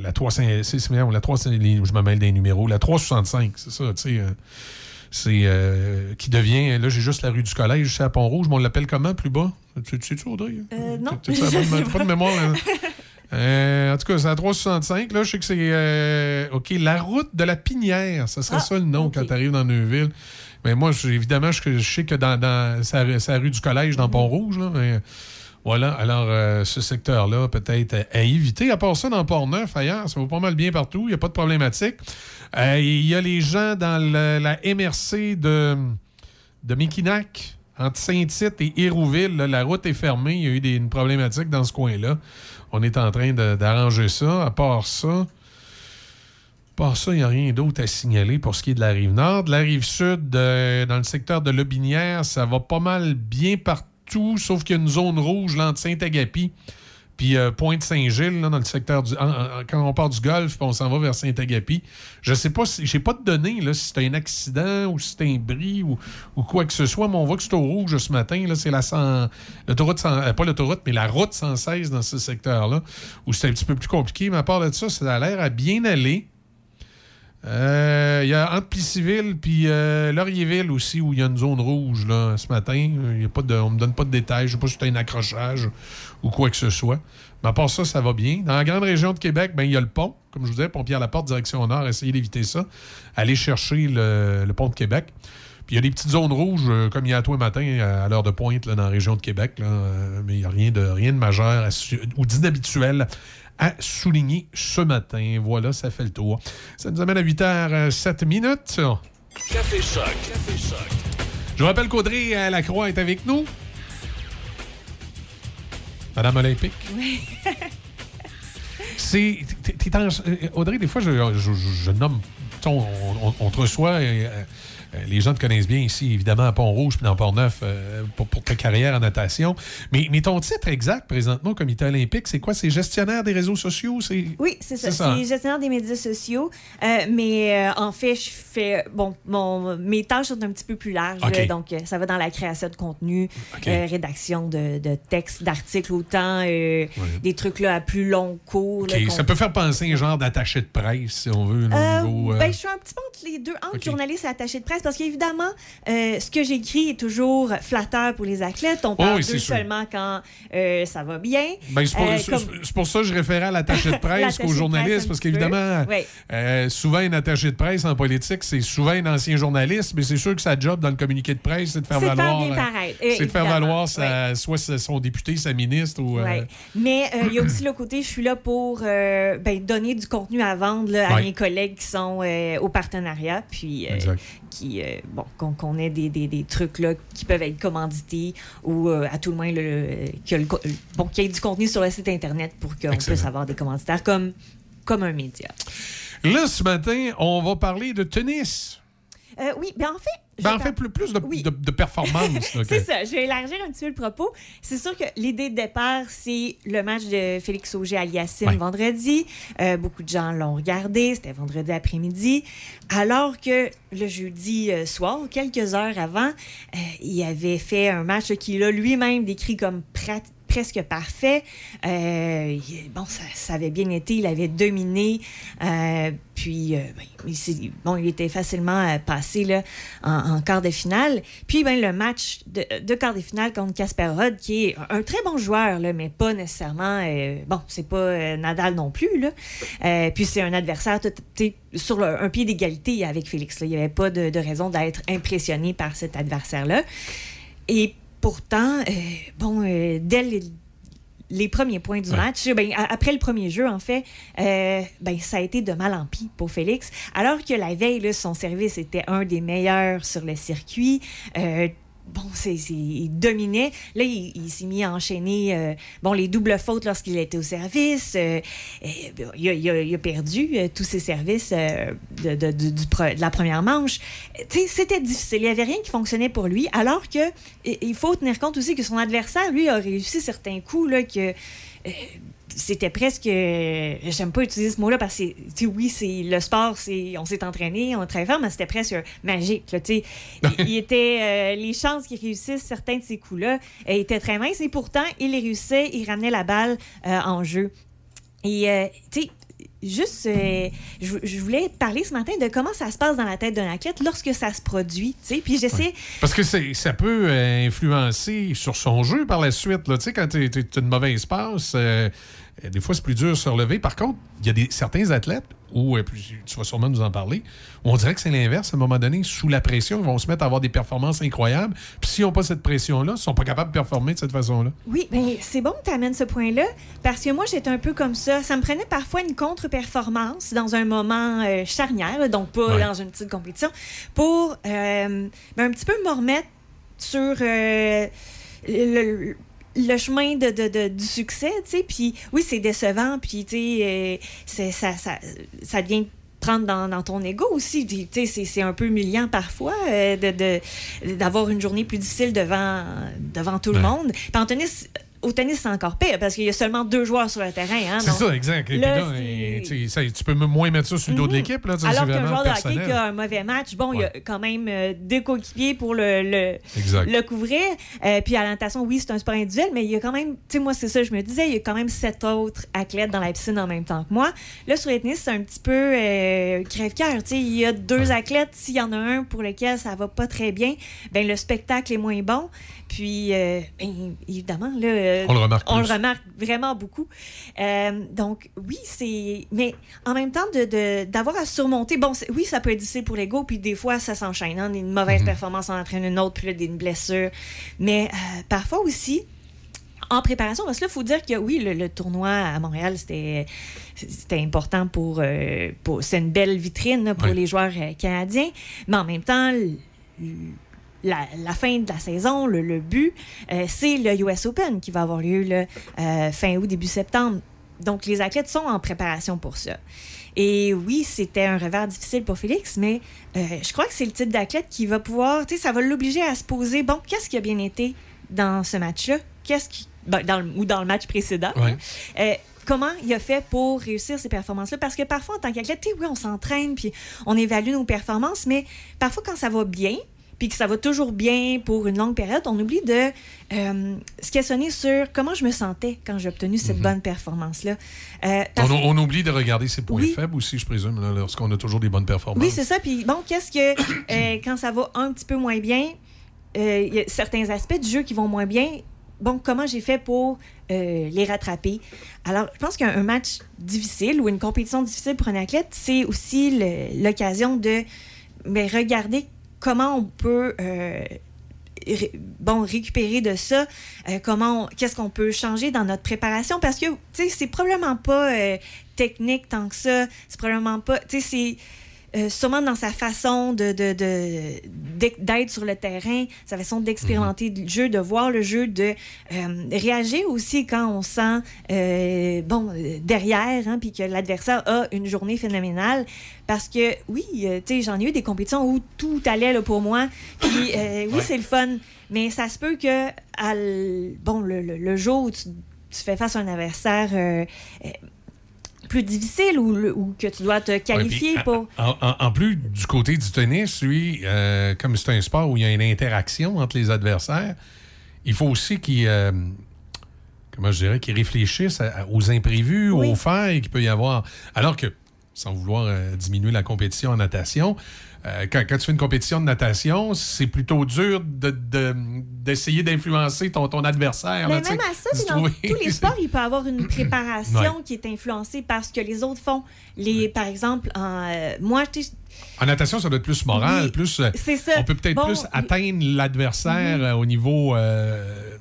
la 300, c'est- c'est- la 300, je me mêle des numéros, la 365, c'est ça, tu sais. C'est euh, qui devient, là j'ai juste la rue du collège, c'est à Pont-Rouge, mais on l'appelle comment plus bas? Tu tu sais-tu, Audrey? Euh, non. Tu- t'as (laughs) pas de mémoire, là? Euh, en tout cas, c'est à 365. Là, je sais que c'est. euh, OK, la route de la Pinière. Ça serait Ah, ça le nom quand tu arrives dans Neuville. Mais moi, évidemment, je, je sais que dans, dans c'est la- c'est la rue du Collège, dans Pont-Rouge. Là, mais voilà. Alors, euh, ce secteur-là, peut-être à, à éviter. À part ça, dans Port-Neuf, ailleurs, ça va pas mal bien partout. Il n'y a pas de problématique. Euh, Il y a les gens dans la MRC de, de entre Saint-Tite et Hérouville. la route est fermée. Il y a eu des, une problématique dans ce coin-là. On est en train d'arranger ça. À part ça, à part ça, il n'y a rien d'autre à signaler pour ce qui est de la rive nord. De la rive sud, euh, dans le secteur de Lobinière, ça va pas mal bien partout, sauf qu'il y a une zone rouge là, entre Saint-Agapi puis euh, Pointe-Saint-Gilles, dans le secteur du. quand on part du Golfe, on s'en va vers Saint-Agapi. Je sais pas si. J'ai pas de données là, si c'est un accident ou si c'est un bris ou, ou quoi que ce soit, mais on voit que c'est au rouge ce matin. Là, c'est la 100 l'autoroute, 100 euh, pas l'autoroute, mais la route 116 dans ce secteur-là, où c'est un petit peu plus compliqué. Mais à part de ça, ça a l'air à bien aller. Euh, Il y a entre puis euh, Laurierville aussi où il y a une zone rouge ce matin. Y a pas on ne me donne pas de détails. Je ne sais pas si c'est un accrochage ou quoi que ce soit. Mais à part ça, ça va bien. Dans la grande région de Québec, ben, il y a le pont. Comme je vous disais, Pont-Pierre-Laporte, direction nord. Essayez d'éviter ça. Allez chercher le, pont de Québec. Puis il y a des petites zones rouges, euh, comme il y a à toi matin, à l'heure de pointe, dans la région de Québec. mais il n'y a rien de, rien de majeur à ou d'inhabituel à souligner ce matin. Voilà, ça fait le tour. Ça nous amène à 8h07 minutes. Café Choc. Café Choc. Je vous rappelle qu'Audrey euh, Lacroix est avec nous. Madame Olympique. Oui. C'est. euh, Audrey, des fois, je, je- je- je nomme. On, on- on te reçoit. euh, euh, les gens te connaissent bien ici, évidemment, à Pont-Rouge puis dans Port-Neuf euh, pour, pour ta carrière en natation. Mais, mais ton titre exact, présentement, au Comité olympique, c'est quoi? C'est gestionnaire des réseaux sociaux? Oui, c'est ça. Hein? C'est gestionnaire des médias sociaux. Euh, mais euh, en fait, je fais. Bon, mon, mes tâches sont un petit peu plus larges. Donc, euh, ça va dans la création de contenu, euh, rédaction de, de textes, d'articles, autant euh, des trucs là, à plus long cours. là, Ça peut faire penser un genre d'attaché de presse, si on veut, là, Euh, au niveau. euh, ben, je suis un petit peu entre les deux, entre journaliste et attaché de presse, parce qu'évidemment, euh, ce que j'écris est toujours flatteur pour les athlètes. On parle Oh c'est d'eux seulement quand euh, ça va bien. Ben, c'est pour, Euh, c'est- comme- pour ça que je référais à l'attaché de (laughs) presse qu'aux journalistes, parce qu'évidemment, Oui. souvent, un attaché de presse en politique, c'est souvent un ancien journaliste, mais c'est sûr que sa job dans le communiqué de presse, c'est de faire valoir. c'est de faire valoir sa- soit son député, sa ministre ou. Mais il y a aussi le côté, je suis là pour ben, donner du contenu à vendre là, à mes collègues qui sont au partenariat, puis Exact. Qui, euh, bon, qu'on ait des, des, des trucs là, qui peuvent être commandités ou euh, à tout le moins le, le co- bon, qu'il y ait du contenu sur le site Internet pour qu'on puisse avoir des commanditaires comme, comme un média. Là, ce matin, on va parler de tennis. Euh, oui, ben en fait, Ben, en fait, plus, plus de, de- de performance. là, (laughs) que- C'est ça, je vais élargir un petit peu le propos. C'est sûr que l'idée de départ, c'est le match de Félix Auger Aliassime Ouais. vendredi. Euh, beaucoup de gens l'ont regardé, c'était vendredi après-midi. Alors que le jeudi euh, soir, quelques heures avant, euh, il avait fait un match qu'il a lui-même décrit comme prat- presque parfait. Euh, bon, ça, ça avait bien été, il avait dominé. Euh, puis, euh, ben, bon, il était facilement passé là, en, quart de finale. Puis, ben, le match de, quart de finale contre Casper Ruud, qui est un, très bon joueur, là, mais pas nécessairement. bon, c'est pas Nadal non plus. Là. Puis, c'est un adversaire sur un pied d'égalité avec Félix. Il n'y avait pas de, de raison d'être impressionné par cet adversaire-là. Et pourtant, euh, bon, euh, dès les, les premiers points du Ouais. match, ben, a- après le premier jeu, en fait, euh, ben, ça a été de mal en pis pour Félix. Alors que la veille, là, son service était un des meilleurs sur le circuit. Euh, bon, c'est, il dominait. Là, il, s'est mis à enchaîner euh, bon, les doubles fautes lorsqu'il était au service. euh, bon, il, a, perdu euh, tous ses services euh, de, la première manche. Euh, tu sais, C'était difficile. Il n'y avait rien qui fonctionnait pour lui. Alors que il faut tenir compte aussi que son adversaire, lui, a réussi certains coups là, que. C'était presque euh, j'aime pas utiliser ce mot-là parce que c'est- tu sais, oui c'est le sport c'est on s'est entraîné on a travaillé fort mais c'était presque magique là, tu sais. il, (laughs) il était euh, les chances qu'il réussisse certains de ces coups-là euh, étaient très minces et pourtant il les réussissait il ramenait la balle en jeu et tu sais juste euh, je, je voulais parler ce matin de comment ça se passe dans la tête d'un athlète lorsque ça se produit tu sais puis j'essaie Parce que c'est- ça peut euh, influencer sur son jeu par la suite. là. Tu sais, quand tu as une mauvaise passe, euh, des fois, c'est plus dur de se relever. Par contre, il y a des, certains athlètes, où euh, tu vas sûrement nous en parler, où on dirait que c'est l'inverse. À un moment donné, sous la pression, ils vont se mettre à avoir des performances incroyables. Puis s'ils n'ont pas cette pression-là, ils ne sont pas capables de performer de cette façon-là. Oui, mais c'est bon que tu amènes ce point-là, parce que moi, j'étais un peu comme ça. Ça me prenait parfois une contre-performance dans un moment euh, charnière, donc pas Ouais. dans une petite compétition, pour euh, ben, un petit peu me remettre sur euh, le, le chemin de, de- de- du succès, tu sais. Puis oui, c'est décevant, puis tu sais, euh, c'est- ça, ça, ça devient prendre dans, dans ton ego aussi. Tu sais, c'est- c'est un peu humiliant parfois euh, de- de- d'avoir une journée plus difficile devant, devant tout le monde. Puis au tennis, c'est encore pire parce qu'il y a seulement deux joueurs sur le terrain. hein, c'est ça, exact. Là, là, tu sais, ça- tu peux moins mettre ça sur le dos de l'équipe. Tu sais, alors qu'un joueur de hockey qui a un mauvais match, bon, il y a quand même euh, deux coéquipiers pour le, le, Exact. le couvrir. Euh, puis à la natation, oui, c'est un sport individuel, mais il y a quand même, tu sais, moi, c'est ça, je me disais, il y a quand même sept autres athlètes dans la piscine en même temps que moi. Là, sur le tennis, c'est un petit peu euh, crève-cœur. Tu sais, il y a deux athlètes, s'il y en a un pour lequel ça va pas très bien, ben le spectacle est moins bon. Puis, euh, ben, évidemment, là, On le remarque on le remarque vraiment beaucoup. Euh, donc, oui, c'est. Mais en même temps, de- de- d'avoir à surmonter. Bon, oui, ça peut être difficile pour l'ego, puis des fois, ça s'enchaîne. Hein, une mauvaise Mhm. performance en entraîne une autre, puis là, une blessure. Mais euh, parfois aussi, en préparation, parce que là, il faut dire que oui, le, le tournoi à Montréal, c'était important pour. pour c'est une belle vitrine là, pour Oui. les joueurs canadiens. Mais en même temps, la, la fin de la saison, le, le but, euh, c'est le US Open qui va avoir lieu euh, fin août, début septembre. Donc, les athlètes sont en préparation pour ça. Et oui, c'était un revers difficile pour Félix, mais euh, je crois que c'est le type d'athlète qui va pouvoir, tu sais, ça va l'obliger à se poser, bon, qu'est-ce qui a bien été dans ce match-là? Qu'est-ce qui. ben, dans le- ou dans le match précédent? Ouais. Comment il a fait pour réussir ces performances-là? Parce que parfois, en tant qu'athlète, tu sais, oui, on s'entraîne, puis on évalue nos performances, mais parfois, quand ça va bien, puis que ça va toujours bien pour une longue période, on oublie de euh, se questionner sur comment je me sentais quand j'ai obtenu cette bonne performance-là. Euh, On, on oublie de regarder ses points Oui. faibles aussi, je présume, lorsqu'on a toujours des bonnes performances. Oui, c'est ça. Puis bon, qu'est-ce que (coughs) euh, quand ça va un petit peu moins bien, il y a certains aspects du jeu qui vont moins bien. Bon, comment j'ai fait pour les rattraper? Alors, je pense qu'un un match difficile ou une compétition difficile pour un athlète, c'est aussi l'occasion de ben, regarder comment on peut euh, bon, récupérer de ça, euh, comment, qu'est-ce qu'on peut changer dans notre préparation, parce que, tu sais, c'est probablement pas euh, technique tant que ça, c'est probablement pas, tu sais, c'est euh, sûrement dans sa façon de, de- de- d'ex- d'être sur le terrain, sa façon d'expérimenter le jeu, de voir le jeu, de euh, réagir aussi quand on sent, euh, bon, euh, derrière, hein, puis que l'adversaire a une journée phénoménale. Parce que, oui, euh, tu sais, j'en ai eu des compétitions où tout allait là, pour moi. Puis, euh, oui, c'est le fun. Mais ça se peut que, à bon, le, le- le jour où tu, tu fais face à un adversaire euh, plus difficile ou, que tu dois te qualifier Ouais, pour? En, en- en plus, du côté du tennis, lui, euh, comme c'est un sport où il y a une interaction entre les adversaires, il faut aussi qu'il. euh, comment je dirais, qu'ils réfléchissent à- à- aux imprévus, Oui. aux failles qu'il peut y avoir. Alors que, sans vouloir euh, diminuer la compétition en natation, euh, quand, quand tu fais une compétition de natation, c'est plutôt dur de- de- d'essayer d'influencer ton, ton adversaire. Mais là, même à ça, puis dans tous les (laughs) sports, il peut y avoir une préparation Ouais. qui est influencée par ce que les autres font. Les, Par exemple, en, euh, moi, En natation, ça doit être plus moral, Oui, plus. euh, c'est ça. On peut peut-être Bon, plus atteindre l'adversaire Mhm. au niveau euh,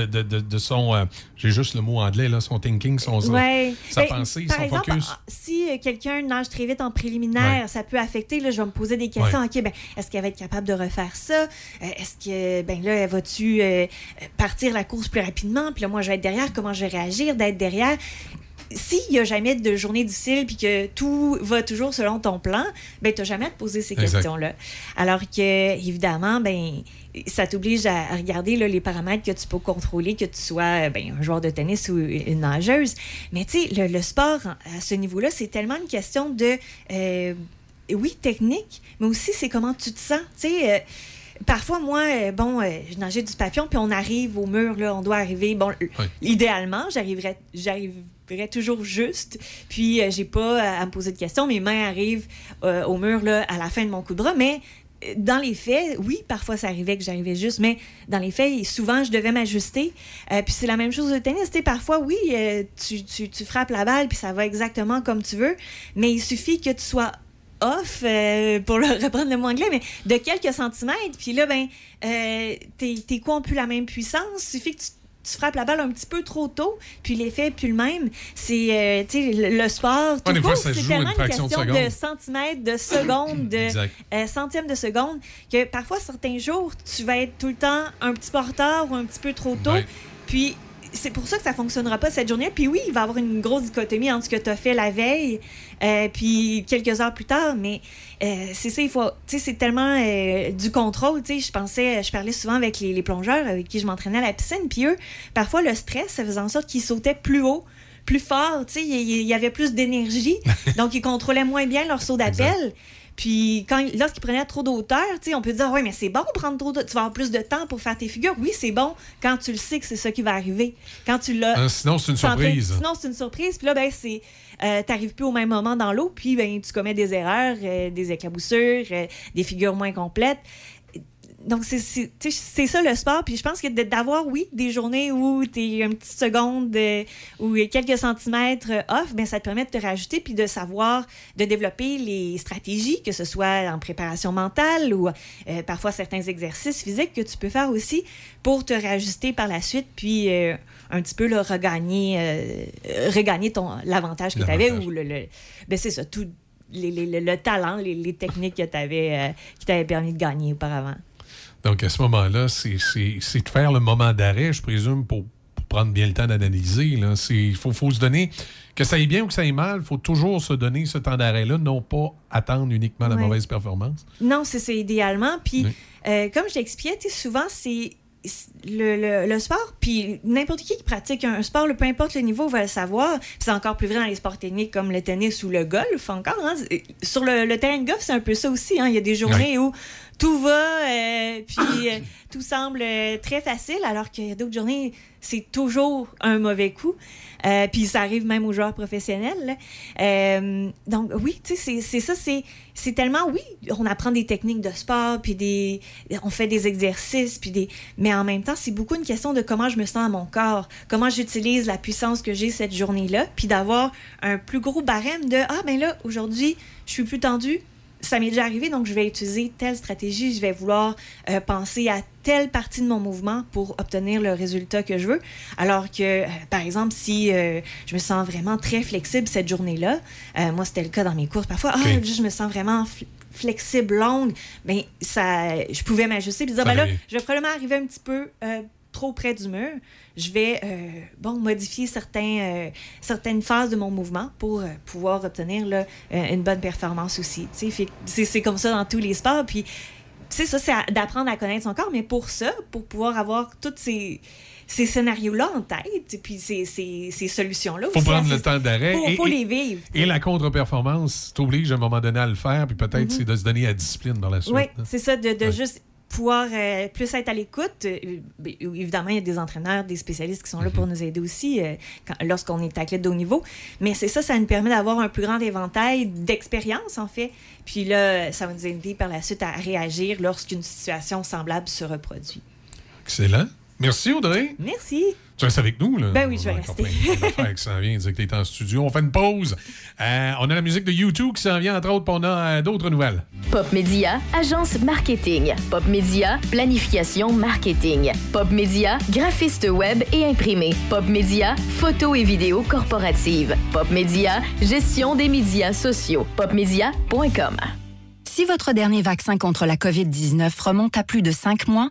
de, de, de, de son. euh, J'ai juste le mot anglais, là, son thinking, son. Ouais. Sa Ben, pensée, par son exemple, focus. ah, si euh, quelqu'un nage très vite en préliminaire, Ouais. ça peut affecter. Là, je vais me poser des questions. Ouais. OK, ben, est-ce qu'elle va être capable de refaire ça? Euh, est-ce que, ben là, vas-tu euh, partir la course plus rapidement? Puis là, moi, je vais être derrière. Comment je vais réagir d'être derrière? S'il n'y a jamais de journée difficile puis que tout va toujours selon ton plan, ben tu n'as jamais à te poser ces questions-là. Alors que, évidemment, ben ça t'oblige à regarder là, les paramètres que tu peux contrôler, que tu sois ben, un joueur de tennis ou une nageuse. Mais tu sais, le, le sport, à ce niveau-là, c'est tellement une question de, euh, oui, technique, mais aussi c'est comment tu te sens. Tu sais, euh, Parfois, moi, euh, bon, euh, je nageais du papillon, puis on arrive au mur, là, on doit arriver. Bon, idéalement, j'arriverais, j'arriverais toujours juste, puis euh, j'ai pas à, à me poser de questions. Mes mains arrivent euh, au mur là, à la fin de mon coup de bras, mais euh, dans les faits, oui, parfois ça arrivait que j'arrivais juste, mais dans les faits, souvent, je devais m'ajuster. Euh, puis c'est la même chose au tennis. Parfois, oui, euh, tu, frappes la balle, puis ça va exactement comme tu veux, mais il suffit que tu sois off, euh, pour (laughs) reprendre le mot anglais, mais de quelques centimètres. Puis là, ben, tes, tes coups plus la même puissance? Il suffit que tu, tu frappes la balle un petit peu trop tôt, puis l'effet n'est plus le même. C'est, euh, tu sais, le, le sport, tout court, c'est une tellement une de question de, centimètres, de secondes, de euh, centièmes de seconde, que parfois, certains jours, tu vas être tout le temps un petit peu en retard ou un petit peu trop tôt. Ouais. Puis c'est pour ça que ça fonctionnera pas cette journée. Puis oui, il va y avoir une grosse dichotomie entre ce que tu as fait la veille euh, puis quelques heures plus tard. Mais euh, c'est ça, il faut. Tu sais, c'est tellement euh, du contrôle. Tu sais, je pensais, je parlais souvent avec les, les plongeurs avec qui je m'entraînais à la piscine. Puis eux, parfois, le stress, ça faisait en sorte qu'ils sautaient plus haut plus fort, tu sais, il y- il y avait plus d'énergie, (laughs) donc ils contrôlaient moins bien leur saut d'appel. Puis quand lorsqu'ils prenaient trop d'auteur, tu sais, on peut dire ouais, mais c'est bon prendre trop de tu vas avoir plus de temps pour faire tes figures. Oui, c'est bon quand tu le sais que c'est ça qui va arriver. Quand tu l'as Euh, sinon, c'est une surprise. Sinon, c'est une surprise. Puis là ben c'est euh, t'arrives plus au même moment dans l'eau, puis ben tu commets des erreurs, euh, des éclaboussures, des figures moins complètes donc, c'est- ça le sport. Puis je pense que d'avoir, oui, des journées où tu es une petite seconde euh, ou quelques centimètres euh, off, ben, ça te permet de te rajouter puis de savoir, de développer les stratégies, que ce soit en préparation mentale ou euh, parfois certains exercices physiques que tu peux faire aussi pour te rajuster par la suite puis un petit peu là, regagner, regagner ton l'avantage que tu avais ou le, ben, c'est ça, tout. le, le talent, les, les techniques que tu avais, qui t'avaient permis de gagner auparavant. Donc, à ce moment-là, c'est- de faire le moment d'arrêt, je présume, pour, pour prendre bien le temps d'analyser. Il faut, faut se donner, que ça aille bien ou que ça aille mal, il faut toujours se donner ce temps d'arrêt-là, non pas attendre uniquement la Ouais. mauvaise performance. Non, c'est idéalement. Puis, euh, comme je t'expliquais, tu sais, souvent, c'est le, le- le sport, puis n'importe qui qui pratique un sport, le- peu importe le niveau, va le savoir. Puis C'est encore plus vrai dans les sports techniques comme le tennis ou le golf encore. hein. C'est- Sur le, le terrain de golf, c'est un peu ça aussi. hein. Il y a des journées où tout va, euh, puis euh, tout semble euh, très facile, alors qu'il y a d'autres journées, c'est toujours un mauvais coup. Puis ça arrive même aux joueurs professionnels. donc oui, tu sais, c'est- ça, c'est tellement, oui, on apprend des techniques de sport, puis des, on fait des exercices, puis des, mais en même temps, c'est beaucoup une question de comment je me sens à mon corps, comment j'utilise la puissance que j'ai cette journée-là, puis d'avoir un plus gros barème de, ah ben là, aujourd'hui, je suis plus tendu, ça m'est déjà arrivé, donc je vais utiliser telle stratégie, je vais vouloir euh, penser à telle partie de mon mouvement pour obtenir le résultat que je veux. Alors que, euh, par exemple, si euh, je me sens vraiment très flexible cette journée-là, moi c'était le cas dans mes courses parfois, ah, je me sens vraiment fl- flexible, longue, ben ça, je pouvais m'ajuster et dire, ben là, je vais probablement arriver un petit peu trop près du mur. Je vais euh, bon, modifier certains, euh, certaines phases de mon mouvement pour euh, pouvoir obtenir là, une bonne performance aussi. C'est comme ça dans tous les sports. Puis c'est ça, c'est d'apprendre à connaître son corps. Mais pour ça, pour pouvoir avoir tous ces, ces scénarios-là en tête, et puis ces, ces, ces solutions-là. faut aussi, prendre le temps d'arrêt. Faut, et- faut et- les vivre. Et la contre-performance t'oblige à un moment donné à le faire, puis peut-être Mhm. c'est de se donner la discipline dans la suite. Oui, hein. c'est ça, de, de juste pouvoir euh, plus être à l'écoute. Euh, ben, évidemment, il y a des entraîneurs, des spécialistes qui sont là pour nous aider aussi euh, lorsqu'on est athlète de haut niveau. Mais c'est ça, ça nous permet d'avoir un plus grand éventail d'expérience, en fait. Puis là, ça va nous aider par la suite à réagir lorsqu'une situation semblable se reproduit. Excellent. Merci, Audrey. Merci. Tu restes avec nous, là? Ben oui, je vais On a encore rester. plein qui s'en viennent, dire que tu en studio. On fait une pause. Euh, on a la musique de YouTube qui s'en vient, entre autres, puis on a euh, d'autres nouvelles. Pop Média, agence marketing. Pop Média, planification marketing. Pop Média, graphiste web et imprimé. Pop Média, photo et vidéo corporative. Pop Média, gestion des médias sociaux. Popmedia.com. Si votre dernier vaccin contre la COVID-19 remonte à plus de cinq mois,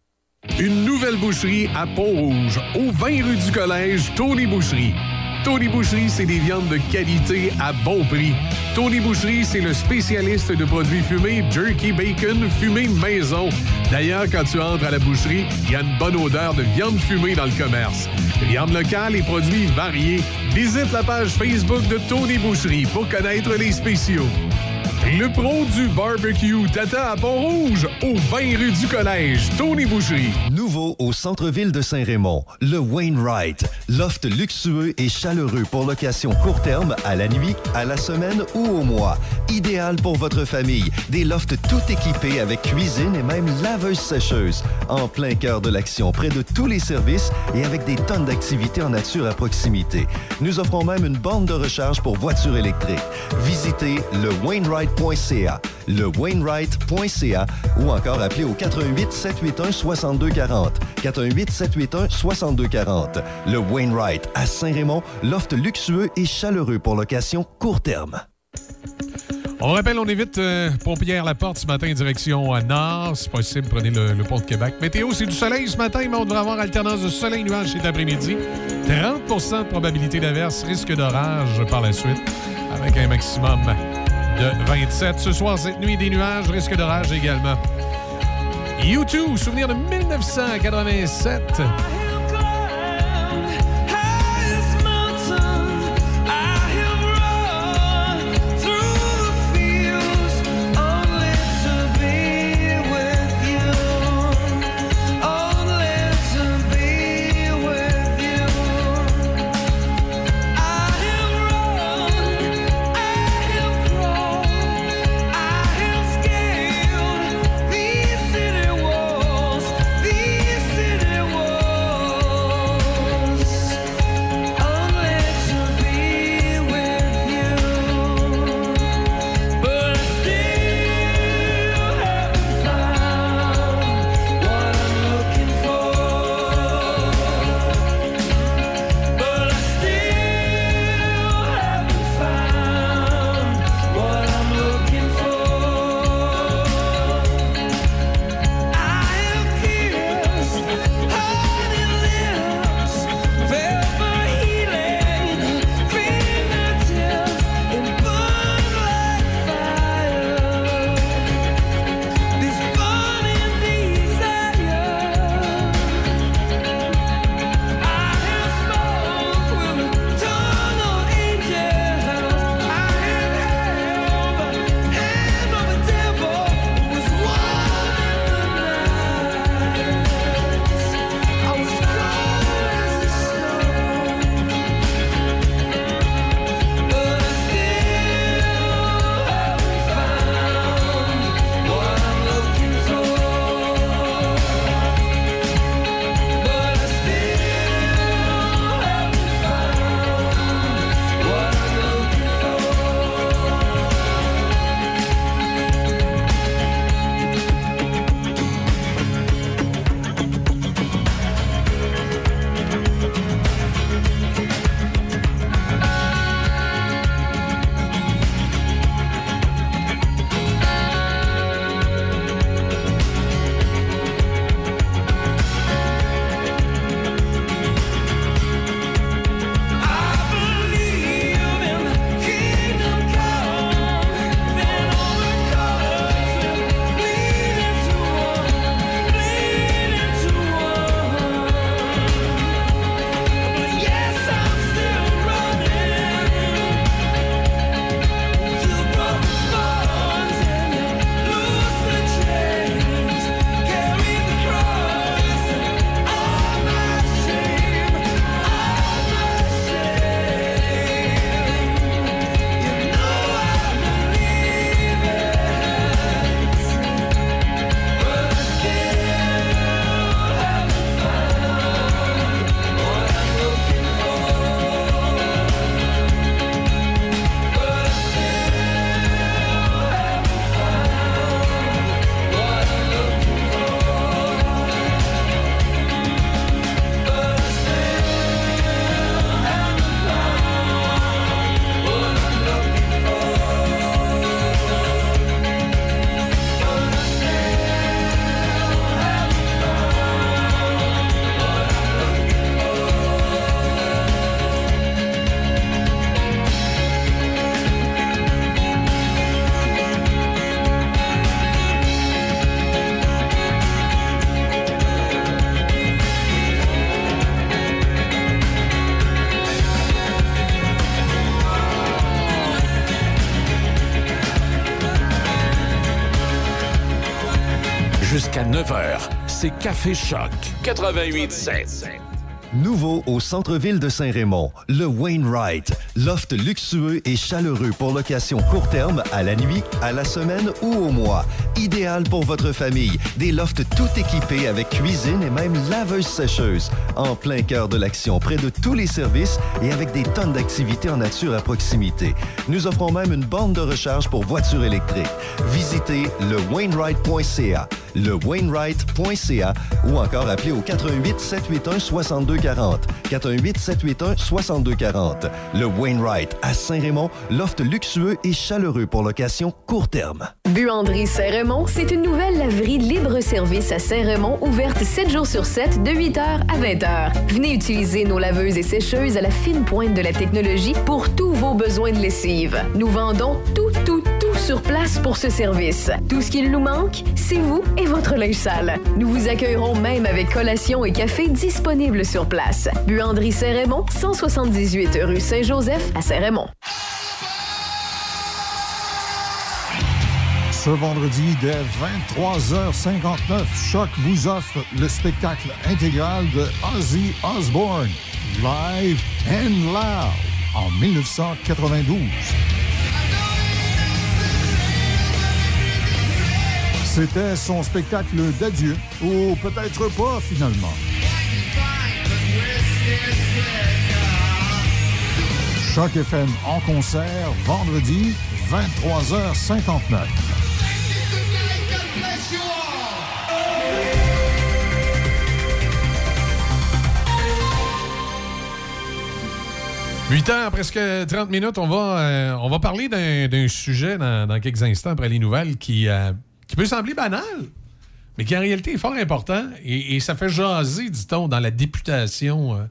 Une nouvelle boucherie à Pont-Rouge, au 20 rue du Collège, Tony Boucherie. Tony Boucherie, c'est des viandes de qualité à bon prix. Tony Boucherie, c'est le spécialiste de produits fumés, jerky bacon, fumé maison. D'ailleurs, quand tu entres à la boucherie, il y a une bonne odeur de viande fumée dans le commerce. Viande locale et produits variés. Visite la page Facebook de Tony Boucherie pour connaître les spéciaux. Le pro du barbecue Tata à Pont-Rouge, au 20 rue du Collège, Tony Boucherie. Nouveau au centre-ville de Saint-Raymond, le Wainwright. Loft luxueux et chaleureux pour location court terme, à la nuit, à la semaine ou au mois. Idéal pour votre famille. Des lofts tout équipés avec cuisine et même laveuse sécheuse. En plein cœur de l'action, près de tous les services et avec des tonnes d'activités en nature à proximité. Nous offrons même une borne de recharge pour voitures électriques. Visitez le Le Wainwright.ca ou encore appelez au 88 781 6240. 88 781 6240. Le Wainwright à Saint-Raymond, loft luxueux et chaleureux pour location court terme. On rappelle, on évite euh, Pompière la porte ce matin, direction euh, nord. Si possible, prenez le, le pont de Québec. Météo, c'est du soleil ce matin, mais on devrait avoir alternance de soleil-nuage cet après-midi. 30% de probabilité d'averse, risque d'orage par la suite, avec un maximum de 27. Ce soir, cette nuit, des nuages, risque d'orage également. YouTube, souvenir de 1987. C'est Café Choc 88.7. Nouveau au centre-ville de Saint-Raymond, le Wainwright. Loft luxueux et chaleureux pour location court terme, à la nuit, à la semaine ou au mois. Idéal pour votre famille. Des lofts tout équipés avec cuisine et même laveuse sécheuse. En plein cœur de l'action, près de tous les services et avec des tonnes d'activités en nature à proximité. Nous offrons même une borne de recharge pour voitures électriques. Visitez le Wainwright.ca, le Wainwright.ca ou encore appelez au 88 781 6240. 418 781 6240. Le Wainwright à Saint-Raymond, loft luxueux et chaleureux pour location court terme. Buanderie Saint-Raymond, c'est une nouvelle laverie libre-service à Saint-Raymond, ouverte 7 jours sur 7, de 8h à 20h. Venez utiliser nos laveuses et sécheuses à la fine pointe de la technologie pour tous vos besoins de lessive. Nous vendons tout, tout, tout sur place pour ce service. Tout ce qu'il nous manque, c'est vous et votre linge sale. Nous vous accueillerons même avec collation et café disponibles sur place. Buanderie Saint-Raymond, 178 rue Saint-Joseph à Saint-Raymond. Ce vendredi, dès 23h59, Choc vous offre le spectacle intégral de Ozzy Osbourne, Live and Loud, en 1992. C'était son spectacle d'adieu, ou peut-être pas finalement. Choc FM en concert, vendredi, 23h59. 8 heures, presque 30 minutes, on va, euh, on va parler d'un sujet dans, dans quelques instants après les nouvelles qui, euh, qui peut sembler banal, mais qui en réalité est fort important et, ça fait jaser, dit-on, dans la députation euh,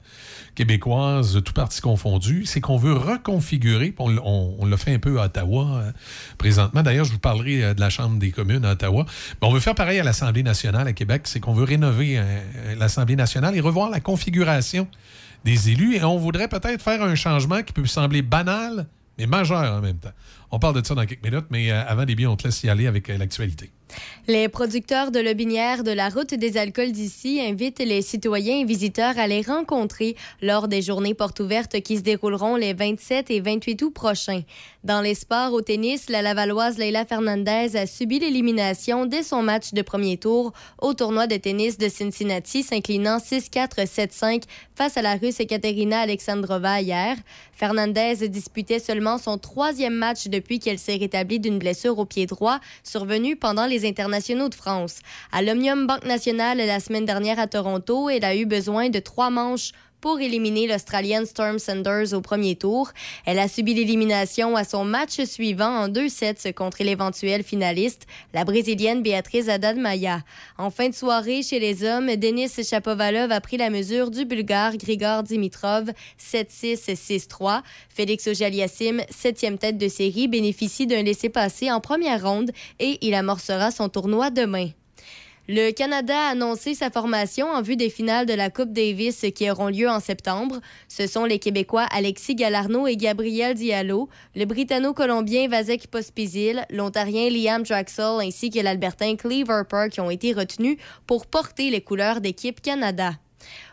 québécoise, tout parti confondu. C'est qu'on veut reconfigurer, on, on- l'a fait un peu à Ottawa euh, présentement. D'ailleurs, je vous parlerai euh, de la Chambre des communes à Ottawa. Mais on veut faire pareil à l'Assemblée nationale à Québec, c'est qu'on veut rénover l'Assemblée nationale et revoir la configuration des élus et on voudrait peut-être faire un changement qui peut sembler banal, mais majeur en même temps. On parle de ça dans quelques minutes, mais euh, avant, Déby, on te laisse y aller avec euh, l'actualité. Les producteurs de Lobinière de la route des alcools d'ici invitent les citoyens et visiteurs à les rencontrer lors des journées portes ouvertes qui se dérouleront les 27 et 28 août prochains. Dans les sports au tennis, la Lavalloise Leila Fernandez a subi l'élimination dès son match de premier tour au tournoi de tennis de Cincinnati, s'inclinant 6-4, 7-5 face à la Russe Ekaterina Alexandrova hier. Fernandez disputait seulement son troisième match depuis qu'elle s'est rétablie d'une blessure au pied droit survenue pendant les internationaux de France. À l'Omnium Banque Nationale la semaine dernière à Toronto, elle a eu besoin de trois manches pour éliminer l'Australienne Storm Sanders au premier tour. Elle a subi l'élimination à son match suivant en deux sets contre l'éventuelle finaliste, la Brésilienne Beatriz Haddad Maya. En fin de soirée, chez les hommes, Denis Shapovalov a pris la mesure du Bulgare Grigor Dimitrov 7-6, 6-3. Félix Ojaliassim, septième tête de série, bénéficie d'un laissez-passer en première ronde et il amorcera son tournoi demain. Le Canada a annoncé sa formation en vue des finales de la Coupe Davis qui auront lieu en septembre. Ce sont les Québécois Alexis Galarno et Gabriel Diallo, le Britanno-Colombien Vasek Pospisil, l'Ontarien Liam Draxel ainsi que l'Albertain Cleve qui ont été retenus pour porter les couleurs d'équipe Canada.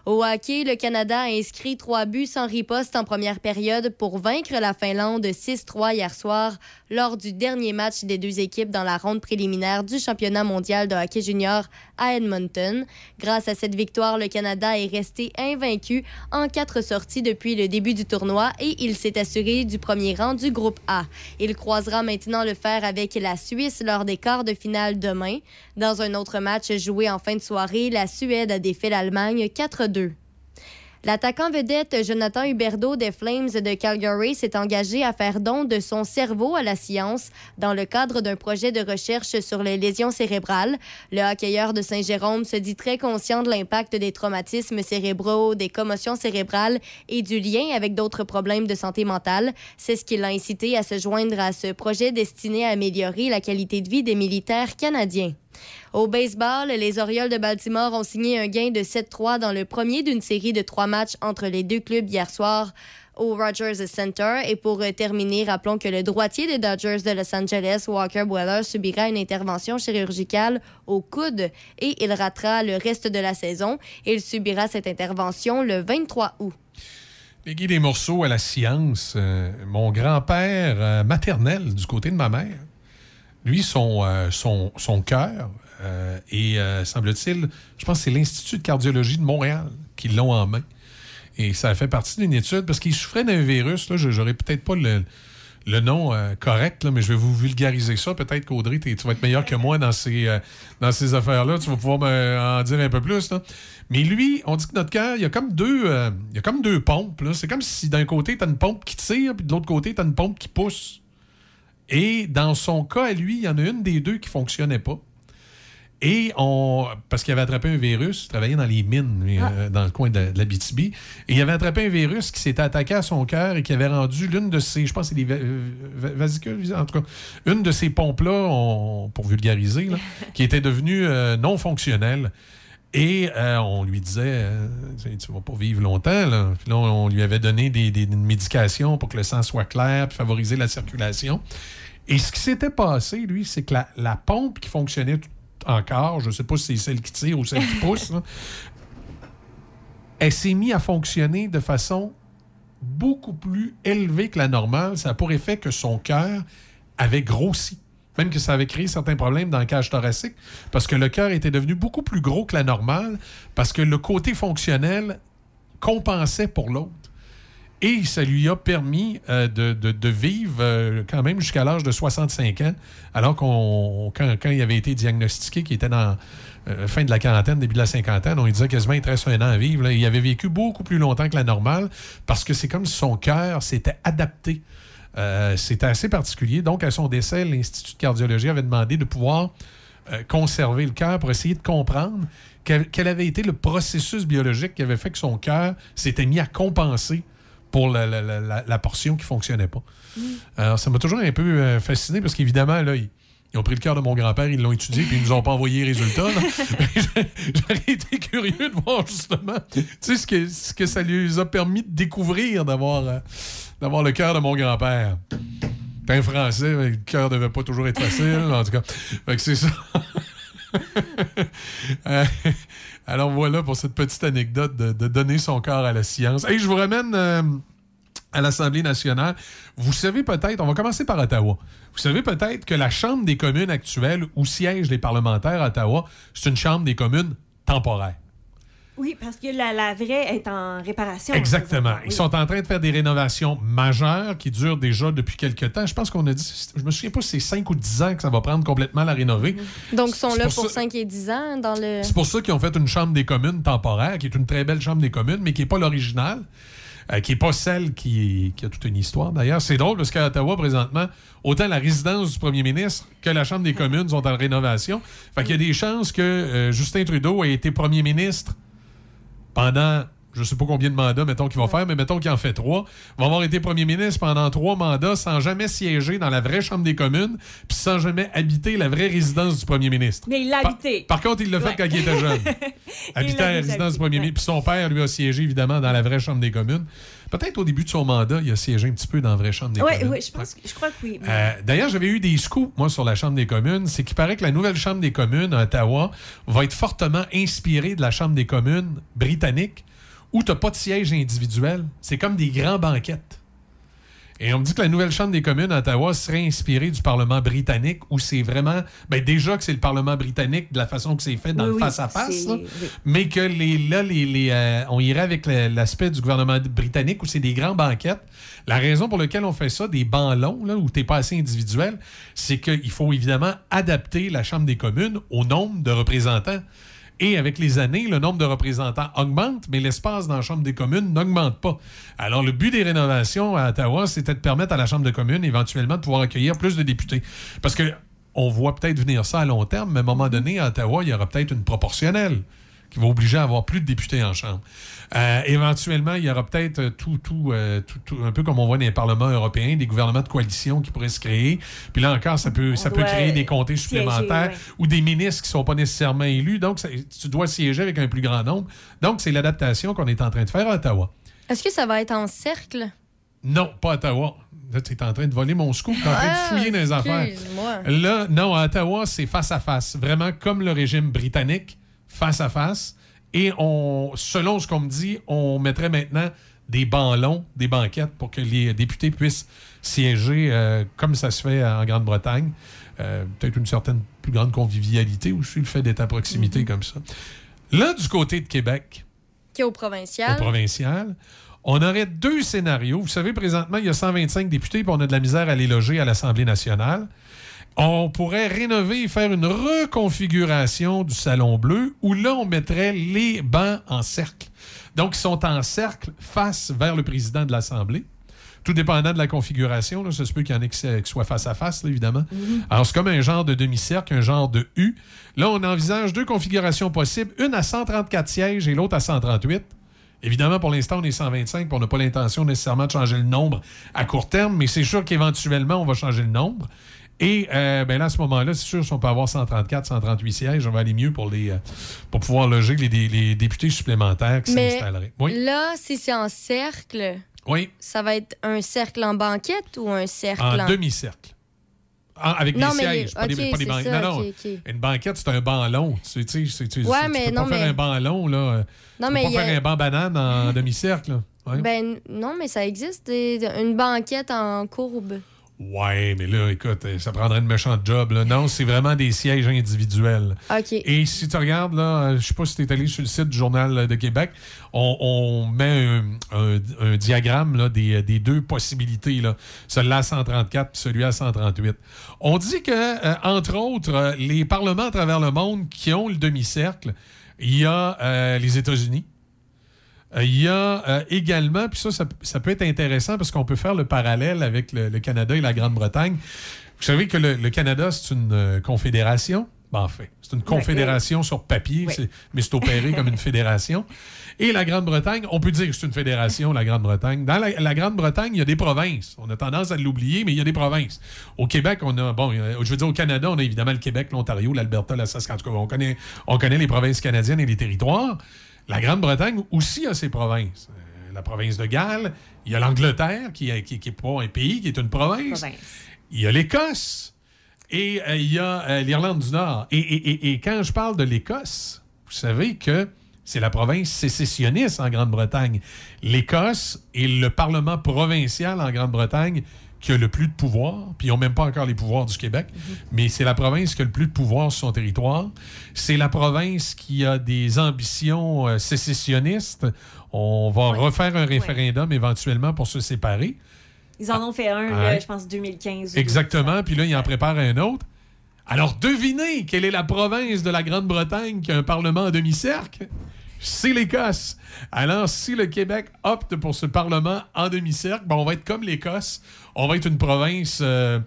Au hockey, le Canada a inscrit trois buts sans riposte en première période pour vaincre la Finlande 6-3 hier soir lors du dernier match des deux équipes dans la ronde préliminaire du championnat mondial de hockey junior à Edmonton. Grâce à cette victoire, le Canada est resté invaincu en quatre sorties depuis le début du tournoi et il s'est assuré du premier rang du groupe A. Il croisera maintenant le fer avec la Suisse lors des quarts de finale demain. Dans un autre match joué en fin de soirée, la Suède a défait l'Allemagne 4-2. L'attaquant vedette Jonathan Huberdeau des Flames de Calgary s'est engagé à faire don de son cerveau à la science dans le cadre d'un projet de recherche sur les lésions cérébrales. Le hockeyeur de Saint-Jérôme se dit très conscient de l'impact des traumatismes cérébraux, des commotions cérébrales et du lien avec d'autres problèmes de santé mentale. C'est ce qui l'a incité à se joindre à ce projet destiné à améliorer la qualité de vie des militaires canadiens. Au baseball, les Orioles de Baltimore ont signé un gain de 7-3 dans le premier d'une série de trois matchs entre les deux clubs hier soir au Rogers Center. Et pour euh, terminer, rappelons que le droitier des Dodgers de Los Angeles, Walker Buehler, subira une intervention chirurgicale au coude et il ratera le reste de la saison. Il subira cette intervention le 23 août. Peggy des morceaux à la science. Euh, mon grand-père euh, maternel du côté de ma mère, lui, son, euh, son, son cœur, euh, et euh, semble-t-il, je pense que c'est l'Institut de cardiologie de Montréal qui l'ont en main. Et ça fait partie d'une étude parce qu'il souffrait d'un virus. Là, je n'aurai peut-être pas le, le nom correct, là, mais je vais vous vulgariser ça. Peut-être qu'Audrey, tu vas être meilleur que moi dans ces, ces affaires-là. Tu vas pouvoir en dire un peu plus. là. Mais lui, on dit que notre cœur, il y a comme deux, il y a comme deux pompes. C'est comme si d'un côté, tu as une pompe qui tire, puis de l'autre côté, tu as une pompe qui pousse. Et dans son cas, à lui, il y en a une des deux qui fonctionnait pas. Et on. Parce qu'il avait attrapé un virus, il travaillait dans les mines, euh, dans le coin de, de la BTB. Et il avait attrapé un virus qui s'était attaqué à son cœur et qui avait rendu l'une de ses. Je pense c'est des va- vasicules, en tout cas. Une de ces pompes-là, pour vulgariser, là, (laughs) qui était devenue euh, non fonctionnelle. Et euh, on lui disait, tu vas pas vivre longtemps. Là. Puis là, on lui avait donné des, des- une médication pour que le sang soit clair, puis favoriser la circulation. Et ce qui s'était passé, lui, c'est que la, la pompe qui fonctionnait tout- encore, je ne sais pas si c'est celle qui tire ou celle qui (laughs) pousse, là, elle s'est mise à fonctionner de façon beaucoup plus élevée que la normale. Ça a pour effet que son cœur avait grossi. Même que ça avait créé certains problèmes dans le cage thoracique, parce que le cœur était devenu beaucoup plus gros que la normale, parce que le côté fonctionnel compensait pour l'autre. Et ça lui a permis euh, de, de- vivre euh, quand même jusqu'à l'âge de 65 ans, alors qu'on quand, quand il avait été diagnostiqué, qu'il était dans euh, fin de la quarantaine, début de la cinquantaine, on lui disait quasiment il te reste un an à vivre. Il avait vécu beaucoup plus longtemps que la normale parce que c'est comme si son cœur s'était adapté. Euh, C'était assez particulier. Donc, à son décès, l'Institut de cardiologie avait demandé de pouvoir conserver le cœur pour essayer de comprendre quel avait été le processus biologique qui avait fait que son cœur s'était mis à compenser pour la, la- la- portion qui fonctionnait pas. Alors, ça m'a toujours un peu euh, fasciné parce qu'évidemment, là, ils, ils ont pris le cœur de mon grand-père, ils l'ont étudié, puis ils nous ont pas envoyé les résultats. (laughs) (laughs) J'aurais été curieux de voir justement tu sais, ce, que, ce que ça lui a permis de découvrir d'avoir euh, d'avoir le cœur de mon grand-père. T'es un Français, mais le cœur devait pas toujours être facile, en tout cas. Fait que c'est ça. (laughs) Euh, alors voilà pour cette petite anecdote de, donner son corps à la science. Et je vous ramène euh, à l'Assemblée nationale. Vous savez peut-être, on va commencer par Ottawa. Vous savez peut-être que la Chambre des communes actuelle où siègent les parlementaires à Ottawa, c'est une Chambre des communes temporaire. Oui, parce que la, la vraie est en réparation. Exactement. Ils oui. sont en train de faire des rénovations majeures qui durent déjà depuis quelques temps. Je pense qu'on a dit, je me souviens pas si c'est 5 ou 10 ans que ça va prendre complètement la rénover. Donc, ils sont là pour pour, ça- 5 et 10 ans dans le. C'est pour ça qu'ils ont fait une chambre des communes temporaire, qui est une très belle chambre des communes, mais qui n'est pas l'original, euh, qui n'est pas celle qui, qui a toute une histoire. D'ailleurs, c'est drôle parce qu'à Ottawa, présentement, autant la résidence du premier ministre que la chambre des communes sont en rénovation. Fait qu'il y a des chances que euh, Justin Trudeau ait été premier ministre pendant je sais pas combien de mandats, mettons qu'il va faire, mais mettons qu'il en fait trois, va avoir été premier ministre pendant trois mandats sans jamais siéger dans la vraie Chambre des communes, puis sans jamais habiter la vraie résidence du premier ministre. Mais il l'a habité. Par contre, il l'a fait Ouais. quand il était jeune. (laughs) Habitait à la résidence du premier ministre. Puis son père lui a siégé, évidemment, dans la vraie Chambre des communes. Peut-être au début de son mandat, il a siégé un petit peu dans la vraie Chambre des communes. oui, je, pense, je crois que oui. Euh, D'ailleurs, j'avais eu des scoops, moi, sur la Chambre des communes. C'est qu'il paraît que la nouvelle Chambre des communes à Ottawa va être fortement inspirée de la Chambre des communes britannique, où tu n'as pas de siège individuel. C'est comme des grands banquettes. Et on me dit que la nouvelle Chambre des communes à Ottawa serait inspirée du Parlement britannique, où c'est vraiment. Ben déjà que c'est le Parlement britannique de la façon que c'est fait dans Oui, le face-à-face, oui. mais que les, là, les, les, euh, on irait avec l'aspect du gouvernement britannique où c'est des grands banquettes. La raison pour laquelle on fait ça, des bancs longs, là, où tu n'es pas assez individuel, c'est qu'il faut évidemment adapter la Chambre des communes au nombre de représentants. Et avec les années, le nombre de représentants augmente, mais l'espace dans la Chambre des communes n'augmente pas. Alors, le but des rénovations à Ottawa, c'était de permettre à la Chambre des communes éventuellement de pouvoir accueillir plus de députés. Parce que on voit peut-être venir ça à long terme, mais à un moment donné, à Ottawa, il y aura peut-être une proportionnelle qui va obliger à avoir plus de députés en Chambre. Euh, éventuellement, il y aura peut-être euh, tout, tout, euh, tout- tout- un peu comme on voit dans les parlements européens, des gouvernements de coalition qui pourraient se créer. Puis là encore, ça peut, ça peut doit créer des comtés siéger, supplémentaires ouais. ou des ministres qui ne sont pas nécessairement élus. Donc, ça- tu dois siéger avec un plus grand nombre. Donc, c'est l'adaptation qu'on est en train de faire à Ottawa. Est-ce que ça va être en cercle? Non, pas Ottawa. Là, tu es en train de voler mon scoop. Tu es en train Ah, de fouiller dans les affaires. Là, non, à Ottawa, c'est face à face. Vraiment comme le régime britannique, face à face. Et on, selon ce qu'on me dit, on mettrait maintenant des bancs longs, des banquettes pour que les députés puissent siéger euh, comme ça se fait en Grande-Bretagne. Euh, Peut-être une certaine plus grande convivialité aussi, le fait d'être à proximité comme ça. Là, du côté de Québec, Qui est au au provincial? provincial. On aurait deux scénarios. Vous savez, présentement, il y a 125 députés, puis on a de la misère à les loger à l'Assemblée nationale. On pourrait rénover et faire une reconfiguration du Salon Bleu, où là, on mettrait les bancs en cercle. Donc, ils sont en cercle face vers le président de l'Assemblée. Tout dépendant de la configuration, là, ça se peut qu'il y en ait qui soient face à face, là, évidemment. Alors, c'est comme un genre de demi-cercle, un genre de U. Là, on envisage deux configurations possibles, une à 134 sièges et l'autre à 138. Évidemment, pour l'instant, on est 125, puis on n'a pas l'intention nécessairement de changer le nombre à court terme, mais c'est sûr qu'éventuellement, on va changer le nombre. Et euh, ben là, à ce moment-là, c'est sûr, si on peut avoir 134, 138 sièges, on va aller mieux pour, les, euh, pour pouvoir loger les, les- les députés supplémentaires qui s'installeraient. Oui. là, si c'est en cercle, Oui, ça va être un cercle en banquette ou un cercle en en... demi-cercle. Avec Non, des sièges, pas, des, pas des banquettes. non, non. Une banquette, c'est un banc long. Tu, tu, sais, c'est- tu- Ouais, tu mais peux non, pas faire mais- un banc long, là. Non, tu mais peux pas a- faire un banc banane en (laughs) demi-cercle. Ouais. Ben non, mais ça existe, des- une banquette en courbe. Ouais, mais là, écoute, euh, ça prendrait une méchante job. Là. Non, c'est vraiment des sièges individuels. OK. Et si tu regardes, là, euh, je sais pas si tu es allé sur le site du Journal de Québec, on, on met un, un- un diagramme là, des, des deux possibilités, là. celui-là à 134 puis celui à 138. On dit que, euh, entre autres, euh, les parlements à travers le monde qui ont le demi-cercle, il y a euh, les États-Unis. Euh, Il y a euh, également, puis ça, ça, ça peut être intéressant parce qu'on peut faire le parallèle avec le, le Canada et la Grande-Bretagne. Vous savez que le, le Canada, c'est une euh, confédération? Ben, en fait, c'est une confédération sur papier, c'est- mais c'est opéré comme une (laughs) fédération. Et la Grande-Bretagne, on peut dire que c'est une fédération, la Grande-Bretagne. Dans la, la Grande-Bretagne, il y a des provinces. On a tendance à l'oublier, mais il y a des provinces. Au Québec, on a, bon, je veux dire, au Canada, on a évidemment le Québec, l'Ontario, l'Alberta, la Saskatchewan. On connaît, on connaît les provinces canadiennes et les territoires. La Grande-Bretagne aussi a ses provinces. Euh, la province de Galles, il y a l'Angleterre, qui n'est qui, qui est pas un pays, qui est une province. Il y a l'Écosse et euh, il y a euh, l'Irlande du Nord. Et, et- et- et quand je parle de l'Écosse, vous savez que c'est la province sécessionniste en Grande-Bretagne. L'Écosse est le Parlement provincial en Grande-Bretagne qui a le plus de pouvoir, puis ils n'ont même pas encore les pouvoirs du Québec, mais c'est la province qui a le plus de pouvoir sur son territoire. C'est la province qui a des ambitions euh, sécessionnistes. On va refaire un référendum éventuellement pour se séparer. Ils en ont fait un, Ah, là, je pense, 2015. ou Exactement. Puis là, il en prépare un autre. Alors, devinez quelle est la province de la Grande-Bretagne qui a un parlement en demi-cercle? C'est l'Écosse. Alors, si le Québec opte pour ce parlement en demi-cercle, ben, on va être comme l'Écosse. On va être une province. euh,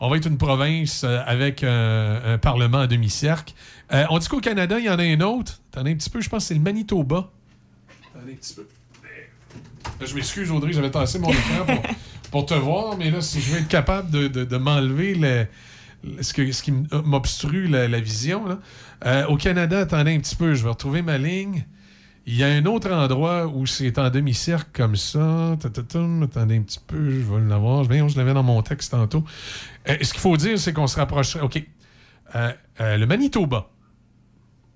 on va être une province euh, avec un, parlement en demi-cercle. Euh, on dit qu'au Canada, il y en a un autre. Attendez un petit peu, je pense que c'est le Manitoba. Attendez un petit peu. Je m'excuse, Audrey, j'avais tassé mon écran pour, te voir, mais là, si je veux être capable de, m'enlever le- le- ce, qui m'obstrue la, vision. là. Au Canada, attendez un petit peu, je vais retrouver ma ligne. Il y a un autre endroit où c'est en demi-cercle comme ça. Attendez un petit peu, je vais l'avoir. Je l'avais dans mon texte tantôt. Euh, ce qu'il faut dire, c'est qu'on se rapprocherait. OK. Euh, euh, le Manitoba.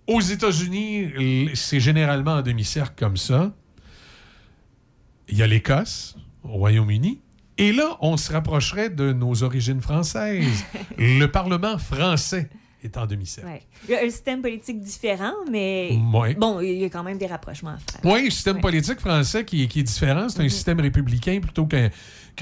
Aux États-Unis, c'est généralement en demi-cercle comme ça. Il y a l'Écosse, au Royaume-Uni. Et là, on se rapprocherait de nos origines françaises. (laughs) le Parlement français est en demi-cercle. Ouais. Il y a un système politique différent, mais Ouais. bon, il y a quand même des rapprochements à faire. Oui, le système politique français qui, est- qui est différent. C'est un système républicain plutôt qu'un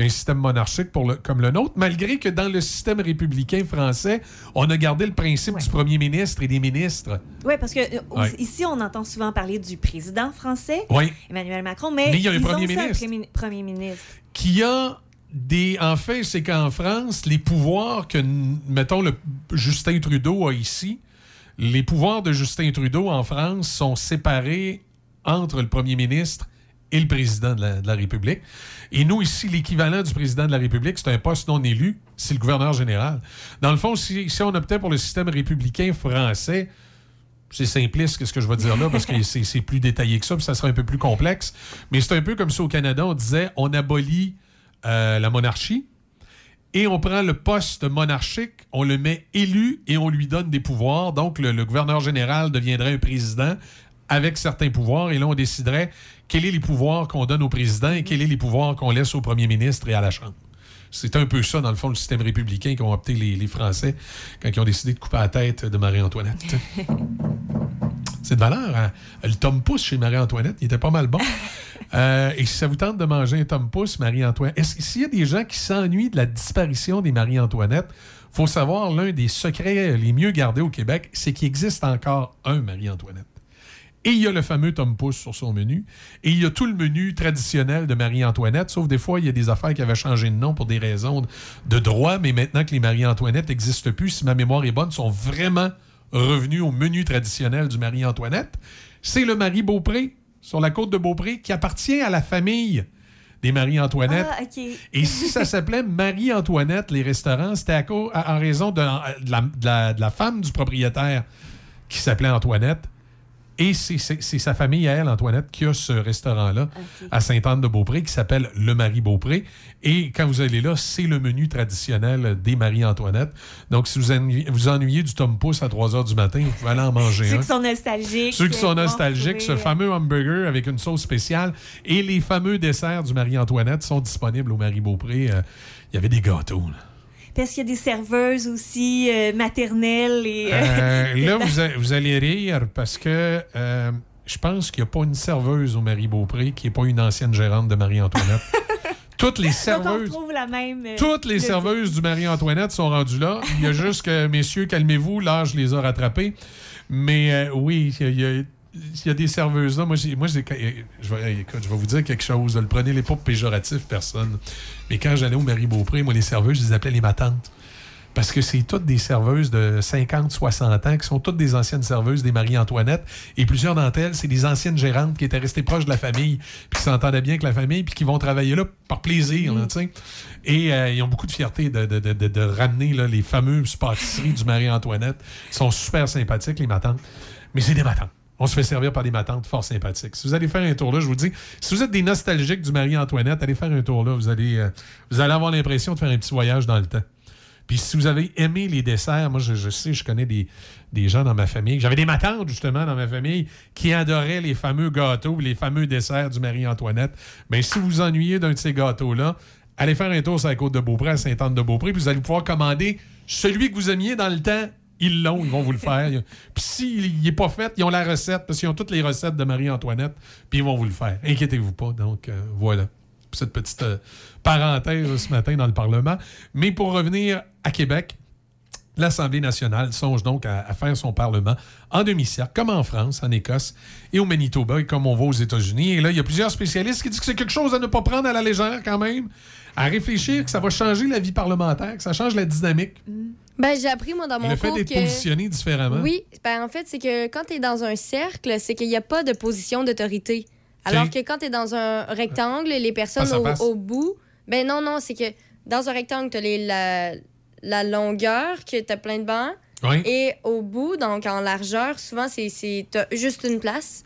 système monarchique pour le- comme le nôtre, malgré que dans le système républicain français, on a gardé le principe du premier ministre et des ministres. Oui, parce que euh, ici, on entend souvent parler du président français. Emmanuel Macron, mais, Mais il y a un premier ministre. premier ministre. qui a des. En fait, c'est qu'en France, les pouvoirs que, mettons, le Justin Trudeau a ici, les pouvoirs de Justin Trudeau en France sont séparés entre le premier ministre et le président de la, République. Et nous, ici, l'équivalent du président de la République, c'est un poste non élu, c'est le gouverneur général. Dans le fond, si, si on optait pour le système républicain français, c'est simpliste ce que je vais dire là, parce que c'est plus détaillé que ça, puis ça serait un peu plus complexe. Mais c'est un peu comme si au Canada, on disait on abolit euh, la monarchie et on prend le poste monarchique, on le met élu et on lui donne des pouvoirs. Donc, le, le gouverneur général deviendrait un président avec certains pouvoirs et là, on déciderait quels sont les pouvoirs qu'on donne au président et quels sont les pouvoirs qu'on laisse au premier ministre et à la Chambre. C'est un peu ça, dans le fond, le système républicain qu'ont opté les, les Français quand ils ont décidé de couper la tête de Marie-Antoinette. (laughs) C'est de valeur. hein? Le Tom Pouce chez Marie-Antoinette, il était pas mal bon. Euh, et si ça vous tente de manger un Tom Pouce, Marie-Antoinette, s'il y a des gens qui s'ennuient de la disparition des Marie-Antoinette, faut savoir l'un des secrets les mieux gardés au Québec, c'est qu'il existe encore un Marie-Antoinette. Et il y a le fameux Tom Pouce sur son menu. Et il y a tout le menu traditionnel de Marie-Antoinette, sauf des fois, il y a des affaires qui avaient changé de nom pour des raisons de- droit, mais maintenant que les Marie-Antoinette n'existent plus, si ma mémoire est bonne, sont vraiment revenus au menu traditionnel du Marie-Antoinette. C'est le Marie-Beaupré, sur la côte de Beaupré, qui appartient à la famille des Marie-Antoinette. Ah. Et si ça (laughs) s'appelait Marie-Antoinette, les restaurants, c'était à en raison de, de la, de la- de la femme du propriétaire qui s'appelait Antoinette. Et c'est sa famille à elle, Antoinette, qui a ce restaurant-là à Sainte-Anne-de-Beaupré qui s'appelle le Marie-Beaupré. Et quand vous allez là, c'est le menu traditionnel des Marie-Antoinette. Donc, si vous ennuyez, vous ennuyez du Tom Pouce à 3 h du matin, vous pouvez aller en manger Ceux un. qui sont nostalgiques. Ceux qui euh, sont vont nostalgiques, ce retrouver, fameux hamburger avec une sauce spéciale et les fameux desserts du Marie-Antoinette sont disponibles au Marie-Beaupré. Euh, Il y avait des gâteaux. là. Parce qu'il y a des serveuses aussi euh, maternelles et. Euh, là, (laughs) vous, a- vous allez rire parce que euh, je pense qu'il n'y a pas une serveuse au Marie-Beaupré qui n'est pas une ancienne gérante de Marie-Antoinette. (laughs) Toutes les Donc, on serveuses. retrouve la même. euh, Toutes les le- serveuses du Marie-Antoinette sont rendues là. Il y a (laughs) juste que, messieurs, calmez-vous, l'âge les a rattrapés. Mais euh, oui, il y a, il y a- des serveuses là. Moi, j'ai, moi j'ai- je, vais, écoute, je vais vous dire quelque chose. Ne prenez les pas péjoratif, personne. Mais quand j'allais au Marie-Beaupré, moi, les serveuses, je les appelais les matantes. Parce que c'est toutes des serveuses de 50, 60 ans qui sont toutes des anciennes serveuses des Marie-Antoinette. Et plusieurs d'entre elles, c'est des anciennes gérantes qui étaient restées proches de la famille, puis qui s'entendaient bien avec la famille, puis qui vont travailler là par plaisir. là, tu sais. Et euh, ils ont beaucoup de fierté de, de- de- de- de ramener là, les fameuses pâtisseries du Marie-Antoinette. Ils sont super sympathiques, les matantes. Mais c'est des matantes. On se fait servir par des matantes fort sympathiques. Si vous allez faire un tour là, je vous dis, si vous êtes des nostalgiques du Marie-Antoinette, allez faire un tour là. Vous allez, euh, vous allez avoir l'impression de faire un petit voyage dans le temps. Puis si vous avez aimé les desserts, moi je, sais, je connais des, gens dans ma famille. J'avais des matantes justement dans ma famille qui adoraient les fameux gâteaux, les fameux desserts du Marie-Antoinette. Mais si vous vous ennuyez d'un de ces gâteaux-là, allez faire un tour sur la côte de Beaupré, à Sainte-Anne-de-Beaupré, puis vous allez pouvoir commander celui que vous aimiez dans le temps. Ils l'ont, ils vont vous le faire. (laughs) Puis s'il n'est pas fait, ils ont la recette, parce qu'ils ont toutes les recettes de Marie-Antoinette, puis ils vont vous le faire. Inquiétez-vous pas. Donc, euh, voilà cette petite euh, parenthèse ce matin dans le Parlement. Mais pour revenir à Québec, l'Assemblée nationale songe donc à, à faire son Parlement en demi-cercle, comme en France, en Écosse et au Manitoba, et comme on va aux États-Unis. Et là, il y a plusieurs spécialistes qui disent que c'est quelque chose à ne pas prendre à la légère quand même, à réfléchir que ça va changer la vie parlementaire, que ça change la dynamique. Ben, j'ai appris, moi, dans mon Le fait d'être que... positionné différemment. Oui, ben, en fait, c'est que quand tu es dans un cercle, c'est qu'il n'y a pas de position d'autorité. Alors que quand tu es dans un rectangle, les personnes au, bout, ben non, non, c'est que dans un rectangle, tu as la, la longueur, que tu as plein de bancs. Oui. Et au bout, donc en largeur, souvent, c'est juste une place.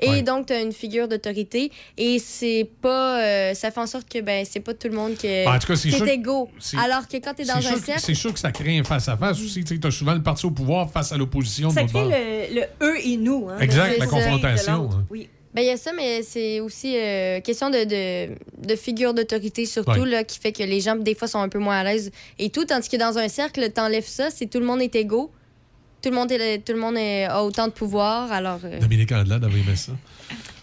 Et Ouais. donc, tu as une figure d'autorité. Et c'est pas. euh, ça fait en sorte que ben, c'est pas tout le monde qui Ben, en tout cas, c'est est que- égaux. Alors que quand tu es dans un cercle. c'est sûr que ça crée un face-à-face aussi. Tu as souvent le parti au pouvoir face à l'opposition. Ça crée le, le eux et nous. hein, Exact, la confrontation, hein. Oui. Ben, il y a ça, mais c'est aussi euh, question de, de, de figure d'autorité, surtout, Ouais. là, qui fait que les gens, des fois, sont un peu moins à l'aise et tout. Tandis que dans un cercle, t'enlèves ça, c'est tout le monde est égaux. Tout le monde, est, tout le monde est- a autant de pouvoir. Alors, euh, Dominique Andelade avait aimé ça.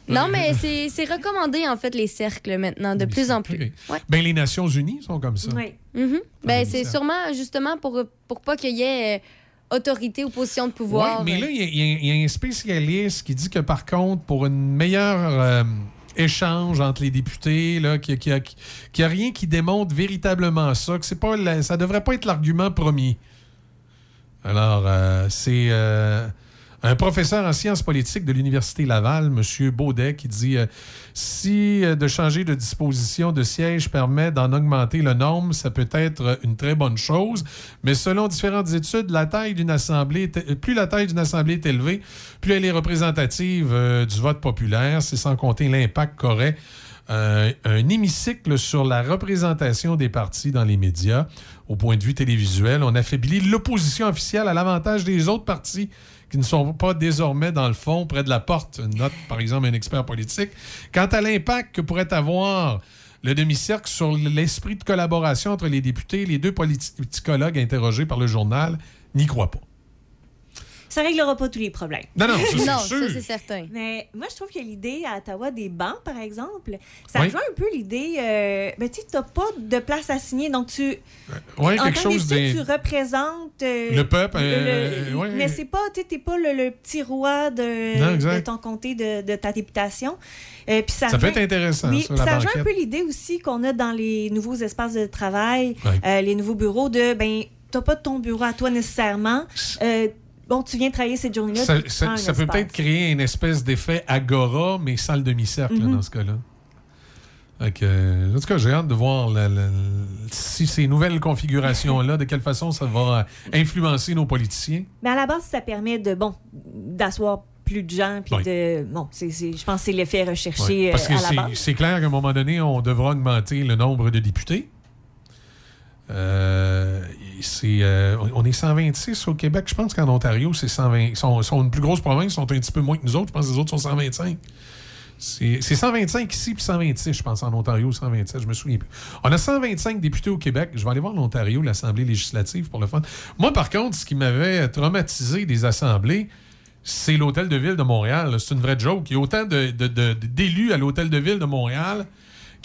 non, mais c'est c'est recommandé, en fait, les cercles maintenant, de plus en plus. Ouais. Ben, les Nations Unies sont comme ça. Mhm. Ben, oui, c'est ça. sûrement justement pour, pour pas qu'il y ait euh, autorité ou position de pouvoir. Oui, mais là, il y a- y, y un spécialiste qui dit que, par contre, pour une meilleure euh, échange entre les députés, là, qu'il n'y a, a rien qui démontre véritablement ça, que c'est pas la- ça devrait pas être l'argument premier. Alors, euh, c'est euh, un professeur en sciences politiques de l'Université Laval, M. Baudet, qui dit euh, si de changer de disposition de siège permet d'en augmenter le nombre, ça peut être une très bonne chose. Mais selon différentes études, la taille d'une assemblée, plus la taille d'une assemblée est élevée, plus elle est représentative du vote populaire. C'est sans compter l'impact qu'aurait un hémicycle sur la représentation des partis dans les médias. Au point de vue télévisuel, on affaiblit l'opposition officielle à l'avantage des autres partis qui ne sont pas désormais dans le fond près de la porte, note par exemple un expert politique. Quant à l'impact que pourrait avoir le demi-cercle sur l'esprit de collaboration entre les députés, les deux politicologues interrogés par le journal n'y croient pas. Ça réglera pas tous les problèmes. Non, non, ça, c'est Non, sûr. ça, c'est certain. Mais moi, je trouve que l'idée à Ottawa des bancs, par exemple, ça Oui. rejoint un peu l'idée. Euh, ben, tu n'as pas de place à signer. Donc, tu. Ouais, en quelque tant chose des- Tu représentes. euh, Le peuple, le- euh, le- ouais. Mais c'est pas. Tu n'es pas le, le petit roi de, Non, exact. de ton comté, de, de ta députation. Euh, puis ça Ça peut être intéressant, Oui, ça, ça rejoint un peu l'idée aussi qu'on a dans les nouveaux espaces de travail, euh, les nouveaux bureaux, de. Ben, tu pas ton bureau à toi nécessairement. Euh, bon, tu viens travailler cette journée-là. Ça, peut peut-être créer une espèce d'effet agora, mais sans le demi-cercle Mhm. dans ce cas-là. Euh, en tout cas, j'ai hâte de voir la- la- si ces nouvelles configurations-là, de quelle façon ça va euh, influencer nos politiciens. Mais à la base, ça permet de bon d'asseoir plus de gens puis Oui. de bon, c'est- je pense que c'est l'effet recherché Ouais, Parce euh, que c'est clair qu'à un moment donné, on devra augmenter le nombre de députés. Euh, euh, on- est 126 au Québec. Je pense qu'en Ontario, c'est 120. Ils sont, une plus grosse province, ils sont un petit peu moins que nous autres. Je pense que les autres sont 125. C'est c'est 125 ici, puis 126, je pense, en Ontario, 127, je me souviens plus. On a 125 députés au Québec. Je vais aller voir l'Ontario, l'Assemblée législative, pour le fun. Moi, par contre, ce qui m'avait traumatisé des assemblées, c'est l'Hôtel de Ville de Montréal. C'est une vraie joke. Il y a autant de- de- d'élus à l'Hôtel de Ville de Montréal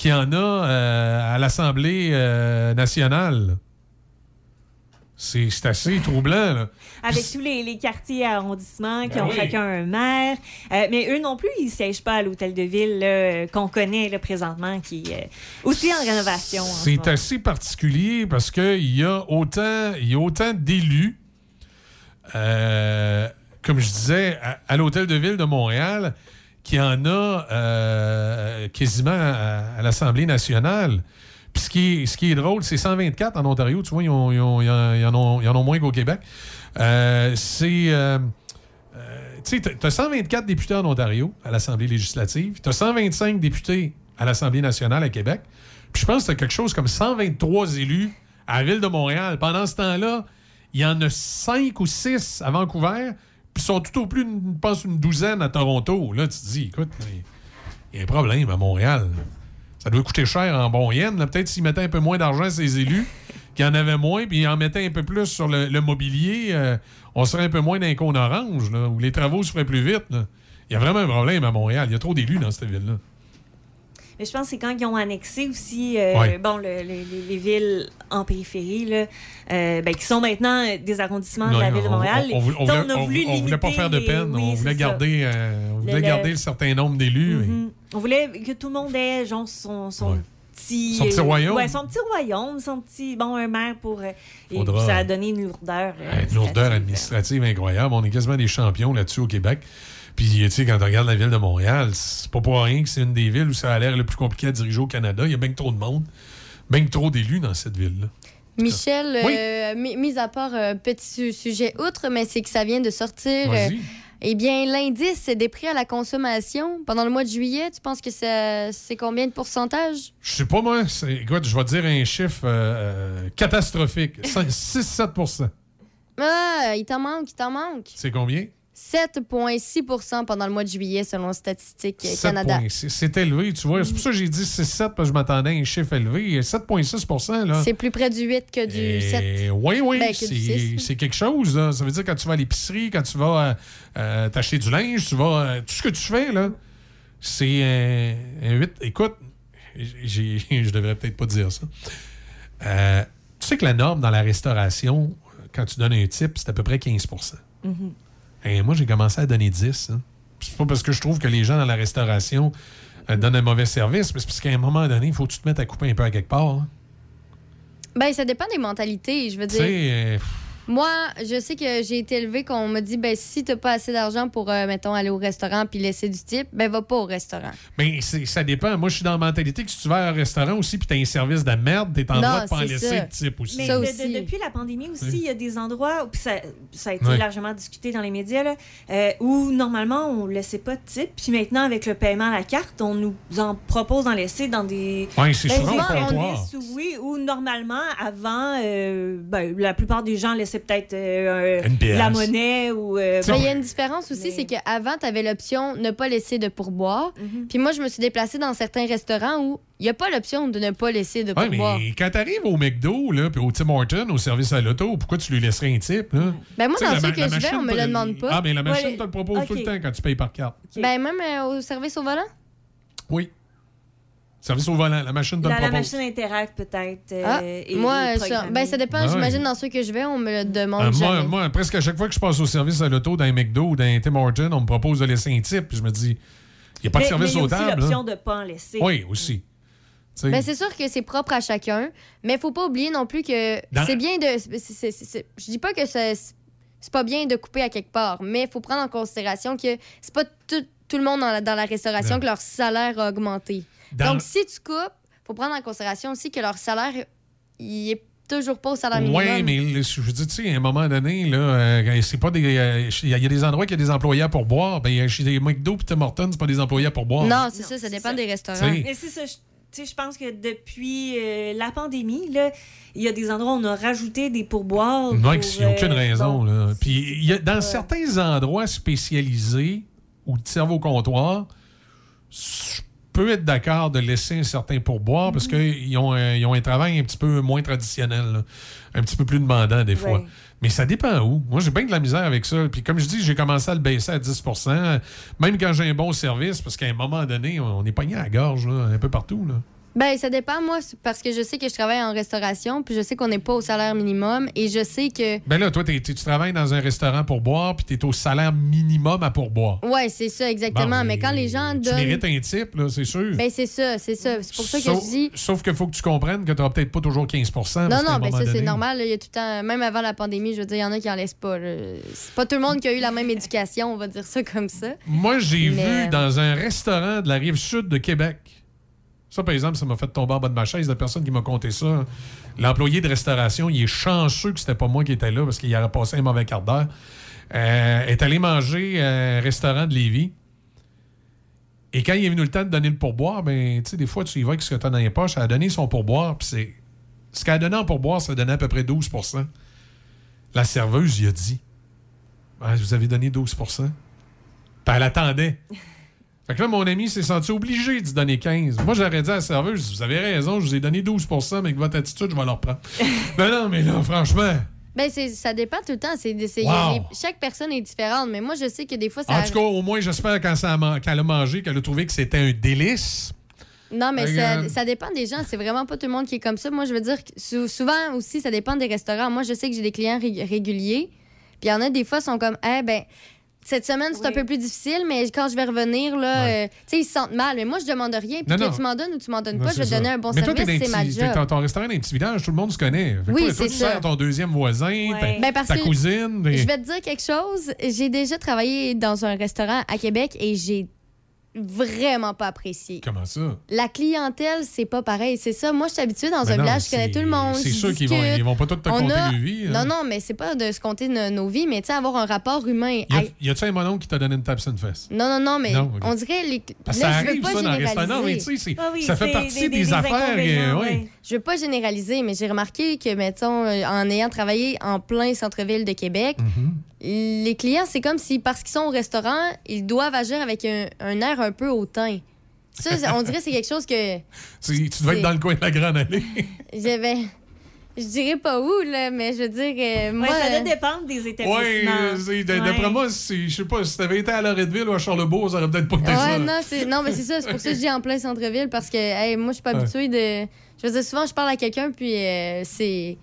qu'il y en a euh, à l'Assemblée euh, nationale. C'est assez troublant, là. Avec tous les, les quartiers arrondissements qui Ben ont oui. chacun un maire. Euh, mais eux non plus, ils ne siègent pas à l'hôtel de ville qu'on connaît là, présentement, qui est aussi en rénovation. ce C'est assez particulier parce qu'il y a autant, il y a autant d'élus, comme je disais, à, à l'Hôtel de Ville de Montréal, qu'il y en a euh, quasiment à, l'Assemblée nationale. Puis ce qui est, drôle, c'est 124 en Ontario. Tu vois, ils, ont- en, ont, moins qu'au Québec. Euh, c'est. euh, tu sais, tu as 124 députés en Ontario à l'Assemblée législative. Tu as 125 députés à l'Assemblée nationale à Québec. Puis je pense que tu quelque chose comme 123 élus à la ville de Montréal. Pendant ce temps-là, il y en a 5 ou 6 à Vancouver. Ils sont tout au plus, je pense, une douzaine à Toronto. Là, tu te dis, écoute, il y a un problème à Montréal. Ça doit coûter cher en bon yen. Peut-être s'ils mettaient un peu moins d'argent à ces élus, (laughs) qu'il en avait moins, puis en mettaient un peu plus sur le, mobilier, euh, on serait un peu moins d'un cône orange, là, où les travaux se feraient plus vite. Il y a vraiment un problème à Montréal. Il y a trop d'élus dans cette ville-là. Mais je pense que c'est quand ils ont annexé aussi euh, Ouais. bon, le- le- les, les villes en périphérie, là, euh, ben, qui sont maintenant des arrondissements de la ville de on- Montréal. On, on voulait- on a voulu pas faire de les- peine. oui, on voulait garder, euh, on voulait Le- garder le- le certain nombre d'élus. Mhm. On voulait que tout le monde ait genre, son, son petit... Son petit euh, royaume. Ouais, son petit royaume, son petit... Bon, un maire pour... euh, et ça a donné une lourdeur. euh, Une lourdeur administrative incroyable. On est quasiment des champions là-dessus au Québec. Puis, tu sais, quand on regarde la ville de Montréal, c'est pas pour rien que c'est une des villes où ça a l'air le plus compliqué à diriger au Canada. Il y a bien que trop de monde, bien que trop d'élus dans cette ville-là. Michel, Oui. euh, mi- mis à part un petit su- sujet outre, mais c'est que ça vient de sortir. Euh, eh bien, l'indice des prix à la consommation pendant le mois de juillet, tu penses que c'est combien de pourcentage? Je sais pas, moi. Écoute, je vais dire un chiffre euh, euh, catastrophique. 6-7% Ah, il t'en manque, il t'en manque. C'est combien? 7,6% pendant le mois de juillet, selon Statistique Canada. 7,6. C'est élevé, tu vois. C'est pour ça que j'ai dit 6-7 parce que je m'attendais à un chiffre élevé. 7,6 là. C'est plus près du 8 que du 7. Oui, oui, Ben, que c'est quelque chose. Là. Ça veut dire quand tu vas à l'épicerie, quand tu vas euh, euh, t'acheter du linge, tu vas. euh, tout ce que tu fais, là, c'est un, un 8. Écoute, (laughs) je devrais peut-être pas dire ça. Euh, tu sais que la norme dans la restauration, quand tu donnes un type, c'est à peu près 15 Mhm. Et moi, j'ai commencé à donner 10. hein. C'est pas parce que je trouve que les gens dans la restauration euh, donnent un mauvais service, mais c'est parce qu'à un moment donné, il faut que tu te mettes à couper un peu à quelque part. hein. Ben, ça dépend des mentalités, je veux Tu dire. sais, euh, Moi, je sais que j'ai été élevée qu'on m'a dit, ben si t'as pas assez d'argent pour, euh, mettons, aller au restaurant puis laisser du type, ben va pas au restaurant. Mais c'est- ça dépend. Moi, je suis dans la mentalité que si tu vas à un restaurant aussi puis t'as un service de merde, t'es en Non, droit de pas en laisser ça. de type aussi. Mais de- de- depuis la pandémie aussi, Oui. il y a des endroits, puis ça, ça a été largement discuté dans les médias, là, euh, où normalement on ne laissait pas de type. Puis maintenant, avec le paiement à la carte, on nous en propose d'en laisser dans des. Ouais, c'est Ben, souvent on comptoir. laisse, oui, ou normalement, avant, euh, ben, la plupart des gens laissaient peut-être euh, la monnaie ou. euh, Mais il y a une différence aussi, c'est qu'avant, tu avais l'option ne pas laisser de pourboire. Mhm. Puis moi, je me suis déplacée dans certains restaurants où il n'y a pas l'option de ne pas laisser de Ouais, pourboire. mais quand t'arrives au McDo, là, puis au Tim Hortons, au service à l'auto, pourquoi tu lui laisserais un type, là? Ben, moi, Tu sais, dans ceux que je vais, on me le demande pas. Ah, mais la machine Ouais, te le propose tout le temps quand tu payes par carte. Ben, même euh, au service au volant? Oui. Service au volant, la machine te le La, propose. machine Interact, peut-être. euh, Ah, et- moi, ça- ben, ça dépend. Ouais. J'imagine dans ceux que je vais, on me le demande Euh, moi, jamais. moi, presque à chaque fois que je passe au service à l'auto dans un McDo ou dans un Tim Hortons, on me propose de laisser un type. Puis je me dis, il n'y a pas de Mais- service mais il y a aux aussi tables. l'option hein. de ne pas en laisser. Oui, aussi. Tu sais, Ben, c'est sûr que c'est propre à chacun, mais faut pas oublier non plus que Dans- c'est bien de. c'est- c'est- c'est- c'est- je dis pas que c'est c'est pas bien de couper à quelque part, mais il faut prendre en considération que c'est pas tout, tout le monde dans la, dans la restauration que leur salaire a augmenté. Dans- Donc, si tu coupes, faut prendre en considération aussi que leur salaire, il est toujours pas au salaire minimum. Oui, mais le- je veux dire, tu sais, à un moment donné, là, euh, c'est pas des. euh, Il y a des endroits qui y a des employés pour boire. Ben, chez les McDo et Tim Hortons, c'est pas des employés pour boire. Non, c'est ça, ça dépend des restaurants. T'sais. Mais c'est ça. je- tu sais, je pense que depuis euh, la pandémie, là, il y a des endroits où on a rajouté des pourboires. Non, pour, il n'y a aucune raison. bon, là. Puis, il y a, dans certains endroits spécialisés où tu serves au comptoir, je peux être d'accord de laisser un certain pourboire parce qu'ils ont, ils ont un travail un petit peu moins traditionnel, là. un petit peu plus demandant des fois. Mais ça dépend où. Moi, j'ai bien de la misère avec ça. Puis comme je dis, j'ai commencé à le baisser à 10% même quand j'ai un bon service, parce qu'à un moment donné, on est pogné à la gorge là, un peu partout. Là. Ben, ça dépend, moi, parce que je sais que je travaille en restauration, puis je sais qu'on n'est pas au salaire minimum, et je sais que. Ben là, toi, t'es- t'es- tu travailles dans un restaurant pour boire, puis tu es au salaire minimum à pourboire. Ouais, c'est ça, exactement. Bon, mais quand les gens Tu donnent. mérites un type, là, c'est sûr. Ben, c'est ça, c'est ça. C'est pour ça que sauf, je dis. Sauf qu'il faut que tu comprennes que tu n'auras peut-être pas toujours 15 parce Non, non, ben ça, c'est normal. Il y a tout le temps, même avant la pandémie, je veux dire, il y en a qui en laissent pas. là. C'est pas tout le monde qui a eu la même éducation, on va dire ça comme ça. Moi, j'ai Mais- vu dans un restaurant de la rive sud de Québec. Ça, par exemple, ça m'a fait tomber en bas de ma chaise. La personne qui m'a conté ça, l'employé de restauration, il est chanceux que c'était pas moi qui étais là parce qu'il aurait passé un mauvais quart d'heure. Euh, est allé manger à un restaurant de Lévis. Et quand il est venu le temps de donner le pourboire, ben, tu sais, des fois, tu y vas avec ce que tu as dans les poches. Elle a donné son pourboire, puis c'est. Ce qu'elle a donné en pourboire, ça donnait à peu près 12% La serveuse, il a dit Ah, Vous avez donné 12 Puis elle attendait. Fait que là, mon ami s'est senti obligé d'y donner 15. Moi, j'aurais dit à la serveuse Vous avez raison, je vous ai donné 12% mais avec votre attitude, je vais leur prendre. (laughs) ben non, mais là, franchement. Ben, c'est- ça dépend tout le temps. C'est, Wow. chaque personne est différente, mais moi, je sais que des fois, ça. En tout cas, au moins, j'espère quand ça a man- qu'elle a mangé, qu'elle a trouvé que c'était un délice. Non, mais ça, ça dépend des gens. C'est vraiment pas tout le monde qui est comme ça. Moi, je veux dire, que souvent aussi, ça dépend des restaurants. Moi, je sais que j'ai des clients rég- réguliers. Puis il y en a des fois, sont comme, eh ben, cette semaine, c'est un peu plus difficile, mais quand je vais revenir, là, euh, tu sais, ils se sentent mal. Mais moi, je demande rien. Puis Non, que non. tu m'en donnes ou tu m'en donnes Non, pas, je vais ça. donner un bon mais toi, service. t'es dans C'est un ma job. t'es- ton restaurant est dans un petit village, tout le monde se connaît. Fait Oui, c'est tu ça. sers ton deuxième voisin, ta, Ben, parce ta que cousine. Je vais te dire quelque chose. J'ai déjà travaillé dans un restaurant à Québec et j'ai vraiment pas apprécié. Comment ça? La clientèle, c'est pas pareil. C'est ça. Moi, je suis habituée dans un non, village, je connais tout le monde. c'est sûr qu'ils vont- ils vont pas tout te compter a- leur vie, hein. Non, non, mais c'est pas de se compter no- nos vies, mais tu sais, avoir un rapport humain. Y a- Hey, y a-tu un mononcle qui t'a donné une tape sur une fesse? Non, non, non, mais Non, on dirait les. Parce que là, ça je veux arrive, pas ça, dans le généraliser. restaurant, mais tu sais, Ah oui, ça fait partie des- des, des- des affaires. inconvénients, euh, ouais. ouais. Je veux pas généraliser, mais j'ai remarqué que, mettons, euh, en ayant travaillé en plein centre-ville de Québec, Mhm. Les clients, c'est comme si, parce qu'ils sont au restaurant, ils doivent agir avec un, un air un peu hautain. Ça, on dirait que c'est quelque chose que (laughs) Tu, tu devais être dans le coin de la grande allée. (laughs) j'avais. Je dirais pas où, là, mais je veux dire, euh, moi. Ouais, ça euh, doit dépendre des Oui, établissements. d'après Ouais. moi, je sais pas, si t'avais été à Loretteville ou à Charlebourg, ça aurait peut-être pas été ça. Non, c'est non, mais c'est ça. C'est pour ça que je dis en plein centre-ville parce que hey, moi, je suis pas Ouais. habituée de. Je veux dire, souvent, je parle à quelqu'un, puis euh, c'est.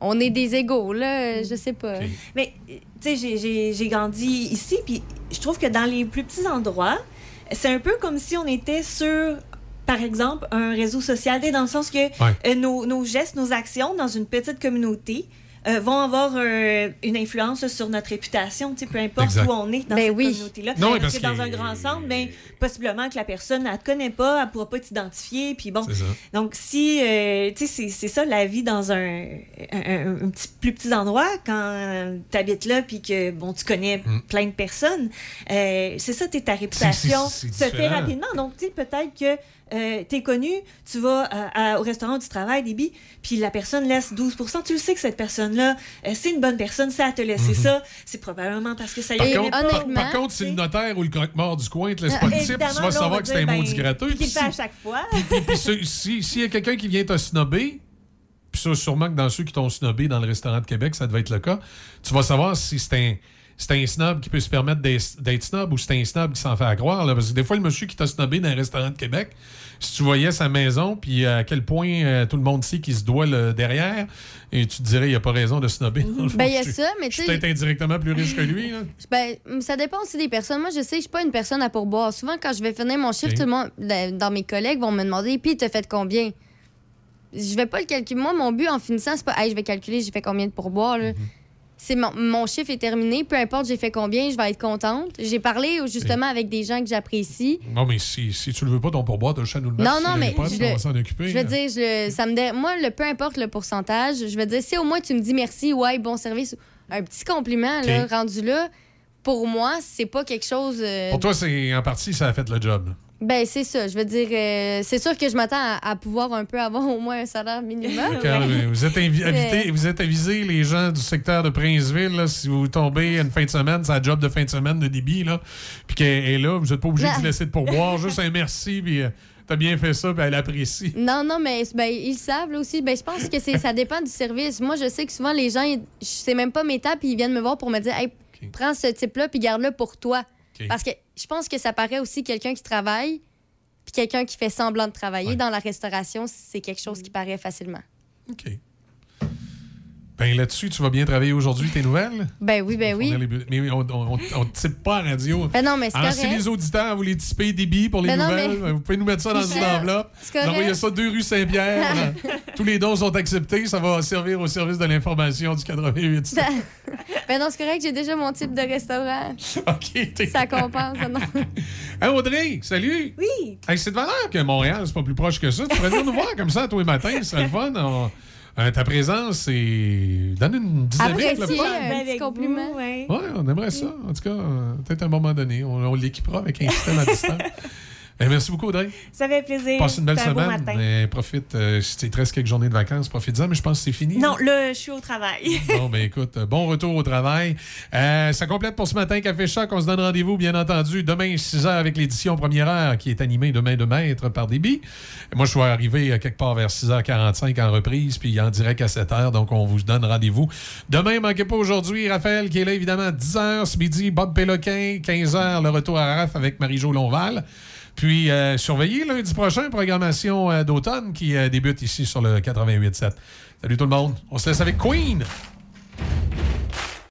On est des égaux, là. Je sais pas. Mais, euh, tu sais, j'ai- grandi ici, puis je trouve que dans les plus petits endroits, c'est un peu comme si on était sur, par exemple, un réseau social, dans le sens que Ouais. euh, nos, nos gestes, nos actions dans une petite communauté euh, vont avoir euh, une influence sur notre réputation, tu sais, peu importe Exact. où on est dans Ben cette oui. communauté-là. Non, parce que dans un grand centre, ben, possiblement que la personne, elle te connaît pas, elle pourra pas t'identifier, puis bon. C'est ça. Donc, si, euh, tu sais, c'est- c'est ça la vie dans un, un, petit, plus petit endroit, quand tu habites là, puis que, bon, tu connais plein de personnes, euh, c'est ça, t'es ta réputation se fait rapidement. Donc, tu sais, peut-être que euh, t'es connu, tu vas à- à- au restaurant du travail, débit, puis la personne laisse 12% Tu le sais que cette personne-là, euh, c'est une bonne personne, ça a te laissé Mhm. ça, c'est probablement parce que ça y Par contre, pas. par, par contre, si le notaire ou le croque-mort du coin te laisse pas de type, tu vas savoir que c'est un maudit ben, gratteux. puis le fait à chaque fois. si- S'il y a quelqu'un qui vient te snobber, puis ça, sûrement que dans ceux qui t'ont snobé dans le restaurant de Québec, ça devait être le cas, tu vas savoir si c'est un, c'est un snob qui peut se permettre d'être snob ou c'est un snob qui s'en fait à croire. là. parce que des fois, le monsieur qui t'a snobé dans un restaurant de Québec, si tu voyais sa maison, puis à quel point euh, tout le monde sait qu'il se doit le derrière, et tu te dirais, il n'y a pas raison de snobber. (laughs) fond. Ben, il y a ça, mais tu peut-être indirectement plus riche que lui. là. (laughs) Ben, ça dépend aussi des personnes. Moi, je sais, je suis pas une personne à pourboire. Souvent, quand je vais finir mon chiffre, tout le monde, dans dans mes collègues, vont me demander, puis, t'as fait combien? Je vais pas le calculer. Moi, mon but en finissant, c'est pas, hey, je vais calculer, j'ai fait combien de pourboire, là? C'est mon, mon chiffre est terminé, peu importe j'ai fait combien, je vais être contente. J'ai parlé justement avec des gens que j'apprécie. Non, mais si, si tu le veux pas, ton pourboire, t'as chat nous le mettre. Non, non, mais pas, je on va occuper. Je veux là. dire, je, ça me dé- moi, le, peu importe le pourcentage, je veux dire, si au moins tu me dis merci, ouais, bon service, un petit compliment, là, rendu là, pour moi, c'est pas quelque chose. euh, Pour toi, c'est en partie, ça a fait le job. Ben, c'est ça. Je veux dire, euh, c'est sûr que je m'attends à, à pouvoir un peu avoir (laughs) au moins un salaire minimum. Mais- vous, êtes invité- vous êtes avisés, les gens du secteur de Princeville, là, si vous tombez une fin de semaine, c'est un job de fin de semaine de Déby, là, puis qu'elle est là, vous n'êtes pas obligé de laisser de pourboire, juste un merci, puis euh, t'as bien fait ça, puis elle apprécie. Non, non, mais ben, ils savent là aussi. Ben, je pense que c'est, ça dépend du service. Moi, je sais que souvent, les gens, sais même pas mes tables, puis ils viennent me voir pour me dire Hey, prends ce type-là, puis garde-le pour toi. OK. Parce que je pense que ça paraît aussi quelqu'un qui travaille, puis quelqu'un qui fait semblant de travailler. Dans la restauration, c'est quelque chose qui paraît facilement. Ben là-dessus, tu vas bien travailler aujourd'hui, tes nouvelles? Ben oui, ben oui. Les Mais on ne type pas à radio. Ben non, mais c'est Alors, si correct. les auditeurs, vous les typez débit pour les Ben non, nouvelles, mais- ben, vous pouvez nous mettre ça dans une enveloppe. c'est correct. Vous envoyez ça deux rue Saint-Pierre. (laughs) Tous les dons sont acceptés. Ça va servir au service de l'information du 88. (laughs) ben non, c'est correct, j'ai déjà mon type de restaurant. (laughs) OK, t'es... Ça compense, non? Hein, Audrey, salut! Oui! Hey, c'est de valeur que Montréal, c'est pas plus proche que ça. Tu pourrais venir nous voir comme ça tous les matins, c'est le fun. On- euh, ta présence, c'est. donne une dynamique. fun. un petit compliment. Ouais, on aimerait ça. En tout cas, euh, peut-être à un moment donné, on, on l'équipera avec un système à distance. (laughs) Eh, merci beaucoup, Audrey. Ça fait plaisir. Passe une belle C'est un beau semaine. matin. Profite. euh, tu te reste quelques journées de vacances, profite-en, mais je pense que c'est fini. Non, là, je suis au travail. (laughs) Bon, ben écoute, bon retour au travail. Euh, ça complète pour ce matin Café Choc. On se donne rendez-vous, bien entendu, demain 6 h avec l'édition première heure qui est animée demain de maître par Déby. Moi, je suis arrivé euh, quelque part vers 6h45 en reprise, puis en direct à 7 h. Donc, on vous donne rendez-vous. Demain, manquez pas aujourd'hui, Raphaël qui est là, évidemment, à 10 h ce midi. Bob Péloquin, 15 h le retour à RAF avec Marie-Jo Lonval. Puis, euh, surveillez lundi prochain, programmation euh, d'automne qui euh, débute ici sur le 88.7. Salut tout le monde. On se laisse avec Queen.